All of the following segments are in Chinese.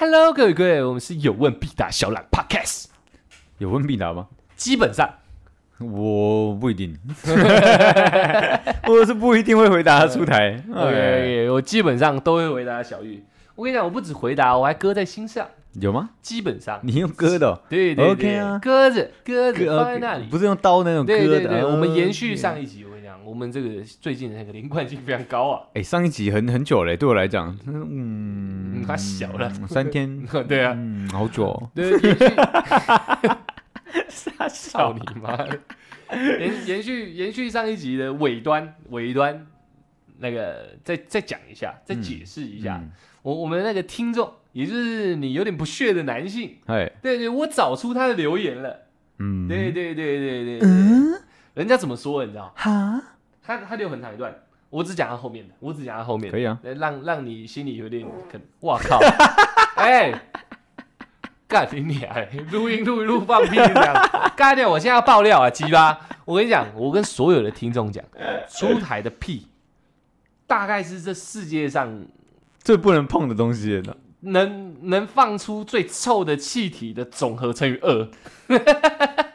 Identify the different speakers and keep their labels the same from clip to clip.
Speaker 1: Hello，各位各位，我们是有问必答小懒 Podcast，
Speaker 2: 有问必答吗？
Speaker 1: 基本上
Speaker 2: 我不一定，我是不一定会回答他出台。
Speaker 1: ，OK，, 我基本上都会回答小玉。我跟你讲，我不止回答，我还搁在心上。
Speaker 2: 有吗？
Speaker 1: 基本上，
Speaker 2: 你用割的哦，
Speaker 1: 对对对
Speaker 2: OK 啊
Speaker 1: 搁着搁着放在那里。
Speaker 2: 不是用刀那种割的。
Speaker 1: 对对对，
Speaker 2: 哦
Speaker 1: 我们延续上一集，我们这个最近的那个连贯性非常高啊。
Speaker 2: 哎，上一集很很久嘞，对我来讲，嗯
Speaker 1: 嗯，他小了。
Speaker 2: 三天，
Speaker 1: 对啊，
Speaker 2: 嗯，好久。哦。
Speaker 1: 对，傻笑 你妈的！延延续延续上一集的尾端尾端，那个再再讲一下，再解释一下，
Speaker 2: 嗯，
Speaker 1: 我我们那个听众，也就是你有点不屑的男性，
Speaker 2: 哎，
Speaker 1: 对对，我找出他的留言了，
Speaker 2: 嗯，
Speaker 1: 对对对对对对，人家怎么说的你知道？
Speaker 2: 哈，
Speaker 1: 他他留很长一段，我只讲他后面的，我只讲他后面的
Speaker 2: 可，以啊。
Speaker 1: 呃让让你心里有点可，哇靠，哎、干你娘嘞！录音录一录放屁这样，干掉！我现在要爆料啊，鸡巴！我跟你讲，我跟所有的听众讲，出台的屁，大概是这世界上
Speaker 2: 最不能碰的东西了。
Speaker 1: 能能放出最臭的气体的总和乘以二。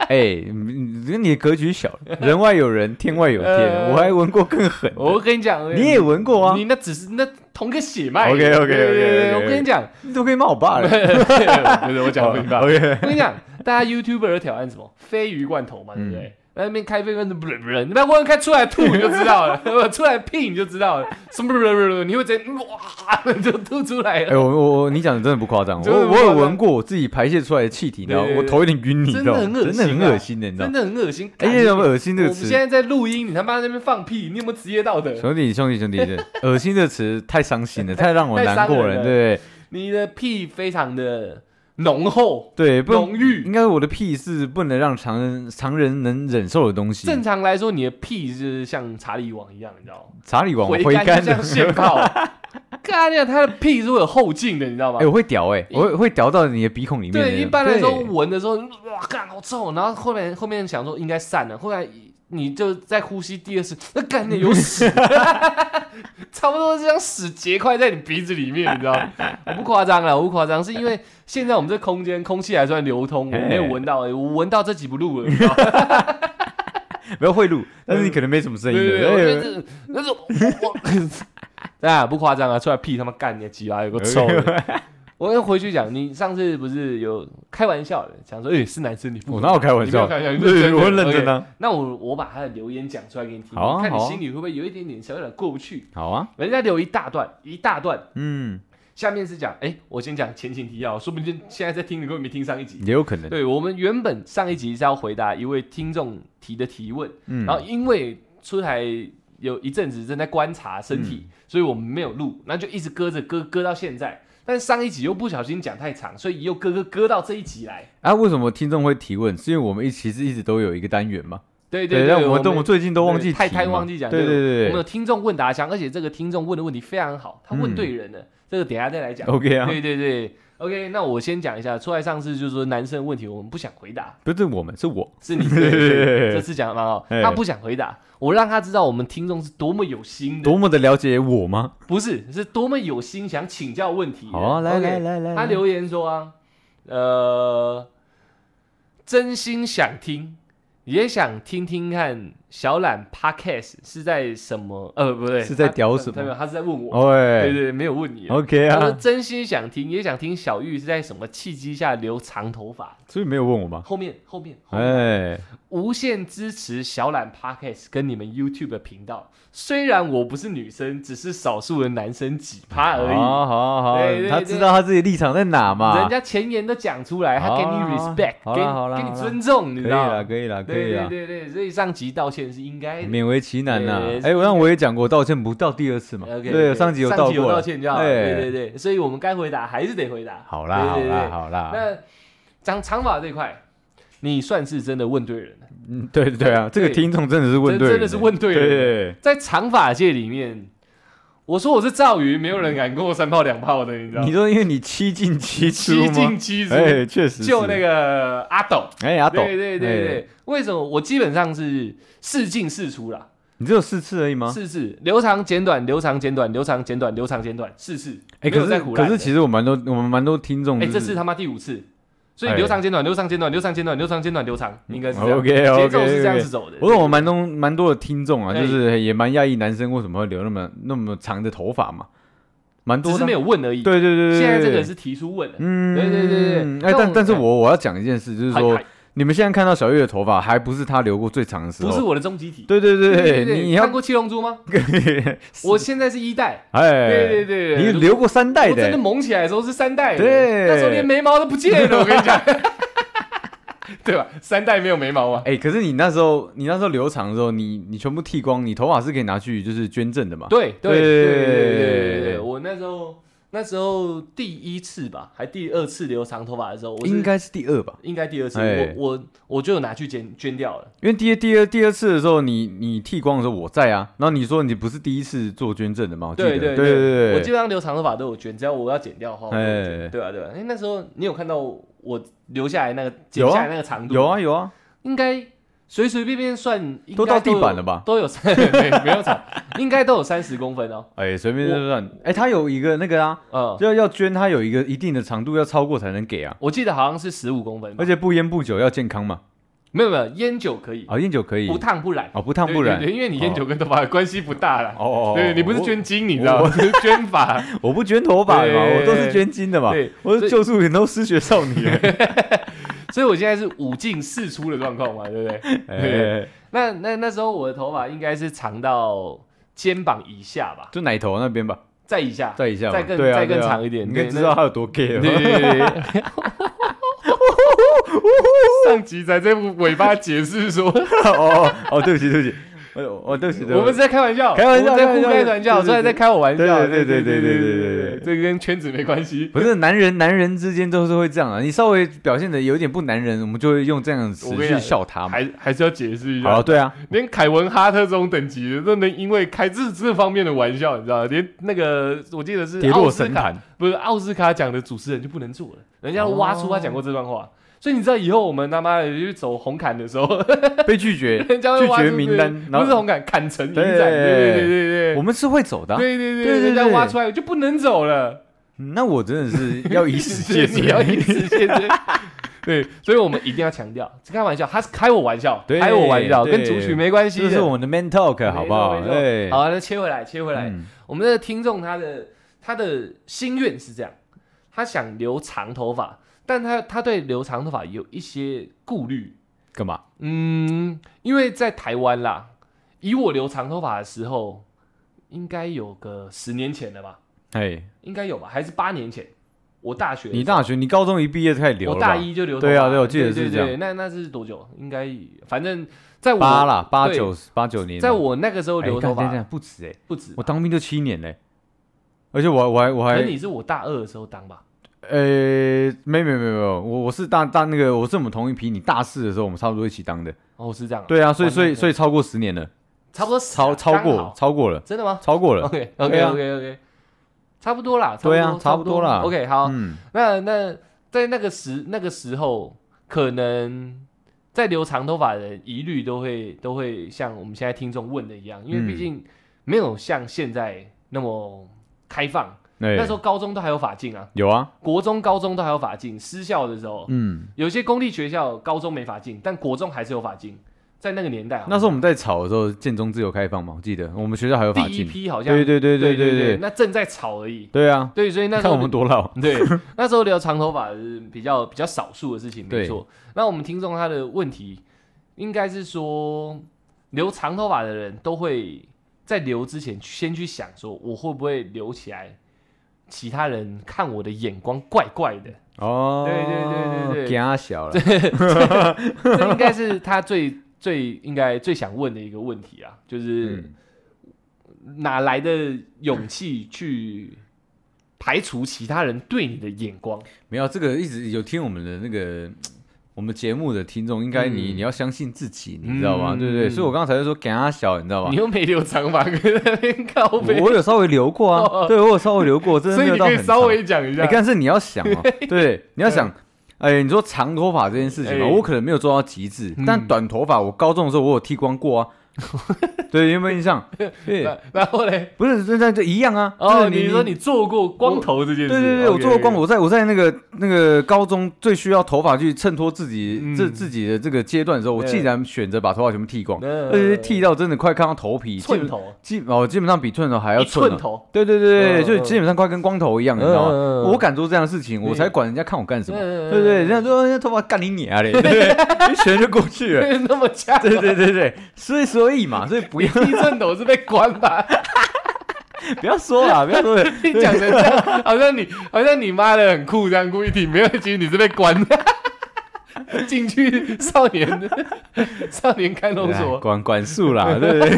Speaker 2: 哎，你你的格局小，人外有人，天外有天。
Speaker 1: 呃
Speaker 2: 我还闻过更狠，
Speaker 1: 我跟你讲，
Speaker 2: 你也闻过啊
Speaker 1: 你？那只是那同个血脉。对对对我跟你讲，
Speaker 2: 你都可以骂我爸了。
Speaker 1: 不是我讲明白。
Speaker 2: OK，
Speaker 1: 我跟你讲，大家 YouTuber 的挑战什么？鲱鱼罐头嘛，对不对？在那边开飞罐头，不是不是，你把罐头开出来吐你就知道了，出来屁你就知道了，什么不是不不，你会直接哇就吐出来
Speaker 2: 哎，
Speaker 1: 了，
Speaker 2: 我我我，你讲的真的不夸张，我我有闻过我自己排泄出来的气体，然后
Speaker 1: 对对对
Speaker 2: 我头有点晕，你知道吗？
Speaker 1: 真的很恶心
Speaker 2: 的，你知道
Speaker 1: 真？的很恶心。
Speaker 2: 哎，
Speaker 1: 干
Speaker 2: 你怎么恶心这个词？
Speaker 1: 现在在录音，你他妈在那边放屁，你有没有职业道德？
Speaker 2: 兄弟兄弟兄弟，这恶心这个词太伤心了，太让我
Speaker 1: 太
Speaker 2: 难过了，
Speaker 1: 伤人了
Speaker 2: 对
Speaker 1: 你的屁非常的浓厚、
Speaker 2: 对，不
Speaker 1: 浓郁。
Speaker 2: 应该我的屁是不能让常人常人能忍受的东西。
Speaker 1: 正常来说，你的屁就是像查理王一样，你知道吗？
Speaker 2: 查理王
Speaker 1: 回
Speaker 2: 回甘的
Speaker 1: 就像，线炮。干呀，他的屁是会有后劲的，你知道吗
Speaker 2: 哎，？我会屌哎，我会会屌到你的鼻孔里面。
Speaker 1: 对，一般来说闻的时候，哇，干好臭，然后后面后面想说应该散了，后来你就在呼吸第二次，那干的有屎，差不多是像屎结块在你鼻子里面，你知道吗？我不夸张了，我不夸张，是因为现在我们这空间空气还算流通，我没有闻到、欸，我闻到这几步路了，你知道吗？
Speaker 2: 不要贿赂，但是你可能没什么声音
Speaker 1: 对对对，我觉得那种我 啊不夸张啊，出来屁他妈干你的鸡巴有个臭的。我要回去讲，你上次不是有开玩笑的，讲说，哎、是男生你不
Speaker 2: 我哪有开玩笑？
Speaker 1: 你开玩笑，你
Speaker 2: 对，
Speaker 1: 认真的
Speaker 2: 我很认真啊。
Speaker 1: 那我我把他的留言讲出来给你听，看你心里会不会有一点点小小的过不去。
Speaker 2: 好啊，
Speaker 1: 人家留一大段，一大段，
Speaker 2: 嗯，
Speaker 1: 下面是讲，哎、我先讲前情提要，说不定现在在听，你根本没听上一集。
Speaker 2: 也有可能。
Speaker 1: 对我们原本上一集是要回答一位听众提的提问，
Speaker 2: 嗯，
Speaker 1: 然后因为出台有一阵子正在观察身
Speaker 2: 嗯
Speaker 1: 体，所以我们没有录，那就一直搁着搁搁到现在。但上一集又不小心讲太长，所以又割割割到这一集来。
Speaker 2: 啊，为什么听众会提问？是因为我们一其实一直都有一个单元嘛。
Speaker 1: 对对，
Speaker 2: 对我
Speaker 1: 我
Speaker 2: 们都我们最近都忘记
Speaker 1: 太太忘记讲。
Speaker 2: 对对对
Speaker 1: 我们
Speaker 2: 对对
Speaker 1: 有听众问答箱，而且这个听众问的问题非常好，他问对人了。这个等一下再来讲。
Speaker 2: ，OK 啊，
Speaker 1: 对对对，OK，那我先讲一下，出来上次就是说男生的问题我们不想回答，
Speaker 2: 不是我们，是我。
Speaker 1: 是你对对对，这次讲的蛮好，
Speaker 2: 哎
Speaker 1: 他不想回答，我让他知道我们听众是多么有心的，
Speaker 2: 多么的了解我吗？
Speaker 1: 不是是多么有心想请教问题的。
Speaker 2: 好啊，来来来，来
Speaker 1: 他留言说啊，呃，真心想听，也想听听看小懒 Podcast 是在什么？呃，不对，
Speaker 2: 是在屌什么
Speaker 1: 他没有，他是在问我。
Speaker 2: 哦，
Speaker 1: 对
Speaker 2: 哎
Speaker 1: 对，没有问你。
Speaker 2: ，OK 啊
Speaker 1: 他说
Speaker 2: 啊，
Speaker 1: 真心想听，也想听小玉是在什么契机下留长头发。
Speaker 2: 所以没有问我吗？
Speaker 1: 后面后面
Speaker 2: 哎，
Speaker 1: 无限支持小懒 Podcast 跟你们 YouTube 的频道。虽然我不是女生，只是少数的男生几趴而已。
Speaker 2: 好好好
Speaker 1: 对对，
Speaker 2: 他知道他自己立场在哪嘛？
Speaker 1: 人家前言都讲出来，他给你 respect，给给你尊重，你知道吗？
Speaker 2: 可以了，可
Speaker 1: 以了，可
Speaker 2: 以了，
Speaker 1: 对对对，所以上集道歉是应该的。
Speaker 2: 勉为其难呐
Speaker 1: 对。
Speaker 2: 哎，我那我也讲过，道歉不到第二次嘛。对，上集有道过了，
Speaker 1: 道歉就好了。
Speaker 2: 哎
Speaker 1: 对对对，所以我们该回答还是得回答。
Speaker 2: 好啦，好啦，好啦。
Speaker 1: 那长长发这块，你算是真的问对人了。
Speaker 2: 嗯，对对对啊，这个听众真的是问对人，
Speaker 1: 真真的是问对人
Speaker 2: 对，
Speaker 1: 在长发界里面，我说我是赵云，没有人敢跟我三炮两炮的，你知道吗？
Speaker 2: 你说因为你七进七出
Speaker 1: 七？进七出，
Speaker 2: 哎，确实是
Speaker 1: 就那个阿斗。
Speaker 2: 哎阿斗，
Speaker 1: 对对对
Speaker 2: 哎
Speaker 1: 对，为什么我基本上是四进四出啦？
Speaker 2: 你只有四次而已吗？
Speaker 1: 四次，留长剪短，留长剪短，留长剪短，留长剪短，四次。
Speaker 2: 哎，可是可是其实我蛮多我们蛮多听众
Speaker 1: 哎，
Speaker 2: 就是，
Speaker 1: 这次他妈第五次，所以
Speaker 2: 哎
Speaker 1: 留长剪短，留长剪短，留长剪短，留长剪短，留长，应该是这样。
Speaker 2: OK，OK，OK
Speaker 1: 节奏是这样子走的。
Speaker 2: 我有我蛮多蛮多的听众啊，
Speaker 1: 哎
Speaker 2: 就是也蛮讶异男生为什么会留那么那么长的头发嘛，蛮多。
Speaker 1: 只是没有问而已。
Speaker 2: 对对对对，
Speaker 1: 现在这个是提出问的。
Speaker 2: 嗯，
Speaker 1: 对对对对
Speaker 2: 哎，
Speaker 1: 但
Speaker 2: 但但是
Speaker 1: 哎
Speaker 2: 我我要讲一件事，就是说
Speaker 1: 还
Speaker 2: 你们现在看到小月的头发，还不是她留过最长的时候？
Speaker 1: 不是我的终极体。
Speaker 2: 对对对，你
Speaker 1: 看过七龙珠吗？我现在是一代。
Speaker 2: 哎，
Speaker 1: 对对对，
Speaker 2: 你留过三代的。
Speaker 1: 我真的萌起来的时候是三代
Speaker 2: 对，
Speaker 1: 那时候连眉毛都不见了，我跟你讲。对吧？三代没有眉毛啊。
Speaker 2: 哎，可是你那时候，你那时候留长的时候，你你全部剃光，你头发是可以拿去就是捐赠的嘛？
Speaker 1: 对对
Speaker 2: 对
Speaker 1: 对对，我那时候。那时候第一次吧，还第二次留长头发的时候，我
Speaker 2: 应该是第二吧，
Speaker 1: 应该第二次，
Speaker 2: 哎。
Speaker 1: 我我我就有拿去捐捐掉了，
Speaker 2: 因为第二第二第二次的时候，你你剃光的时候我在啊，然后你说你不是第一次做捐赠的吗？我记得。
Speaker 1: 对对
Speaker 2: 对对
Speaker 1: 我基本上留长头发都有捐，只要我要剪掉的话，我都有
Speaker 2: 哎。
Speaker 1: 捐对啊对啊，哎那时候你有看到我留下来那个剪
Speaker 2: 有啊。
Speaker 1: 下来那个长度？
Speaker 2: 有啊，有啊，
Speaker 1: 应该随随便便算
Speaker 2: 都到地板了吧？
Speaker 1: 都有三 没没有长，应该都有三十公分哦，
Speaker 2: 哎，随便就算，哎，他有一个那个啊，
Speaker 1: 嗯，
Speaker 2: 就要要捐，他有一个一定的长度要超过才能给啊，
Speaker 1: 我记得好像是十五公分，
Speaker 2: 而且不烟不酒要健康嘛，
Speaker 1: 没有没有烟酒可以，
Speaker 2: 啊，烟酒可以。
Speaker 1: 不，烫不染，
Speaker 2: 哦，不烫不染。
Speaker 1: 对，对对因为你烟酒跟头发的关系不大啦。
Speaker 2: 哦。哦，
Speaker 1: 对，你不是捐精，你知道吗？是 捐发。
Speaker 2: 我，不捐头发的嘛，我都是捐金的嘛，
Speaker 1: 对，
Speaker 2: 我是救助人都失学少女，
Speaker 1: 所以我现在是五进四出的状况嘛，对不对？
Speaker 2: 哎，
Speaker 1: 那那那时候我的头发应该是长到肩膀以下吧，
Speaker 2: 就奶头那边吧，
Speaker 1: 再以下，
Speaker 2: 再以下，
Speaker 1: 再更
Speaker 2: 对啊
Speaker 1: 再更长一点
Speaker 2: 你可以知道他有多 gay 吗。
Speaker 1: 对对对。上集在这尾巴解释说，
Speaker 2: 哦哦，对不起对不起，我都是，
Speaker 1: 我们是在开玩笑，
Speaker 2: 开玩笑，
Speaker 1: 在互
Speaker 2: 开玩笑，
Speaker 1: 说然在开我玩笑，
Speaker 2: 对对对对对对对对，
Speaker 1: 这跟圈子没关系。
Speaker 2: 不是男人，男人之间都是会这样啊。你稍微表现的有点不男人，我们就会用这样词去笑他。
Speaker 1: 还还是要解释一下。
Speaker 2: 哦，对啊，
Speaker 1: 连凯文哈特这种等级的都能因为开这这方面的玩笑，你知道？连那个我记得是
Speaker 2: 跌落神坛，
Speaker 1: 不是奥斯卡奖的主持人就不能做了，人家挖出他讲过这段话。所以你知道以后我们他妈的去走红毯的时候，
Speaker 2: 被拒绝，拒绝名单然后
Speaker 1: 不是红毯，砍成影展，
Speaker 2: 对
Speaker 1: 对对对对
Speaker 2: 我们是会走的啊、
Speaker 1: 对对对
Speaker 2: 对对
Speaker 1: 人家挖出来就不能走了，
Speaker 2: 嗯那我真的是要以死谢罪。
Speaker 1: 你要以死谢罪。对，所以我们一定要强调，开玩笑，他是开我玩笑，
Speaker 2: 对
Speaker 1: 开我玩笑，跟主曲没关系。
Speaker 2: 这是我们的 man talk，好不好？对，
Speaker 1: 好，那切回来，切回来，
Speaker 2: 嗯。
Speaker 1: 我们的听众他的他的心愿是这样，他想留长头发，但他他对留长头发有一些顾虑。
Speaker 2: 干嘛？
Speaker 1: 嗯，因为在台湾啦，以我留长头发的时候，应该有个十年前了吧？
Speaker 2: 哎，
Speaker 1: 应该有吧？还是八年前？我大学
Speaker 2: 你大学，你高中一毕业就开始留了
Speaker 1: 我大一就留
Speaker 2: 对啊对我记得
Speaker 1: 对对
Speaker 2: 是这样
Speaker 1: 对那那是多久？应该反正在我
Speaker 2: 八啦，八九八九年，
Speaker 1: 在我那个时候
Speaker 2: 哎
Speaker 1: 留头发
Speaker 2: 不止哎，
Speaker 1: 不止，
Speaker 2: 我当兵就七年嘞，而且我还我还我还
Speaker 1: 可是你是我大二的时候当吧？
Speaker 2: 呃，没没没没有，我我是大大那个，我是我们同一批，你大四的时候我们差不多一起当的，
Speaker 1: 哦，是这样啊，
Speaker 2: 对啊，所以所以所以超过十年了，
Speaker 1: 差不多
Speaker 2: 超超过超过了，
Speaker 1: 真的吗
Speaker 2: 超过了
Speaker 1: ，？OK OK
Speaker 2: 啊
Speaker 1: OK OK，差不多啦，
Speaker 2: 对啊
Speaker 1: 差
Speaker 2: 差不多啦
Speaker 1: OK，好，
Speaker 2: 嗯，
Speaker 1: 那那在那个时那个时候，可能在留长头发的人一律都会都会像我们现在听众问的一样，因为
Speaker 2: 嗯
Speaker 1: 毕竟没有像现在那么开放。
Speaker 2: 那
Speaker 1: 那时候高中都还有法禁啊，
Speaker 2: 有啊，
Speaker 1: 国中、高中都还有法禁。私校的时候，
Speaker 2: 嗯，
Speaker 1: 有些公立学校高中没法禁，但国中还是有法禁。在那个年代
Speaker 2: 那时候我们在吵的时候，建中自由开放嘛，我记得。我们学校还有法
Speaker 1: 第一
Speaker 2: 禁，
Speaker 1: 批好像。
Speaker 2: 对对对
Speaker 1: 对
Speaker 2: 对对。
Speaker 1: 那正在吵而已。
Speaker 2: 对啊，
Speaker 1: 对，所以那时
Speaker 2: 看
Speaker 1: 候
Speaker 2: 我们多老，
Speaker 1: 对，那时候留长头发是比较比较少数的事情，没错。那我们听众他的问题应该是说，留长头发的人都会在留之前先去想说，我会不会留起来，其他人看我的眼光怪怪的，
Speaker 2: 哦，
Speaker 1: 对对对对对
Speaker 2: 给他小了，
Speaker 1: 这应该是他最最应该最想问的一个问题啊，就是
Speaker 2: 嗯，
Speaker 1: 哪来的勇气去排除其他人对你的眼光？
Speaker 2: 没有这个一直有听我们的那个。我们节目的听众应该你、
Speaker 1: 嗯。
Speaker 2: 你要相信自己，你知道吗？
Speaker 1: 嗯。
Speaker 2: 对不对？所以我刚才就说给他小，你知道吗？
Speaker 1: 你？又没留长发，跟在那边靠背，
Speaker 2: 我我有稍微留过
Speaker 1: 哦。
Speaker 2: 啊，对我有稍微留过，真的没有到很
Speaker 1: 可以稍微讲一下。
Speaker 2: 哎，。但是你要想 哦，对，你要想，哎，你说长头发这件事情嘛，
Speaker 1: 哎。
Speaker 2: 我可能没有做到极致
Speaker 1: 嗯，
Speaker 2: 但短头发，我高中的时候我有剃光过啊，对，有没有印象？对，
Speaker 1: 然然后嘞，
Speaker 2: 不是，这这这一样啊。
Speaker 1: 哦，
Speaker 2: 就是
Speaker 1: 你说你做过光头这件事？
Speaker 2: 对对对，我做过光我在我在那个那个高中最需要头发去衬托自己
Speaker 1: 嗯
Speaker 2: 这自己的这个阶段的时候，我
Speaker 1: 对
Speaker 2: 竟然选择把头发全部剃光，
Speaker 1: 嗯
Speaker 2: 而且剃到真的快看到头皮，
Speaker 1: 寸头，
Speaker 2: 基哦基本上比寸头还要寸
Speaker 1: 头，
Speaker 2: 对对对就基本上快跟光头一样，你知道吗？我敢做这样的事情，我才管人家看我干什么。
Speaker 1: 对
Speaker 2: 对对，人家说人家头发干你娘嘞，对？一拳就过去了。
Speaker 1: 那么强，
Speaker 2: 对对对对，所以所以嘛，所以不要
Speaker 1: 一寸头是被关吧？
Speaker 2: 不要说了，不要说了。
Speaker 1: 你讲的这样，好像你好像你妈的很酷这样故意听，没有，其实你是被关的。进去少年少年看守
Speaker 2: 哎
Speaker 1: 所，
Speaker 2: 管管束啦，对不对？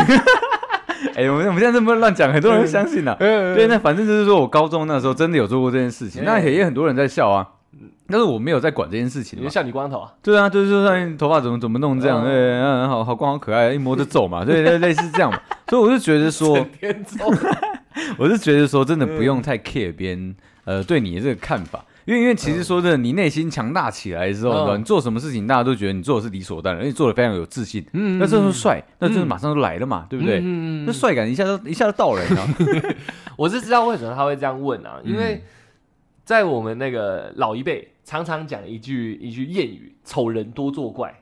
Speaker 2: 哎，我们我们现在这么乱讲，很多人会相信啦。
Speaker 1: 嗯
Speaker 2: 对，那反正就是说我高中那时候真的有做过这件事情，
Speaker 1: 嗯
Speaker 2: 那也也很多人在笑啊。但是我没有在管这件事情
Speaker 1: 就。像你光头啊，
Speaker 2: 对啊，就是说你头发怎么怎么弄这样，
Speaker 1: 哦。
Speaker 2: 对，嗯，好好光好可爱，一摸就皱嘛，对，类类似这样嘛。所以我就觉得说 我是觉得说，真的不用太 care 别人呃对你的这个看法，因为因为其实说真的，你内心强大起来之后，
Speaker 1: 嗯。
Speaker 2: 你做什么事情大家都觉得你做的是理所当然，而且做的非常有自信。
Speaker 1: 嗯
Speaker 2: 那这时候帅，那就是马上就来了嘛，对不对？
Speaker 1: 嗯
Speaker 2: 那帅感一下就一下就到了，你知道吗？
Speaker 1: 我是知道为什么他会这样问啊，因
Speaker 2: 嗯。
Speaker 1: 为在我们那个老一辈常常讲一句一句谚语：“丑人多作怪。”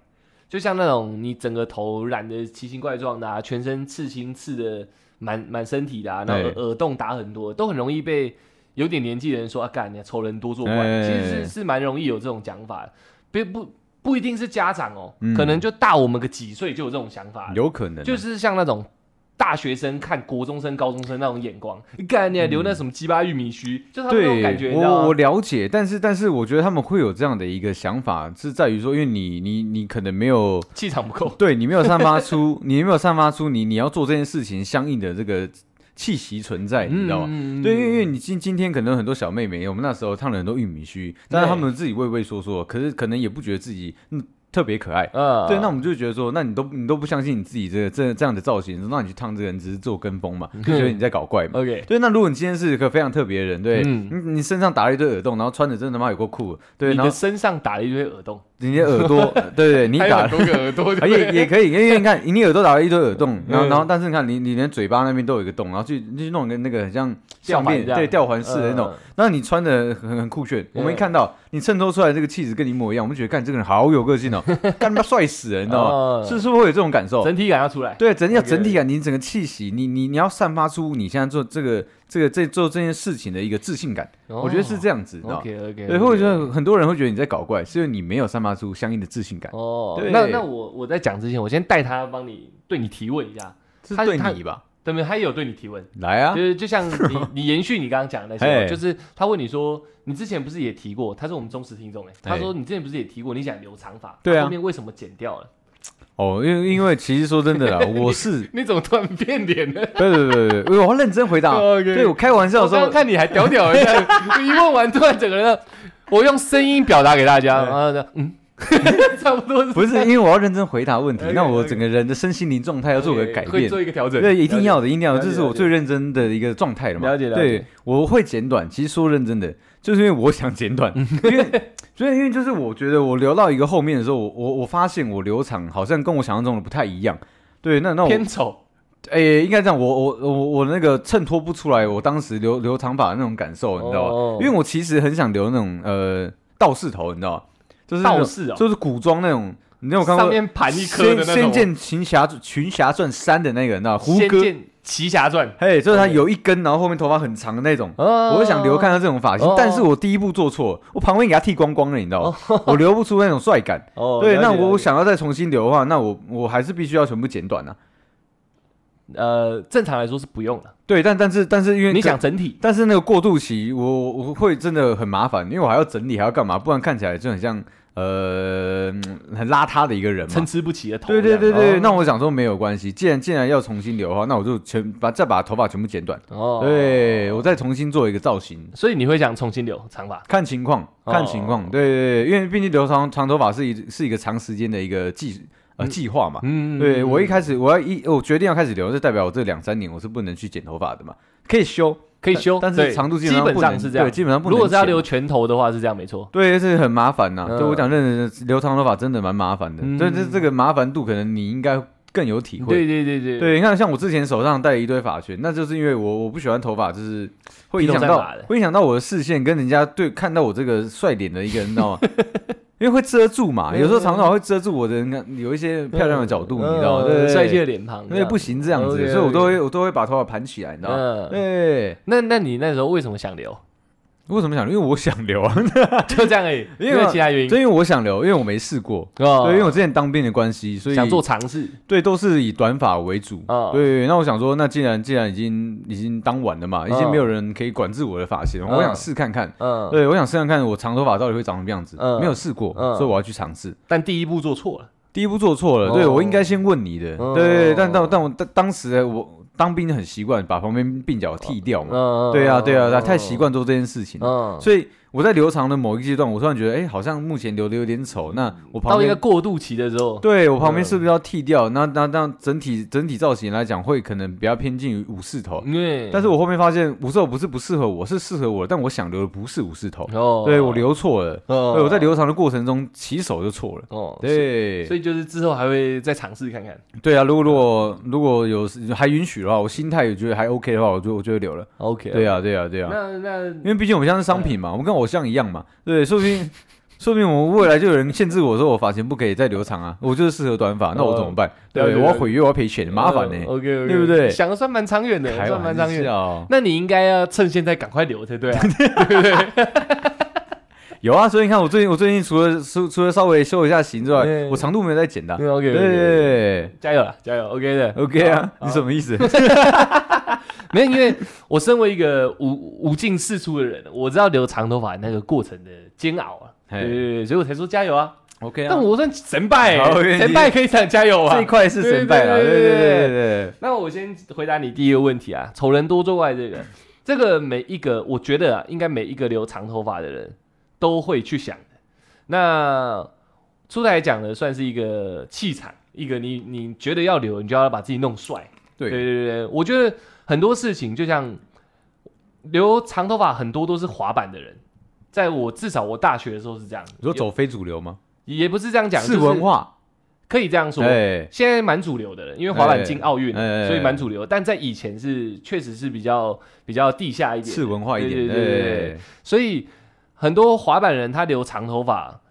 Speaker 1: 就像那种你整个头染的奇形怪状的啊，全身刺青刺的满满身体的啊，然后耳耳洞打很多，都很容易被有点年纪的人说啊，干你丑人多作怪。
Speaker 2: 哎
Speaker 1: 其实是是蛮容易有这种讲法的，不不不一定是家长哦，
Speaker 2: 嗯
Speaker 1: 可能就大我们个几岁就有这种想法。
Speaker 2: 有可能啊，
Speaker 1: 就是像那种大学生看国中生、高中生那种眼光，干你还留那什么鸡巴玉米须，就他们那种，感觉，你知道
Speaker 2: 我我？了解，但是但是我觉得他们会有这样的一个想法，是在于说，因为你你你可能没有
Speaker 1: 气场不够，
Speaker 2: 对你没有散发出，你没有散发出你你要做这件事情相应的这个气息存在，你知道吗？
Speaker 1: 嗯
Speaker 2: 对，因为因为你今今天可能很多小妹妹，我们那时候烫了很多玉米须，但是她们自己畏畏缩缩，可是可能也不觉得自己嗯特别可爱。
Speaker 1: 呃
Speaker 2: 对，那我们就觉得说，那你都你都不相信你自己这个这这样的造型，那你去烫这个人只是做跟风嘛，就觉得你在搞怪嘛。
Speaker 1: OK，
Speaker 2: 对，那如果你今天是一个非常特别的人，对，
Speaker 1: 嗯。
Speaker 2: 你你身上打了一堆耳洞，然后穿的真的他妈有够酷，对，然后
Speaker 1: 身上打了一堆耳洞，
Speaker 2: 你的耳朵，对对，你打
Speaker 1: 多个耳朵，
Speaker 2: 而
Speaker 1: 对不对。
Speaker 2: 且也可以，因为你看，你耳朵打了一堆耳洞，然后
Speaker 1: 嗯
Speaker 2: 然后但是你看你你连嘴巴那边都有一个洞，然后去去弄个那个很像项链，
Speaker 1: 吊环
Speaker 2: 对吊环式的那种。
Speaker 1: 嗯，
Speaker 2: 然后你穿的很很酷炫，我们一看到你衬托出来这个气质跟你一模一样，我们觉得干这个人好有个性哦，干他妈帅死人，你知道吗？
Speaker 1: 哦。
Speaker 2: 是是不是会有这种感受？
Speaker 1: 整体感要出来。
Speaker 2: 对，整体要整体感，你整个气息，你你你要散发出你现在做这个这个在做这件事情的一个自信感，我觉得是这样子，你知道吗
Speaker 1: ？OK OK，
Speaker 2: 对，或者说很多人会觉得你在搞怪，是因为你没有散发出相应的自信感，
Speaker 1: 哦，
Speaker 2: 对
Speaker 1: 那那我我在讲之前，我先带他帮你对你提问一下，
Speaker 2: 是对你吧？
Speaker 1: 对不对？他也有对你提问，
Speaker 2: 来啊
Speaker 1: 就，是就像 你你延续你刚刚讲的那些嘛，就是他问你说，你之前不是也提过？他是我们忠实听众哎，他
Speaker 2: 嘿
Speaker 1: 说你之前不是也提过你想留长发，
Speaker 2: 对啊
Speaker 1: 后面为什么剪掉了？
Speaker 2: 哦，因为因为其实说真的啦，我是
Speaker 1: 你怎么突然变脸了？
Speaker 2: 对对对对对，我要认真回答。对我开玩笑
Speaker 1: 我刚刚
Speaker 2: 的时候，
Speaker 1: 看你还屌屌 一问完突然整个人，我用声音表达给大家，然后呢，嗯，差不多是
Speaker 2: 不是因为我要认真回答问题那我整个人的身心灵状态要做个改
Speaker 1: 会
Speaker 2: 变。
Speaker 1: 做一个调整，
Speaker 2: 对，一定要
Speaker 1: 的。
Speaker 2: 的，一定要的，这是我最认真的一个状态了嘛。
Speaker 1: 了解了解
Speaker 2: 对，我会简短，其实说认真的，就是因为我想剪短，因为所以因为就是我觉得我留到一个后面的时候，我我我发现我留长好像跟我想象中的不太一样。对，那那我
Speaker 1: 偏丑，
Speaker 2: 诶、应该这样，我我我我那个衬托不出来，我当时留留长发的那种感受，你知道吧？
Speaker 1: 哦
Speaker 2: 因为我其实很想留那种呃道士头，你知道吧？就是
Speaker 1: 道士哦
Speaker 2: 就是古装那种，你有看过
Speaker 1: 上面盘一颗的那种
Speaker 2: 仙仙剑群侠群侠传三》的那个，你知道吗胡歌？
Speaker 1: 奇侠传，
Speaker 2: 嘿，就是他有一根，然后后面头发很长的那种。
Speaker 1: 哦
Speaker 2: 我就想留看他这种发型，
Speaker 1: 哦
Speaker 2: 但是我第一步做错，我旁边给他剃光光了，你知道吗？我留不出那种帅感。
Speaker 1: 哦，
Speaker 2: 对，那我想要再重新留的话，那我我还是必须要全部剪短啊。
Speaker 1: 呃，正常来说是不用的。
Speaker 2: 对，但但是但是因为
Speaker 1: 你想整体，
Speaker 2: 但是那个过渡期，我我会真的很麻烦，因为我还要整理，还要干嘛？不然看起来就很像呃嗯很邋遢的一个人嘛。
Speaker 1: 参。差不齐的头这
Speaker 2: 对。对对对，
Speaker 1: 哦。
Speaker 2: 那我想说没有关系，既然既然要重新留的话，那我就全把再把头发全部剪短，
Speaker 1: 哦，
Speaker 2: 对我再重新做一个造型，
Speaker 1: 所以你会想重新留长发？
Speaker 2: 看情况看情况，对对对，因为毕竟留长长头发是一是一个长时间的一个计呃
Speaker 1: 嗯。
Speaker 2: 计划嘛。
Speaker 1: 嗯
Speaker 2: 对我一开始我要一我决定要开始留，就代表我这两三年我是不能去剪头发的嘛，可以修，
Speaker 1: 可以修，
Speaker 2: 但是长度基
Speaker 1: 基本
Speaker 2: 本上不能
Speaker 1: 是这样
Speaker 2: 对，。基本上不能
Speaker 1: 如果是要留全头的话，是这样没错。
Speaker 2: 对，是很麻烦呐。
Speaker 1: 嗯
Speaker 2: 对我讲认真，留长头发真的蛮麻烦的。
Speaker 1: 嗯
Speaker 2: 所以这这个麻烦度，可能你应该更有体会。
Speaker 1: 对对对对，
Speaker 2: 对，你看，像我之前手上戴了一堆发圈，那就是因为我我不喜欢头发，就是会影响到会影响到我的视线，跟人家对看到我这个帅脸的一个人，你知道吗？因为会遮住嘛，
Speaker 1: 嗯
Speaker 2: 有时候长头发会遮住我的那有一些漂亮的角度，你知道吗？
Speaker 1: 帅气的脸庞，
Speaker 2: 因为不行这样子，所以我都会我都会把头发盘起来，你知道吗？
Speaker 1: 那那你那时候为什么想留？
Speaker 2: 为什么想留？因为我想留啊，
Speaker 1: 就这样而已，
Speaker 2: 因为
Speaker 1: 其他原因。
Speaker 2: 所以因为我想留，因为我没试过。
Speaker 1: 哦。
Speaker 2: 对，因为我之前当兵的关系，所以
Speaker 1: 想做尝试，
Speaker 2: 对都是以短发为主。
Speaker 1: 哦。
Speaker 2: 对，那我想说，那既然既然已经已经当完了嘛，已经没有人可以管制我的发型，
Speaker 1: 嗯
Speaker 2: 我想试看看。
Speaker 1: 嗯，
Speaker 2: 对，我想试看看我长头发到底会长什么样子，
Speaker 1: 嗯
Speaker 2: 没有试过，
Speaker 1: 嗯
Speaker 2: 所以我要去尝试。
Speaker 1: 但第一步做错了，
Speaker 2: 第一步做错了，
Speaker 1: 哦。
Speaker 2: 对我应该先问你的，
Speaker 1: 哦。
Speaker 2: 对，但但但我当当时我当兵很习惯把旁边鬓角剃掉嘛，
Speaker 1: 嗯，
Speaker 2: 对啊对啊，太习，惯做这件事情了，
Speaker 1: 嗯，
Speaker 2: 所以我在留长的某一个阶段，我突然觉得，哎，好像目前留的有点丑，那我旁
Speaker 1: 到一个。过渡期的时候，
Speaker 2: 对我旁边是不是要剃掉？那那那整体整体造型来讲，会可能比较偏近于武士头。
Speaker 1: 对
Speaker 2: 但是我后面发现武士头不是不适合我，是适合我，但我想留的不是武士头。
Speaker 1: 哦，
Speaker 2: 对我留错了，
Speaker 1: 哦，
Speaker 2: 对我在留长的过程中起手就错了。
Speaker 1: 哦，
Speaker 2: 对，
Speaker 1: 所以就是之后还会再尝试看看
Speaker 2: 对啊，如果如果如果有还允许的话，我心态也觉得还 OK 的话，我就我就会留了。
Speaker 1: ，OK，
Speaker 2: 对啊，对啊，对啊，
Speaker 1: 那那
Speaker 2: 因为毕竟我们像是商品嘛，我们跟偶像一样嘛，对，说不定 说不定我未来就有人限制我说我发型不可以再留长啊，我就是适合短发，那我怎么办？对，我要毁约，我要赔钱，麻烦呢。
Speaker 1: ，OK，
Speaker 2: 对不对？
Speaker 1: 想的算蛮长远的，
Speaker 2: 开
Speaker 1: 算蛮长远。
Speaker 2: 玩笑，
Speaker 1: 那你应该要趁现在赶快留才对啊，
Speaker 2: 有啊，所以你看我最近我最近除了除除了稍微修一下型之外，我长度没有再剪的对。
Speaker 1: ，OK，
Speaker 2: 对。
Speaker 1: 加油了，加油，OK 的
Speaker 2: ，OK 啊，你什么意思？
Speaker 1: 没有，因为我身为一个无无尽四出的人，我知道留长头发那个过程的煎熬啊，对对对，所以我才说加油啊。
Speaker 2: OK，
Speaker 1: 但我算神败，神败可以想加油啊！
Speaker 2: 这一块是神败了，
Speaker 1: 对对对
Speaker 2: 对
Speaker 1: 那我先回答你第一个问题啊，丑人多作怪这个，这个每一个，我觉得啊，应该每一个留长头发的人都会去想的。那出来讲的算是一个气场，一个你你觉得要留，你就要把自己弄帅。
Speaker 2: 对
Speaker 1: 对对对，我觉得很多事情就像留长头发，很多都是滑板的人。在我至少我大学的时候是这样，
Speaker 2: 你说走非主流吗？
Speaker 1: 也也不是这样讲，
Speaker 2: 是文化，
Speaker 1: 可以这样说。
Speaker 2: 哎，
Speaker 1: 现在蛮主流的了，因为滑板进奥运所以蛮主流。但在以前是确实是比较比较地下一点的，
Speaker 2: 次文化一点，
Speaker 1: 对对对所以很多滑板人他留长头发，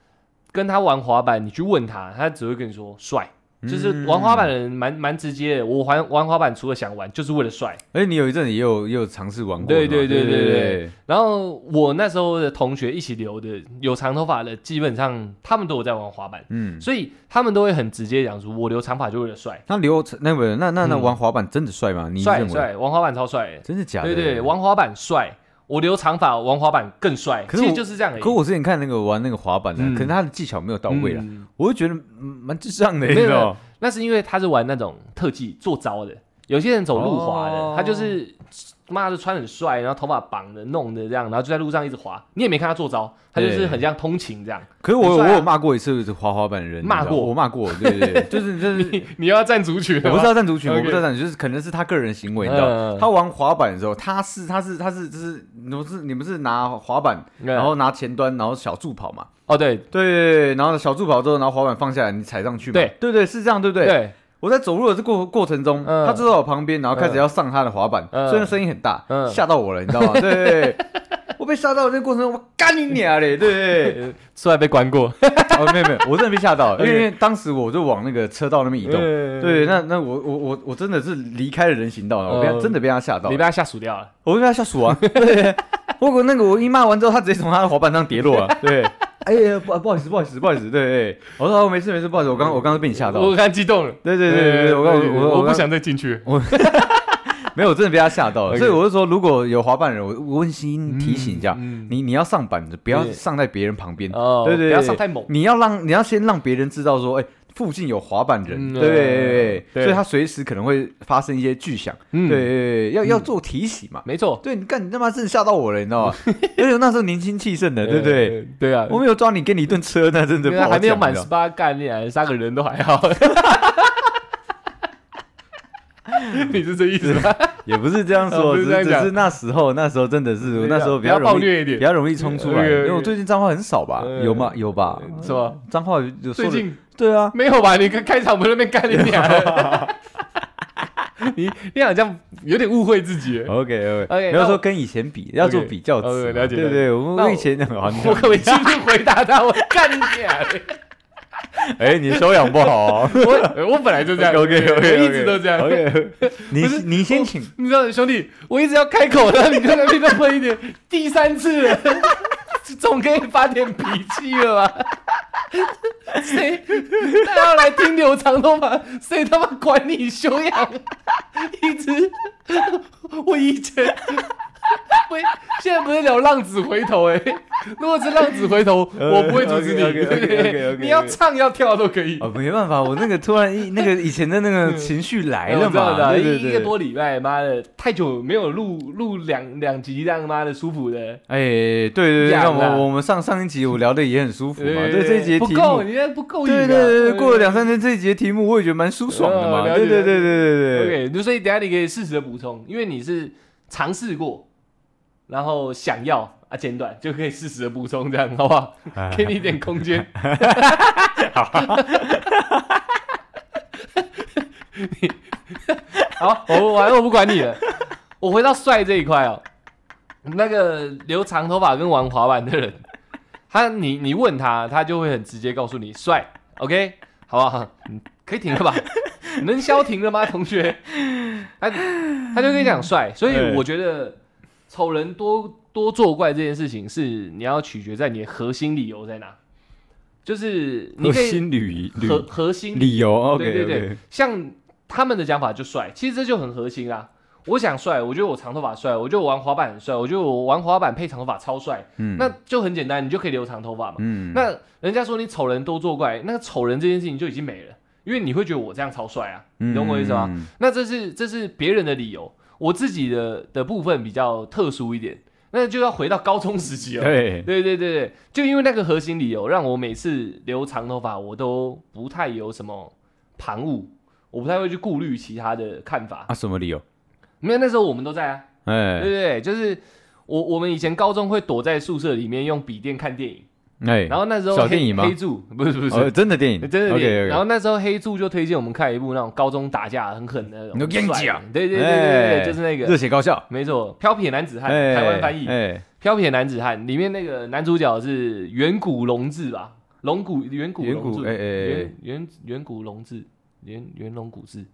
Speaker 1: 跟他玩滑板，你去问他，他只会跟你说帅。就是玩滑板的人蛮蛮直接的，我玩玩滑板除了想玩，就是为了帅。
Speaker 2: 哎，你有一阵子也有也有尝试玩过，
Speaker 1: 对
Speaker 2: 对
Speaker 1: 对对对然后我那时候的同学一起留的有长头发的，基本上他们都有在玩滑板，
Speaker 2: 嗯，
Speaker 1: 所以他们都会很直接讲说，我留长发就为了帅，
Speaker 2: 那留那个那那那
Speaker 1: 嗯
Speaker 2: 玩滑板真的帅吗？你？
Speaker 1: 帅帅，玩滑板超帅。
Speaker 2: 真的假的？
Speaker 1: 对对，玩滑板帅，我留长发玩滑板更帅，
Speaker 2: 可是我
Speaker 1: 就是这样而已。
Speaker 2: 可我之前看那个玩那个滑板的，
Speaker 1: 嗯。
Speaker 2: 可能他的技巧没有到位了，
Speaker 1: 嗯。
Speaker 2: 我就觉得嗯蛮智障的，你
Speaker 1: 没有
Speaker 2: 知道吗？
Speaker 1: 那是因为他是玩那种特技做招的，有些人走路滑的，
Speaker 2: 哦。
Speaker 1: 他就是妈就穿很帅，然后头发绑的弄的这样，然后就在路上一直滑，你也没看他做招，他就是很像通勤这样。
Speaker 2: 可是我我有骂过一次滑滑板的人，
Speaker 1: 骂过
Speaker 2: 我骂过，对对对，就是就是。
Speaker 1: 你你要站族群，
Speaker 2: 我不知道站族群，我不知道站就是可能是他个人行为，你知道
Speaker 1: 嗯？
Speaker 2: 他玩滑板的时候，他是他是他是就是你们是你们是拿滑板，
Speaker 1: 嗯
Speaker 2: 然后拿前端，然后小助跑嘛，
Speaker 1: 哦对
Speaker 2: 对对对，然后小助跑之后，然后滑板放下来，你踩上去嘛，
Speaker 1: 对
Speaker 2: 对对是这样，对不对？
Speaker 1: 对，
Speaker 2: 我在走路的这过过程中，
Speaker 1: 嗯
Speaker 2: 他坐在我旁边，然后开始要上他的滑板，
Speaker 1: 嗯
Speaker 2: 虽然声音很大，
Speaker 1: 嗯
Speaker 2: 吓到我了，你知道吗？对对对，我被吓到的这个过程中，我干你娘嘞！对 对对，
Speaker 1: 呃出来被关过，
Speaker 2: 哦没有没有，我真的被吓到了，因为
Speaker 1: OK
Speaker 2: 因为当时我就往那个车道那边移动，
Speaker 1: 对
Speaker 2: 对，那那我我我我真的是离开了人行道了，我被他
Speaker 1: 嗯
Speaker 2: 真的被他吓到
Speaker 1: 你，被他吓死掉了。
Speaker 2: 我被他吓死啊！对，我那个我一骂完之后，他直接从他的滑板上跌落了，对。哎呀，不不好意思，不好意思，不好意思，对对，我说哦没事没事，不好意思，我刚我刚刚被你吓到，
Speaker 1: 我刚激动了。
Speaker 2: 对对对对对，我刚我我
Speaker 1: 不想再进去。
Speaker 2: 没有，我真的被他吓到了，所以我是说，如果有滑板人，我我温馨提醒一下，
Speaker 1: 嗯。
Speaker 2: 你你要上板子，不要上在别人旁边，对对
Speaker 1: 不要上太猛。
Speaker 2: 你要让你要先让别人知道说，哎，附近有滑板人，
Speaker 1: 嗯
Speaker 2: 对所以他随时可能会发生一些巨响，
Speaker 1: 嗯
Speaker 2: 对要要做提醒嘛。
Speaker 1: 没错，
Speaker 2: 对，你看你他妈真的吓到我了，你知道吗？而且我那时候年轻气盛的，对不对？
Speaker 1: 呃？对啊，
Speaker 2: 我没有抓你，给你一顿车，那真的
Speaker 1: 还没有满十八干你来杀个人都还好。你是这意思吗？
Speaker 2: 也不是这样
Speaker 1: 哦
Speaker 2: 说，只
Speaker 1: 是
Speaker 2: 那时候那时候真的是那时候
Speaker 1: 比较
Speaker 2: 容易
Speaker 1: 暴虐一点
Speaker 2: 比，较容易冲出来，因为我最近脏话很少吧？
Speaker 1: 嗯
Speaker 2: 有吗？有吧？
Speaker 1: 是吧？
Speaker 2: 脏话有
Speaker 1: 最近
Speaker 2: 对啊，
Speaker 1: 没有吧？你开开场不是那边干你俩？你你好像有点误会自己。
Speaker 2: OK
Speaker 1: OK，OK，
Speaker 2: 没有说跟以前比，要做比较词
Speaker 1: OK，
Speaker 2: 嘛，
Speaker 1: 了解
Speaker 2: 对对，我们以前好，
Speaker 1: 我可不可以继续回答他？我干你俩！
Speaker 2: 哎，你修养不好哦。
Speaker 1: 我 我本来就这样
Speaker 2: OK OK，
Speaker 1: 我一直都这样。
Speaker 2: OK，你你先请，
Speaker 1: 你知道，兄弟，我一直要开口，然后你就在那边多喷一点，第三次了，总可以发点脾气了吧？谁他要来听留长头发？谁他妈管你修养？一直，我一直，不，现在不是聊浪子回头哎、如果是浪子回头，
Speaker 2: 呃
Speaker 1: 我不会阻止你对不对你要唱要跳都可以。
Speaker 2: 哦，没办法，我那个突然一那个以前的那个情绪来了嘛，对对
Speaker 1: 的一个
Speaker 2: 对。
Speaker 1: 多礼拜，妈的，太久没有录录两两集，让妈的舒服的。
Speaker 2: 哎，对对对，那我我们上上一集我聊的也很舒服嘛，对
Speaker 1: 对
Speaker 2: 这一节
Speaker 1: 不够，你现在不够
Speaker 2: 对对对对，过了两三天这一节题目我也觉得蛮舒爽的嘛，
Speaker 1: 哦
Speaker 2: 对对对对对对。
Speaker 1: OK，就所以等下你可以适时的补充，因为你是尝试过，然后想要啊简短，就可以适时的补充，这样好不好？
Speaker 2: 哎
Speaker 1: 给你一点空间。好，我反正我不管你了。我回到帅这一块哦，那个留长头发跟玩滑板的人，他你你问他，他就会很直接告诉你帅，OK，好不好？嗯可以停了吧？能消停了吗，同学？他他就跟你讲帅，所以我觉得丑人多多作怪这件事情是你要取决在你的核心理由在哪，就是你
Speaker 2: 核心旅
Speaker 1: 核
Speaker 2: 旅
Speaker 1: 核心
Speaker 2: 理由
Speaker 1: 对对对。像他们的讲法就帅，其实这就很核心啊。我想帅，我觉得我长头发帅，我觉得我玩滑板很帅，我觉得我玩滑板配长头发超帅，
Speaker 2: 嗯。
Speaker 1: 那就很简单，你就可以留长头发嘛。
Speaker 2: 嗯。
Speaker 1: 那人家说你丑人多作怪，那个丑人这件事情就已经没了，因为你会觉得我这样超帅啊，你懂我意思吗？
Speaker 2: 嗯
Speaker 1: 那这是这是别人的理由，我自己的的部分比较特殊一点，那就要回到高中时期了。
Speaker 2: 对，
Speaker 1: 对对对对，就因为那个核心理由，让我每次留长头发，我都不太有什么旁骛，我不太会去顾虑其他的看法。
Speaker 2: 啊，什么理由？
Speaker 1: 没有，那时候我们都在啊，对
Speaker 2: 哎
Speaker 1: 对对，就是我我们以前高中会躲在宿舍里面用笔电看电影，
Speaker 2: 哎，
Speaker 1: 然后那时候黑
Speaker 2: 小电影吗？
Speaker 1: 黑柱不是不是、
Speaker 2: 哦，真的电影，
Speaker 1: 真的电影。然后那时候黑柱就推荐我们看一部那种高中打架很狠的那种
Speaker 2: 我跟你讲
Speaker 1: 对对对对对，
Speaker 2: 哎
Speaker 1: 就是那个。
Speaker 2: 热血高校，
Speaker 1: 没错，飘撇男子汉，
Speaker 2: 哎
Speaker 1: 台湾翻译。
Speaker 2: 哎，
Speaker 1: 飘撇男子汉里面那个男主角是远古龙志吧？龙骨远古龙志，
Speaker 2: 远古哎哎哎
Speaker 1: 远远远古龙志，远远龙古志，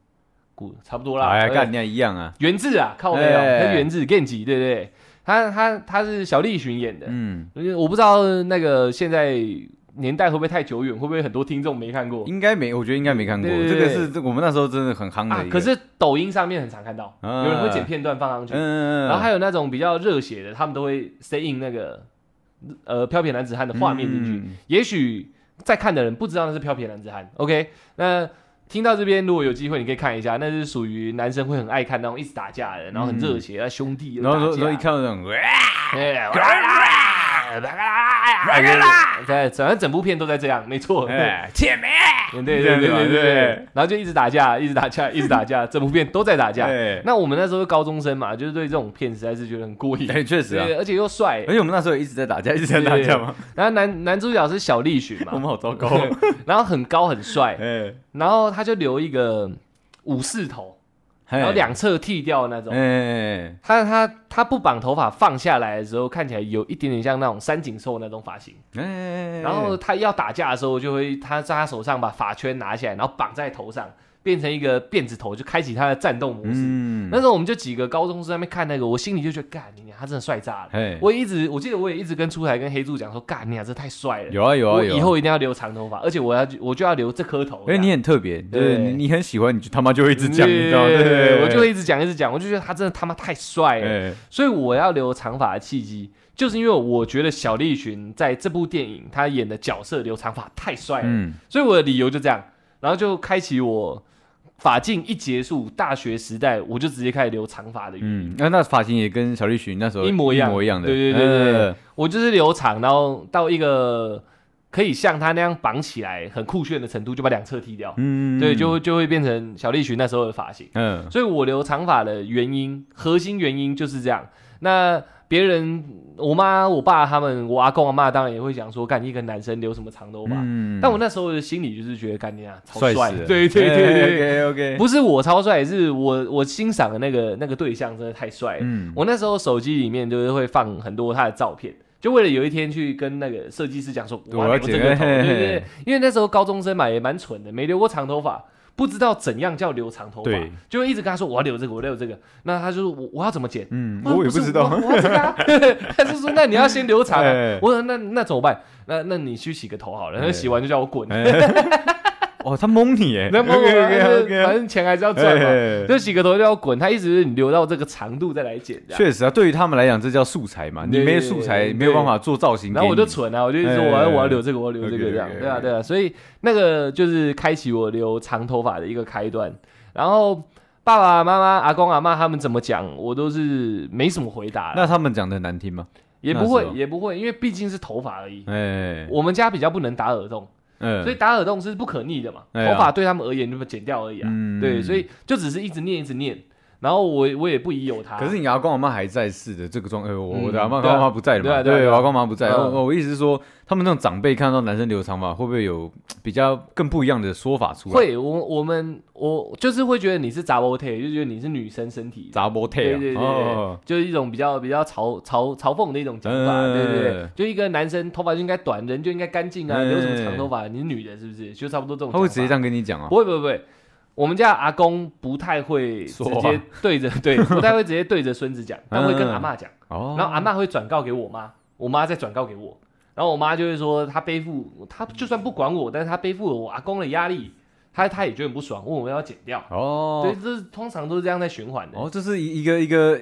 Speaker 1: 古差不多啦。
Speaker 2: 哎呀，
Speaker 1: 对
Speaker 2: 干人家一样啊，
Speaker 1: 元志啊，靠没有，
Speaker 2: 哎。
Speaker 1: 他元志 Genji，对不对？他他他是小栗旬演的，
Speaker 2: 嗯，
Speaker 1: 我不知道那个现在年代会不会太久远，会不会很多听众没看过。
Speaker 2: 应该没，我觉得应该没看过，
Speaker 1: 对对对
Speaker 2: 这个是这我们那时候真的很夯的
Speaker 1: 可是抖音上面很常看到，
Speaker 2: 啊。
Speaker 1: 有人会剪片段放上去，
Speaker 2: 嗯，
Speaker 1: 然后还有那种比较热血的，他们都会塞印那个呃飘撇男子汉的画面进去。
Speaker 2: 嗯。
Speaker 1: 也许在看的人不知道那是飘撇男子汉。OK，那听到这边，如果有机会，你可以看一下，那是属于男生会很爱看那种一直打架的，然后很热血，啊兄弟，
Speaker 2: 嗯然后说
Speaker 1: 打架。
Speaker 2: 说一看到那种，
Speaker 1: 哎 对，反正整部片都在这样，没错。对
Speaker 2: 哎，铁梅，
Speaker 1: 对对对对对对
Speaker 2: 对，
Speaker 1: 然后就一直打架，一直打架，一直打架，整部片都在打架。
Speaker 2: 哎，
Speaker 1: 那我们那时候是高中生嘛，就是对这种片实在是觉得很过瘾，
Speaker 2: 哎，确实
Speaker 1: 而且又帅。
Speaker 2: 而。且我们那时候也一直在打架，一直在打架嘛，
Speaker 1: 然后男男主角是小栗旬
Speaker 2: 我，们好糟糕，
Speaker 1: 然后很高很帅，
Speaker 2: 哎，
Speaker 1: 然后他就留一个武士头，然后两侧剃掉的那种。
Speaker 2: 哎，
Speaker 1: 他他他不绑头发放下来的时候，看起来有一点点像那种三井寿那种发型。
Speaker 2: 哎，
Speaker 1: 然后他要打架的时候，就会他在他手上把发圈拿起来，然后绑在头上，变成一个辫子头，就开启他的战斗模式。
Speaker 2: 嗯
Speaker 1: 那时候我们就几个高中生在那边看那个，我心里就觉得，干你娘，他真的帅炸了。
Speaker 2: 哎，
Speaker 1: 我一直，我记得我也一直跟出台跟黑柱讲说，干你娘，这太帅了。
Speaker 2: 有啊有啊有啊，
Speaker 1: 以后一定要留长头发，而且我要我就要留这颗头。
Speaker 2: 因为你很特别，就是
Speaker 1: 对
Speaker 2: 你你很喜欢，你就他妈就会一直讲，你知道吗？对对对，
Speaker 1: 我就会一直讲一直讲，我就觉得他真的他妈太帅了。
Speaker 2: 哎，
Speaker 1: 所以我要留长发的契机，就是因为我觉得小栗旬在这部电影他演的角色留长发太帅了，
Speaker 2: 嗯，
Speaker 1: 所以我的理由就这样，然后就开启我发禁一结束，大学时代我就直接开始留长发的原因。
Speaker 2: 嗯，那那发型也跟小栗旬那时候
Speaker 1: 一模一样。
Speaker 2: 一模一样的，
Speaker 1: 对对对我就是留长，然后到一个可以像他那样绑起来很酷炫的程度，就把两侧剃掉，
Speaker 2: 嗯。
Speaker 1: 对，就就会变成小栗旬那时候的发型。
Speaker 2: 嗯。
Speaker 1: 所以我留长发的原因，核心原因就是这样。那别人，我妈、我爸他们，我阿公阿妈当然也会讲说，干一个男生留什么长头发。
Speaker 2: 嗯。
Speaker 1: 但我那时候的心里就是觉得，干你啊，超帅
Speaker 2: 帅死了，
Speaker 1: 对对对对对
Speaker 2: ，，OK OK，
Speaker 1: 不是我超帅，是我我欣赏的那个那个对象真的太帅了。
Speaker 2: 嗯。
Speaker 1: 我那时候手机里面就是会放很多他的照片，就为了有一天去跟那个设计师讲说，
Speaker 2: 我要剪
Speaker 1: 我要留这个头，对对对，因为那时候高中生嘛，也蛮蠢的，没留过长头发。不知道怎样叫留长头发，就会一直跟他说我要留这个，我要留这个。那他就说我我要怎么剪？
Speaker 2: 嗯，我也不知道，
Speaker 1: 我我要这个啊。他就说那你要先留长。我说那那怎么办？那那你去洗个头好了。
Speaker 2: 哎
Speaker 1: 那洗完就叫我滚。
Speaker 2: 哎哦，他蒙你耶，
Speaker 1: 那蒙我反正钱还是要赚嘛。
Speaker 2: 哎
Speaker 1: 就洗个头就要滚，他一直留到这个长度再来剪。
Speaker 2: 确实啊，对于他们来讲，这叫素材嘛，你没有素材，没有办法做造型。
Speaker 1: 然后我就蠢啊，我就一直说我要
Speaker 2: 哎
Speaker 1: 我要留这个，我要留这个这样，对啊对啊，所以那个就是开启我留长头发的一个开端。然后爸爸妈妈、阿公阿妈他们怎么讲，我都是没什么回答，
Speaker 2: 那他们讲的难听吗？
Speaker 1: 也不会也不会，因为毕竟是头发而已。
Speaker 2: 哎，
Speaker 1: 我们家比较不能打耳洞，
Speaker 2: 嗯。
Speaker 1: 所以打耳洞是不可逆的嘛，头发对他们而言就剪掉而已啊。
Speaker 2: 嗯。
Speaker 1: 对，所以就只是一直念一直念，然后我我也不疑有他。
Speaker 2: 可是你阿公阿妈还在世的这个状，呃，我
Speaker 1: 嗯
Speaker 2: 我的阿妈妈不在了嘛，对，
Speaker 1: 对啊对啊对啊
Speaker 2: 我阿公阿妈不在。
Speaker 1: 嗯
Speaker 2: 我我意思是说，他们那种长辈看到男生留长发，会不会有 比较更不一样的说法出来？
Speaker 1: 会，我我们我就是会觉得你是杂波腿，就觉得你是女生身体，
Speaker 2: 杂波退啊，
Speaker 1: 对对对
Speaker 2: 哦
Speaker 1: 就是一种比较比较嘲嘲嘲讽的一种讲法，
Speaker 2: 嗯
Speaker 1: 对对对，就一个男生头发就应该短，人就应该干净啊，
Speaker 2: 嗯
Speaker 1: 留什么长头发？你是女的，是不是？就差不多这种。
Speaker 2: 他会直接这，样跟你讲啊
Speaker 1: 不？会不会不会。我们家阿公不太会直
Speaker 2: 说
Speaker 1: 接对着 对，不太会直接对着孙子讲，但会跟
Speaker 2: 嗯
Speaker 1: 阿妈讲，
Speaker 2: 哦，
Speaker 1: 然后阿妈会转告给我妈，我妈再转告给我，然后我妈就会说，她背负，她就算不管我，但是她背负了我阿公的压力，她她也觉得很不爽，问我们要剪掉。
Speaker 2: 哦，
Speaker 1: 对，这是通常都是这样在循环的。
Speaker 2: 哦，这是一一个一个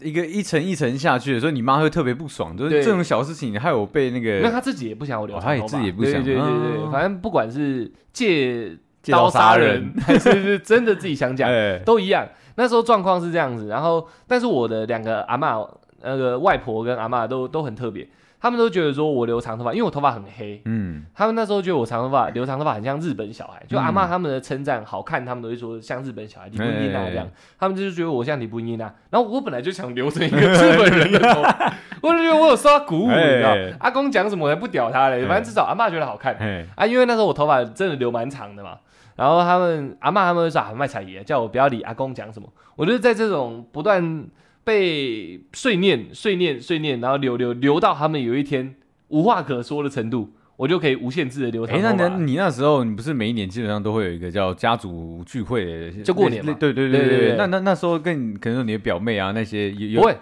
Speaker 2: 一个一层一层下去的，所以你妈会特别不爽，就是这种小事情害我被那个
Speaker 1: 那他自己也不想我留
Speaker 2: 哦他也自己也不想
Speaker 1: 对对对对反正不管是借
Speaker 2: 借刀
Speaker 1: 刀
Speaker 2: 杀人。
Speaker 1: 还是是真的自己想讲，
Speaker 2: 哎。
Speaker 1: 都一样。那时候状况是这样子，然后但是我的两个阿嬷，那个外婆跟阿嬷都都很特别，他们都觉得说我留长头发，因为我头发很黑，
Speaker 2: 嗯。
Speaker 1: 他们那时候觉得我长头发留长头发很像日本小孩，就
Speaker 2: 嗯
Speaker 1: 阿嬷他们的称赞好看，他们都会说像日本小孩李布伊娜这样。
Speaker 2: 哎，
Speaker 1: 他们就是觉得我像李布伊娜。然后我本来就想留成一个日本人的头，我就觉得我有受到鼓舞，你知道
Speaker 2: 哎，
Speaker 1: 阿公讲什么我才不屌他嘞，
Speaker 2: 哎
Speaker 1: 反正至少阿嬷觉得好看。
Speaker 2: 哎。
Speaker 1: 啊，因为那时候我头发真的留蛮长的嘛。然后他们阿妈他们就说啊卖彩爷，叫我不要理阿公讲什么。我就是在这种不断被碎念、碎念、碎念，然后流流流到他们有一天无话可说的程度，我就可以无限制的留长
Speaker 2: 哎。那你你那时候你不是每一年基本上都会有一个叫家族聚会的，
Speaker 1: 就过年嘛
Speaker 2: 类对对对
Speaker 1: 对对对
Speaker 2: 那那那时候跟你可能你的表妹啊那些有有
Speaker 1: 不会，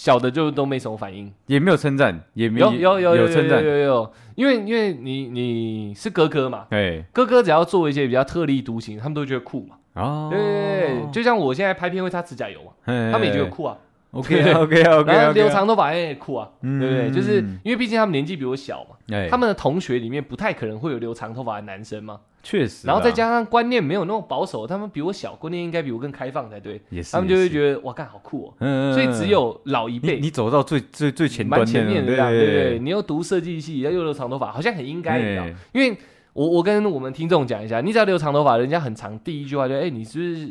Speaker 1: 小的就都没什么反应。
Speaker 2: 也没有称赞，也没
Speaker 1: 有有有有有
Speaker 2: 称赞，
Speaker 1: 有有，因为因为你你是哥哥嘛，
Speaker 2: 对
Speaker 1: 哥哥只要做一些比较特立独行，他们都觉得酷嘛。
Speaker 2: 哦，
Speaker 1: 对对对，就像我现在拍片会擦指甲油嘛，
Speaker 2: 他
Speaker 1: 他们也觉得酷啊。
Speaker 2: OK OK OK，
Speaker 1: 然后留长头发也酷啊，
Speaker 2: 嗯
Speaker 1: 对不对？就是因为毕竟他们年纪比我小嘛，
Speaker 2: 哎，
Speaker 1: 他们的同学里面不太可能会有留长头发的男生嘛。
Speaker 2: 确实啦，
Speaker 1: 然后再加上观念没有那么保守，他们比我小，观念应该比我更开放才对。
Speaker 2: 也是，
Speaker 1: 他们就会
Speaker 2: 得，
Speaker 1: 觉得哇，干好酷哦。
Speaker 2: 嗯
Speaker 1: 所以只有老一
Speaker 2: 你
Speaker 1: 辈
Speaker 2: 你走到最最最前端
Speaker 1: 蛮前面的对
Speaker 2: 对
Speaker 1: 不对？你又读设计系，又留长头发，好像很应该，你知道
Speaker 2: 哎？
Speaker 1: 因为我我跟我们听众讲一下，你只要留长头发，人家很长，第一句话就哎，你是不是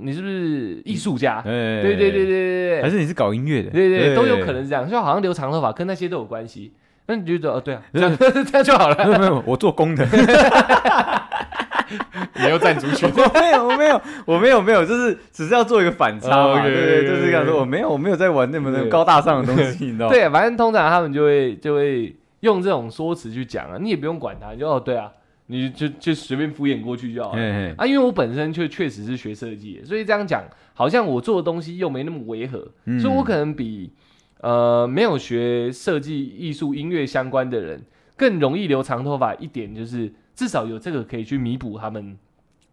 Speaker 1: 你是不是艺术家？
Speaker 2: 哎，
Speaker 1: 对对对对对对
Speaker 2: 还是你是搞音乐的，
Speaker 1: 对对，都有可能是这样，就好像留长头发跟那些都有关系。那你觉得哦，对啊，这样这样就好了。
Speaker 2: 没有没有，我做工的，
Speaker 1: 也要站族群，
Speaker 2: 我没有我没有我没有没有，就是只是要做一个反差
Speaker 1: 哦
Speaker 2: 嘛对对就是这样
Speaker 1: OK
Speaker 2: 说，我没有我没有在玩那么那么高大上的东西，你知道吗？
Speaker 1: 对，反正通常他们就会就会用这种说辞去讲啊，你也不用管他，你就哦对啊，你就就随便敷衍过去就好了。
Speaker 2: 哎
Speaker 1: 啊，因为我本身确确实是学设计的，所以这样讲好像我做的东西又没那么违和，
Speaker 2: 嗯
Speaker 1: 所以我可能比呃没有学设计、艺术、音乐相关的人更容易留长头发一点，就是至少有这个可以去弥补他们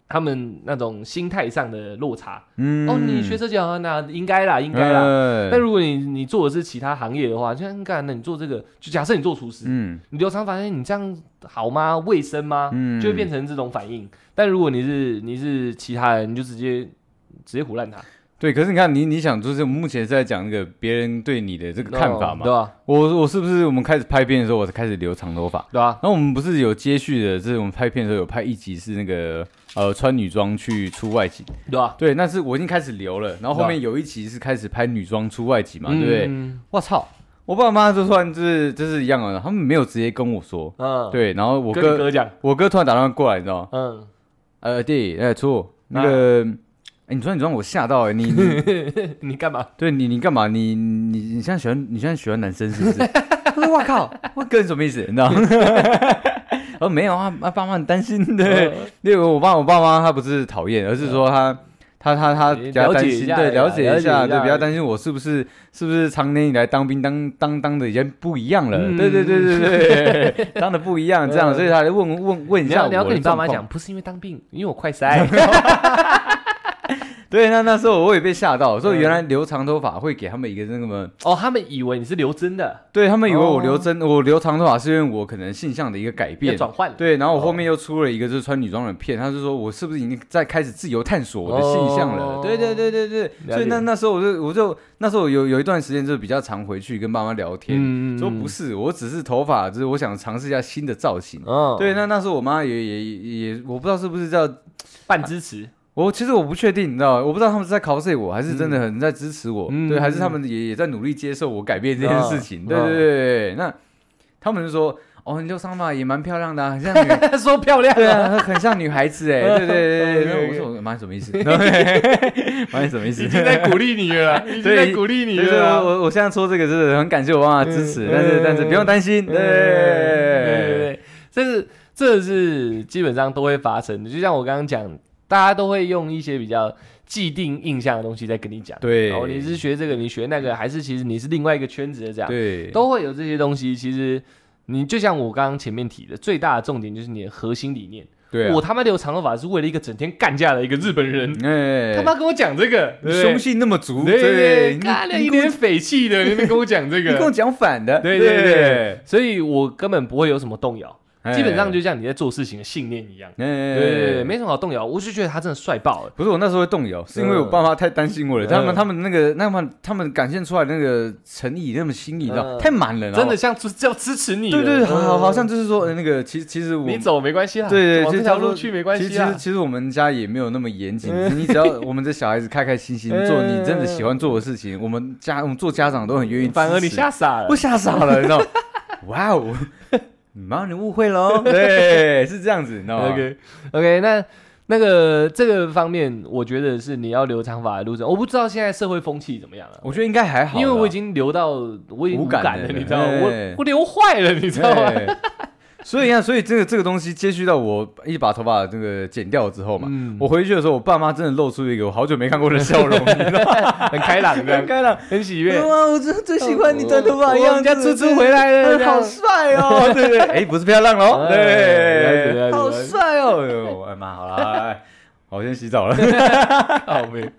Speaker 1: 他们那种心态上的落差。
Speaker 2: 嗯
Speaker 1: 哦，你学设计啊，那应该啦，应该啦。
Speaker 2: 啦
Speaker 1: 但如果你你做的是其他行业的话，就像干，那你做这个，就假设你做厨师，
Speaker 2: 嗯
Speaker 1: 你留长发，哎你这样好吗？卫生吗？
Speaker 2: 嗯
Speaker 1: 就会变成这种反应。但如果你是你是其他人，你就直接直接胡乱他。
Speaker 2: 对，可是你看，你你想，就是目前是在讲那个别人对你的这个看法嘛
Speaker 1: 对？吧？
Speaker 2: 我我是不是我们开始拍片的时候，我才开始留长头发？
Speaker 1: 对吧？
Speaker 2: 然后我们不是有接续的，这是我们拍片的时候有拍一集是那个呃穿女装去出外景，
Speaker 1: 对吧？
Speaker 2: 对，那是我已经开始留了，然后后面有一集是开始拍女装出外景嘛，对不对？
Speaker 1: 嗯
Speaker 2: 我操，我爸妈就突然就是就是一样的，他们没有直接跟我说，
Speaker 1: 嗯，
Speaker 2: 对，然后我哥
Speaker 1: 讲，
Speaker 2: 我哥突然打电话过来，你知道吗？
Speaker 1: 嗯，
Speaker 2: 呃，弟，哎，初那个，哎，你穿女装我吓到哎，你你
Speaker 1: 你干嘛？
Speaker 2: 对你你干嘛？你你你现在喜欢你现在喜欢男生是不是？我说我靠，我哥你什么意思？你知道吗？我说没有啊，啊爸妈很担心
Speaker 1: 嗯
Speaker 2: 对，因为我爸我爸妈他不是讨厌，而是说他。他他他比较担心，
Speaker 1: 了解一下
Speaker 2: 对，了解一下，对，比较担心我是不是是不是常年以来当兵当当当的已经不一样了，
Speaker 1: 嗯
Speaker 2: 对对对对对，当的不一样，这样，
Speaker 1: 嗯
Speaker 2: 所以他来问问问一下
Speaker 1: 你要跟你爸妈讲，不是因为当兵，因为我快塞。
Speaker 2: 对，那那时候我也被吓到，说
Speaker 1: 嗯
Speaker 2: 原来留长头发会给他们一个那个么，
Speaker 1: 哦，他们以为你是留真的，
Speaker 2: 对他们以为我
Speaker 1: 哦
Speaker 2: 留真，我留长头发是因为我可能性向的一个改
Speaker 1: 要
Speaker 2: 变。
Speaker 1: 转换了。
Speaker 2: 对，然后我后面
Speaker 1: 哦
Speaker 2: 又出了一个就是穿女装的片，他就说我是不是已经在开始自由探索我的性向了？
Speaker 1: 哦
Speaker 2: 对对对对对，所以那那时候我就我就那时候有有一段时间就比较常回去跟爸妈聊天，
Speaker 1: 嗯
Speaker 2: 说不是，我只是头发，就是我想尝试一下新的造型。
Speaker 1: 哦，
Speaker 2: 对，那那时候我妈也也也也，我不知道是不是叫
Speaker 1: 半支持。
Speaker 2: 我其实我不确定，你知道吗，我不知道他们是在 cos 我，还是真的很在支持我，
Speaker 1: 嗯
Speaker 2: 对，还是他们也也在努力接受我改变这件事情，
Speaker 1: 嗯
Speaker 2: 对对对。那他们就说，哦，你留长发也蛮漂亮的、啊，很像女，
Speaker 1: 说漂亮
Speaker 2: 对啊，很像女孩子哎，对对对对。我说妈什么意思？妈什么意思？
Speaker 1: 已经在鼓励你了啦，已经
Speaker 2: 对
Speaker 1: 在鼓励你了。
Speaker 2: 我我现在说这个是很感谢我妈妈的支持，
Speaker 1: 嗯
Speaker 2: 但是但是不用担心，
Speaker 1: 对对对
Speaker 2: 对
Speaker 1: 对，这是这是基本上都会发生的。就像我刚刚讲，大家都会用一些比较既定印象的东西在跟你讲。
Speaker 2: 对。
Speaker 1: 哦，你是学这个，你学那个，还是其实你是另外一个圈子的这样，
Speaker 2: 对。
Speaker 1: 都会有这些东西。其实你就像我刚刚前面提的，最大的重点就是你的核心理念。
Speaker 2: 对啊。
Speaker 1: 我，他妈留长头发是为了一个整天干架的一个日本人，
Speaker 2: 哎，
Speaker 1: 他妈跟我讲这个，
Speaker 2: 凶性那么足，
Speaker 1: 对对对，
Speaker 2: 你
Speaker 1: 干了一脸匪气的，你们跟我讲这个。
Speaker 2: 你跟我，讲反的，
Speaker 1: 对对对，所以我根本不会有什么动摇，
Speaker 2: 哎
Speaker 1: 基本上就像你在做事情的信念一样，
Speaker 2: 哎
Speaker 1: 对对对，没什么好动摇。我就觉得他真的帅爆了，
Speaker 2: 不是我那时候会动摇，是因为我爸妈太担心我了。
Speaker 1: 嗯
Speaker 2: 他们他们那个那么他们展现出来的那个诚意，那么心意，你知道
Speaker 1: 嗯
Speaker 2: 太满了，
Speaker 1: 真的像支要支持你
Speaker 2: 对对，好好好像
Speaker 1: 嗯
Speaker 2: 就是说呃那个其实其实我
Speaker 1: 你走没关系啦，
Speaker 2: 对对，
Speaker 1: 这条路去没关系
Speaker 2: 其实其实。我们家也没有那么严谨，你只要我们的小孩子开开心心做 你真的喜欢做的事情，我们家我们做家长都很愿意。
Speaker 1: 反而你吓傻了
Speaker 2: 我，吓傻了，你知道？哇哦，妈你误会喽，对，是这样子，你知道吗
Speaker 1: OK OK，那那个这个方面，我觉得是你要留长发的路程。我不知道现在社会风气怎么样了，
Speaker 2: 我觉得应该还好，
Speaker 1: 因为我已经留到我已经
Speaker 2: 无感
Speaker 1: 无感了，你知道吗？
Speaker 2: 哎
Speaker 1: 我我留坏了，你知道吗？
Speaker 2: 对 所以你看，所以这个这个东西接续到我一把头发这个剪掉之后嘛，
Speaker 1: 嗯
Speaker 2: 我回去的时候，我爸妈真的露出一个我好久没看过的笑容，你知道吗？
Speaker 1: 很开朗，这样
Speaker 2: 开朗。
Speaker 1: 很喜悦。
Speaker 2: 哇，我真的最喜欢你短头发样子，
Speaker 1: 家猪猪回来了，
Speaker 2: 好帅哦！对对，哎，不是漂亮喽，
Speaker 1: 哎了解了
Speaker 2: 对，
Speaker 1: 解
Speaker 2: 好帅哦！哎呦哎妈，好了，哎我先洗澡了。
Speaker 1: 靠背。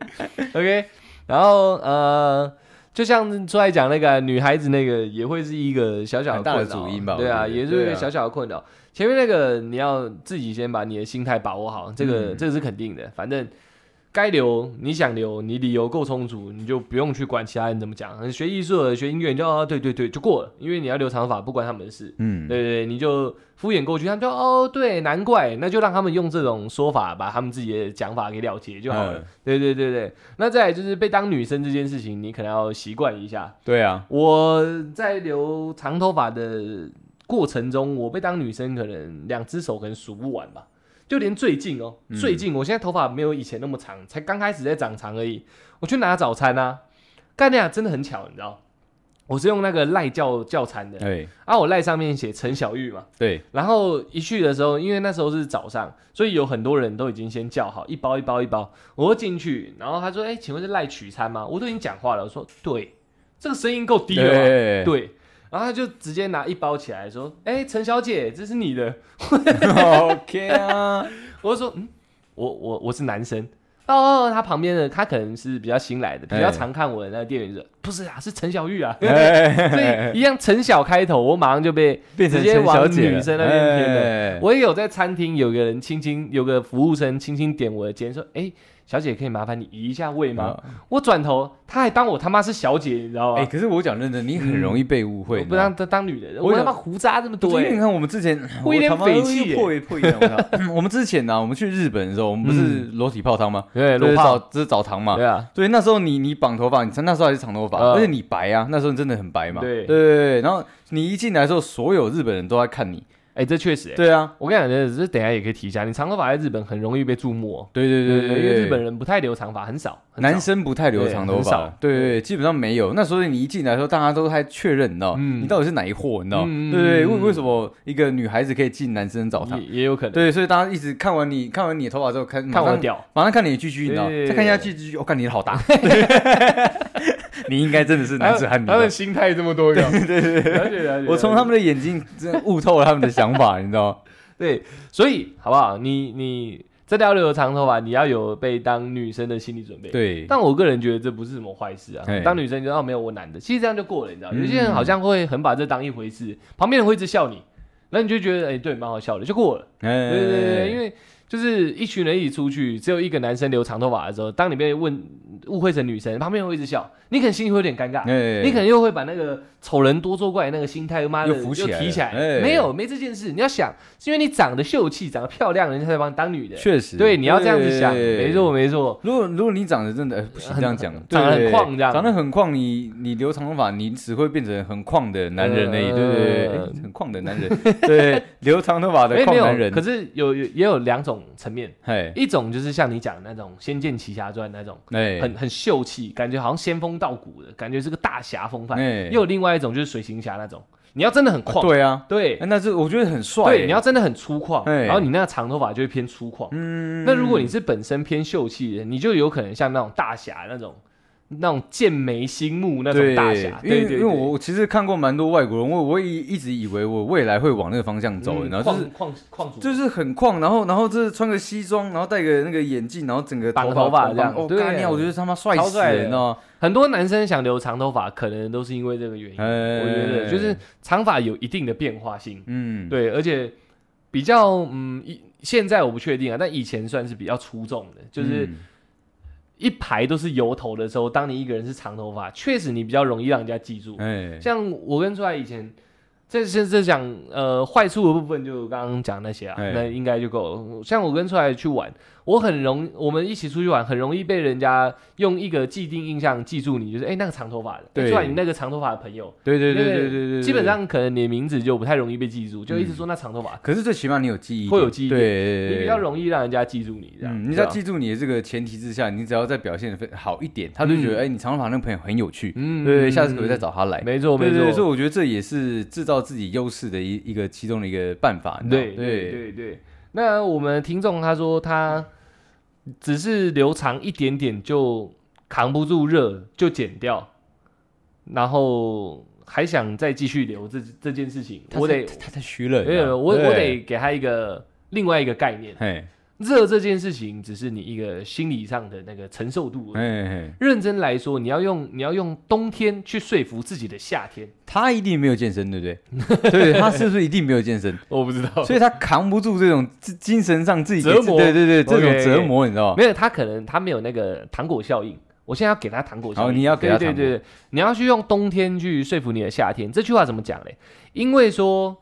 Speaker 1: OK，然后呃，就像出来讲那个女孩子那个，也会是一个小小
Speaker 2: 大的
Speaker 1: 困扰
Speaker 2: 主因吧
Speaker 1: 对啊，也是一个小小的困扰。前面那个你要自己先把你的心态把握好，这个、
Speaker 2: 嗯
Speaker 1: 这个是肯定的。反正该留你想留，你理由够充足，你就不用去管其他人怎么讲。学艺术的、学音乐，你就啊对对对就过了，因为你要留长发，不关他们的事。
Speaker 2: 嗯，
Speaker 1: 对对对，你就敷衍过去，他们就哦，对，难怪，那就让他们用这种说法把他们自己的讲法给了结就好了。
Speaker 2: 嗯
Speaker 1: 对对对对，那再来就是被当女生这件事情，你可能要习惯一下。
Speaker 2: 对啊，
Speaker 1: 我在留长头发的过程中，我被当女生可能两只手可能数不完吧。就连最近哦，
Speaker 2: 嗯
Speaker 1: 最近我现在头发没有以前那么长，才刚开始在长长而已。我去拿早餐啊，干那真的很巧，你知道，我是用那个赖叫叫餐的，
Speaker 2: 对
Speaker 1: 啊，我赖上面写陈小玉嘛，
Speaker 2: 对，
Speaker 1: 然后一去的时候，因为那时候是早上，所以有很多人都已经先叫好一包一包一包。我就进去，然后他说：“哎、请问是赖取餐吗？”我都已经讲话了，我说：“对，这个声音够低了吧？”
Speaker 2: 对
Speaker 1: 对，然后他就直接拿一包起来说：“哎、陈小姐，这是你的。
Speaker 2: OK 啊，”
Speaker 1: 我就说：“嗯，我我我是男生。”哦，他旁边的他可能是比较新来的，比较
Speaker 2: 哎
Speaker 1: 常看我的那个店员说：“不是啊，是陈小玉啊。”
Speaker 2: 哎
Speaker 1: 所以一样陈小开头，我马上就被直接往
Speaker 2: 姐
Speaker 1: 女生那边偏了。
Speaker 2: 哎
Speaker 1: 我也有在餐厅有个人轻轻有个服务生轻轻点我的肩说：“哎、小姐可以麻烦你移一下位吗？
Speaker 2: 啊
Speaker 1: 我转头，她还当我他妈是小姐，你知道吗？
Speaker 2: 哎，可是我讲认真，你很容易被误会，
Speaker 1: 我不当当当女人，
Speaker 2: 我
Speaker 1: 他妈胡渣这么多哎、
Speaker 2: 你看我们之前 我他妈
Speaker 1: 匪气耶
Speaker 2: 破一破一点，我们之前呢，我们去日本的时候，我们不是裸体泡汤吗？
Speaker 1: 对，
Speaker 2: 就是
Speaker 1: 裸泡，
Speaker 2: 澡，这是澡堂嘛。
Speaker 1: 对啊，
Speaker 2: 对，那时候你你绑头发，你那时候还是长头发，
Speaker 1: 嗯
Speaker 2: 而且你白啊，那时候你真的很白嘛。
Speaker 1: 对
Speaker 2: 对对对，然后你一进来的时候，所有日本人都在看你。
Speaker 1: 哎、这确实、欸，
Speaker 2: 对啊，
Speaker 1: 我跟你讲，这这等一下也可以提一下，你长头发在日本很容易被注目哦，
Speaker 2: 对对对对
Speaker 1: 因为，日本人不太留长发，很少，
Speaker 2: 男生不太留长头发
Speaker 1: 对很少，
Speaker 2: 对对对，基本上没有。那所以你一进来的时候，大家都还确认，你知道，
Speaker 1: 嗯。
Speaker 2: 你到底是哪一货，你知道？
Speaker 1: 嗯
Speaker 2: 对为
Speaker 1: 嗯
Speaker 2: 为什么一个女孩子可以进男生澡堂？
Speaker 1: 也也有可能。
Speaker 2: 对，所以大家一直看完你看完你的头发之后，看
Speaker 1: 看我的屌，
Speaker 2: 马上看你的 GG，你知道，
Speaker 1: 对
Speaker 2: 再看一下 GG，我看你的好大 你应该真的是男子汉。
Speaker 1: 他们心态这么多样，对对对，了解了解。
Speaker 2: 我从他们的眼睛真的悟透了他们的想法，你知道吗？
Speaker 1: 对，所以好不好？你你真的要留长头发，你要有被当女生的心理准备。。
Speaker 2: 对，
Speaker 1: 但我个人觉得这不是什么坏事啊。当女生就哦没有我男的，其实这样就过了，你知道？
Speaker 2: 嗯
Speaker 1: 有些人好像会很把这当一回事，旁边人会一直笑你，然后你就觉得哎对蛮好笑的，就过了。
Speaker 2: 对
Speaker 1: 对对对，因为就是一群人一起出去，只有一个男生留长头发的时候，当你被问误会成女生，旁边人会一直笑，你可能心里会有点尴尬，
Speaker 2: 哎。
Speaker 1: 你可能又会把那个丑人多作怪那个心态，妈的
Speaker 2: 又浮起来
Speaker 1: 提起来。
Speaker 2: 哎。
Speaker 1: 没有，没这件事。你要想，是因为你长得秀气、长得漂亮，人家才把你当女的。
Speaker 2: 确实，
Speaker 1: 对，你要这样子想，
Speaker 2: 对。
Speaker 1: 没。错没错。
Speaker 2: 如果如果你长得真的、呃不行
Speaker 1: 很
Speaker 2: 这样讲，
Speaker 1: 长得很
Speaker 2: 对
Speaker 1: 旷这样。
Speaker 2: 长得很旷，你你留长头发，你只会变成很旷的男人而已，
Speaker 1: 呃。
Speaker 2: 对对很旷的男人，对，留长头发的旷男，人，
Speaker 1: 可是有有也有两种层面，
Speaker 2: 嘿，
Speaker 1: 一种就是像你讲的那种《仙剑奇侠传》那种，
Speaker 2: 哎，
Speaker 1: 很很秀气，感觉好像仙风道骨的感觉，是个大侠风范。
Speaker 2: 哎。
Speaker 1: 又有另外一种就是水行侠那种，你要真的很旷，
Speaker 2: 对啊，
Speaker 1: 对。
Speaker 2: 哎那这我觉得很帅，
Speaker 1: 对，你要真的很粗犷，
Speaker 2: 哎。
Speaker 1: 然后你那个长头发就会偏粗犷。
Speaker 2: 嗯。
Speaker 1: 那如果你是本身偏秀气的，你就有可能像那种大侠那种。那种剑眉星目那种大侠，对对
Speaker 2: 因为我其实看过蛮多外国人，我我一一直以为我未来会往那个方向走，
Speaker 1: 嗯
Speaker 2: 然后就是
Speaker 1: 矿矿主，
Speaker 2: 就是很旷，然后然后这穿个西装，然后戴个那个眼镜，然后整个
Speaker 1: 绑
Speaker 2: 头
Speaker 1: 头发这样
Speaker 2: 哦，
Speaker 1: 对
Speaker 2: 干你啊我觉得他妈帅死了，
Speaker 1: 超帅的。
Speaker 2: 你知道吗？
Speaker 1: 很多男生想留长头发，可能都是因为这个原因。
Speaker 2: 哎
Speaker 1: 我觉得就是长发有一定的变化性，
Speaker 2: 嗯，
Speaker 1: 对，而且比较嗯，以现在我不确定啊，但以前算是比较出众的，就是
Speaker 2: 嗯
Speaker 1: 一排都是油头的时候，当你一个人是长头发，确实你比较容易让人家记住。
Speaker 2: 哎，
Speaker 1: 像我跟出来以前，这这这讲呃坏处的部分，就刚刚讲那些啊，
Speaker 2: 哎
Speaker 1: 那应该就够了。像我跟出来去玩，我很容我们一起出去玩，很容易被人家用一个既定印象记住你，就是哎、那个长头发的，
Speaker 2: 对
Speaker 1: 出来你那个长头发的朋友，
Speaker 2: 对对对对对对，
Speaker 1: 基本。上可能你的名字就不太容易被记住，就一直说那长头发，
Speaker 2: 可是最起码你有记忆，
Speaker 1: 会有记忆
Speaker 2: 对，
Speaker 1: 你比较容易让人家记住你这样。
Speaker 2: 嗯，你只要记住你的这个前提之下，你只要再表现的好一点，他就觉得
Speaker 1: 嗯
Speaker 2: 哎，你长头发那个朋友很有趣，
Speaker 1: 嗯
Speaker 2: 对，下次可不可以再找他来？
Speaker 1: 没错没
Speaker 2: 对对对，所以
Speaker 1: 错，
Speaker 2: 我觉得这也是制造自己优势的一一个其中的一个办法。
Speaker 1: 对对对。那我们听众他说他只是留长一点点就扛不住热就剪掉，然后还想再继续留这这件事情，我得
Speaker 2: 太他太虚了，
Speaker 1: 没有我我得给他一个另外一个概念，
Speaker 2: 嘿，
Speaker 1: 热这件事情只是你一个心理上的那个承受度而已。认真来说，你要用你要用冬天去说服自己的夏天，
Speaker 2: 他一定没有健身，对不对？对，他是不是一定没有健身？
Speaker 1: 我不知道
Speaker 2: 所以他扛不住这种精精神上自己
Speaker 1: 折磨
Speaker 2: 对对对，这种折磨，你知道吗？
Speaker 1: 没有他可能他没有那个糖果效应。我现在要给他糖果效应，
Speaker 2: 你要给他糖
Speaker 1: 对对，你要去用冬天去说服你的夏天。这句话怎么讲嘞？因为说，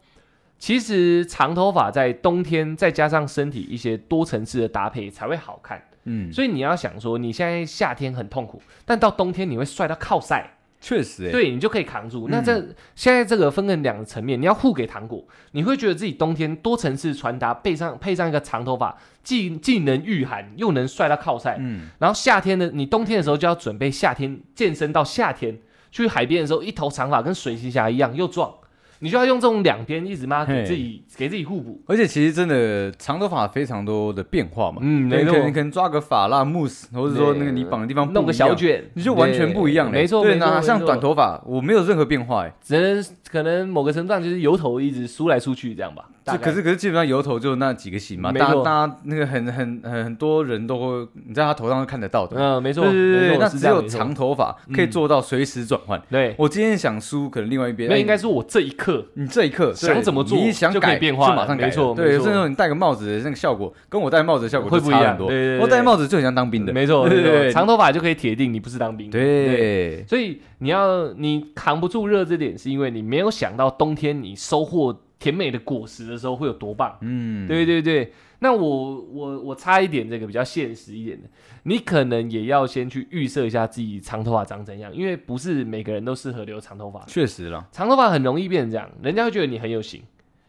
Speaker 1: 其实长头发在冬天再加上身体一些多层次的搭配才会好看。
Speaker 2: 嗯，
Speaker 1: 所以你要想说，你现在夏天很痛苦，但到冬天你会帅到靠晒，
Speaker 2: 确实，哎，
Speaker 1: 对你就可以扛住。
Speaker 2: 嗯。
Speaker 1: 那这现在这个分成两个层面，你要互给糖果，你会觉得自己冬天多层次穿搭，配上配上一个长头发，既既能御寒，又能帅到靠晒。
Speaker 2: 嗯，
Speaker 1: 然后夏天的你冬天的时候就要准备夏天健身到夏天，去海边的时候一头长发跟水行侠一样又壮，你就要用这种两边一直妈给自己给自己互补。
Speaker 2: 而且其实真的长头发非常多的变化嘛，
Speaker 1: 嗯没错
Speaker 2: 对你可能可能抓个发蜡慕斯，或者说那个你绑的地方
Speaker 1: 弄个小卷，
Speaker 2: 你就完全不一样了。
Speaker 1: 没错
Speaker 2: 对，
Speaker 1: 没错没错
Speaker 2: 那像短头发，我没有任何变化，哎，
Speaker 1: 只能可能某个程度上就是油头一直梳来梳去这样吧。大
Speaker 2: 可是可是基本上油头就那几个型嘛，大家大家那个很很很很多人都会你在他头上都看得到的。
Speaker 1: 嗯，没错，
Speaker 2: 对对对那只有长头发可以
Speaker 1: 嗯
Speaker 2: 做到随时转换。
Speaker 1: 对，
Speaker 2: 我今天想梳，可能另外一边
Speaker 1: 那
Speaker 2: 哎
Speaker 1: 应该是我这一刻
Speaker 2: 你这一刻
Speaker 1: 想怎么做
Speaker 2: 你想改
Speaker 1: 变化
Speaker 2: 就马上改
Speaker 1: 没错
Speaker 2: 对，甚至你戴个帽子的那个效果，跟我戴帽子的效果
Speaker 1: 会不一样
Speaker 2: 很多。我戴帽子就很像当兵的。
Speaker 1: 没错，
Speaker 2: 对对
Speaker 1: 长头发就可以铁定你不是当兵。
Speaker 2: 对，
Speaker 1: 所以你要你扛不住热这点，是因为你没有想到冬天你收获甜美的果实的时候会有多棒。
Speaker 2: 嗯，
Speaker 1: 对对对，那我我我差一点这个比较现实一点的，你可能也要先去预设一下自己长头发长怎样，因为不是每个人都适合留长头发，
Speaker 2: 确实了。
Speaker 1: 长头发很容易变成这样，人家会觉得你很有型，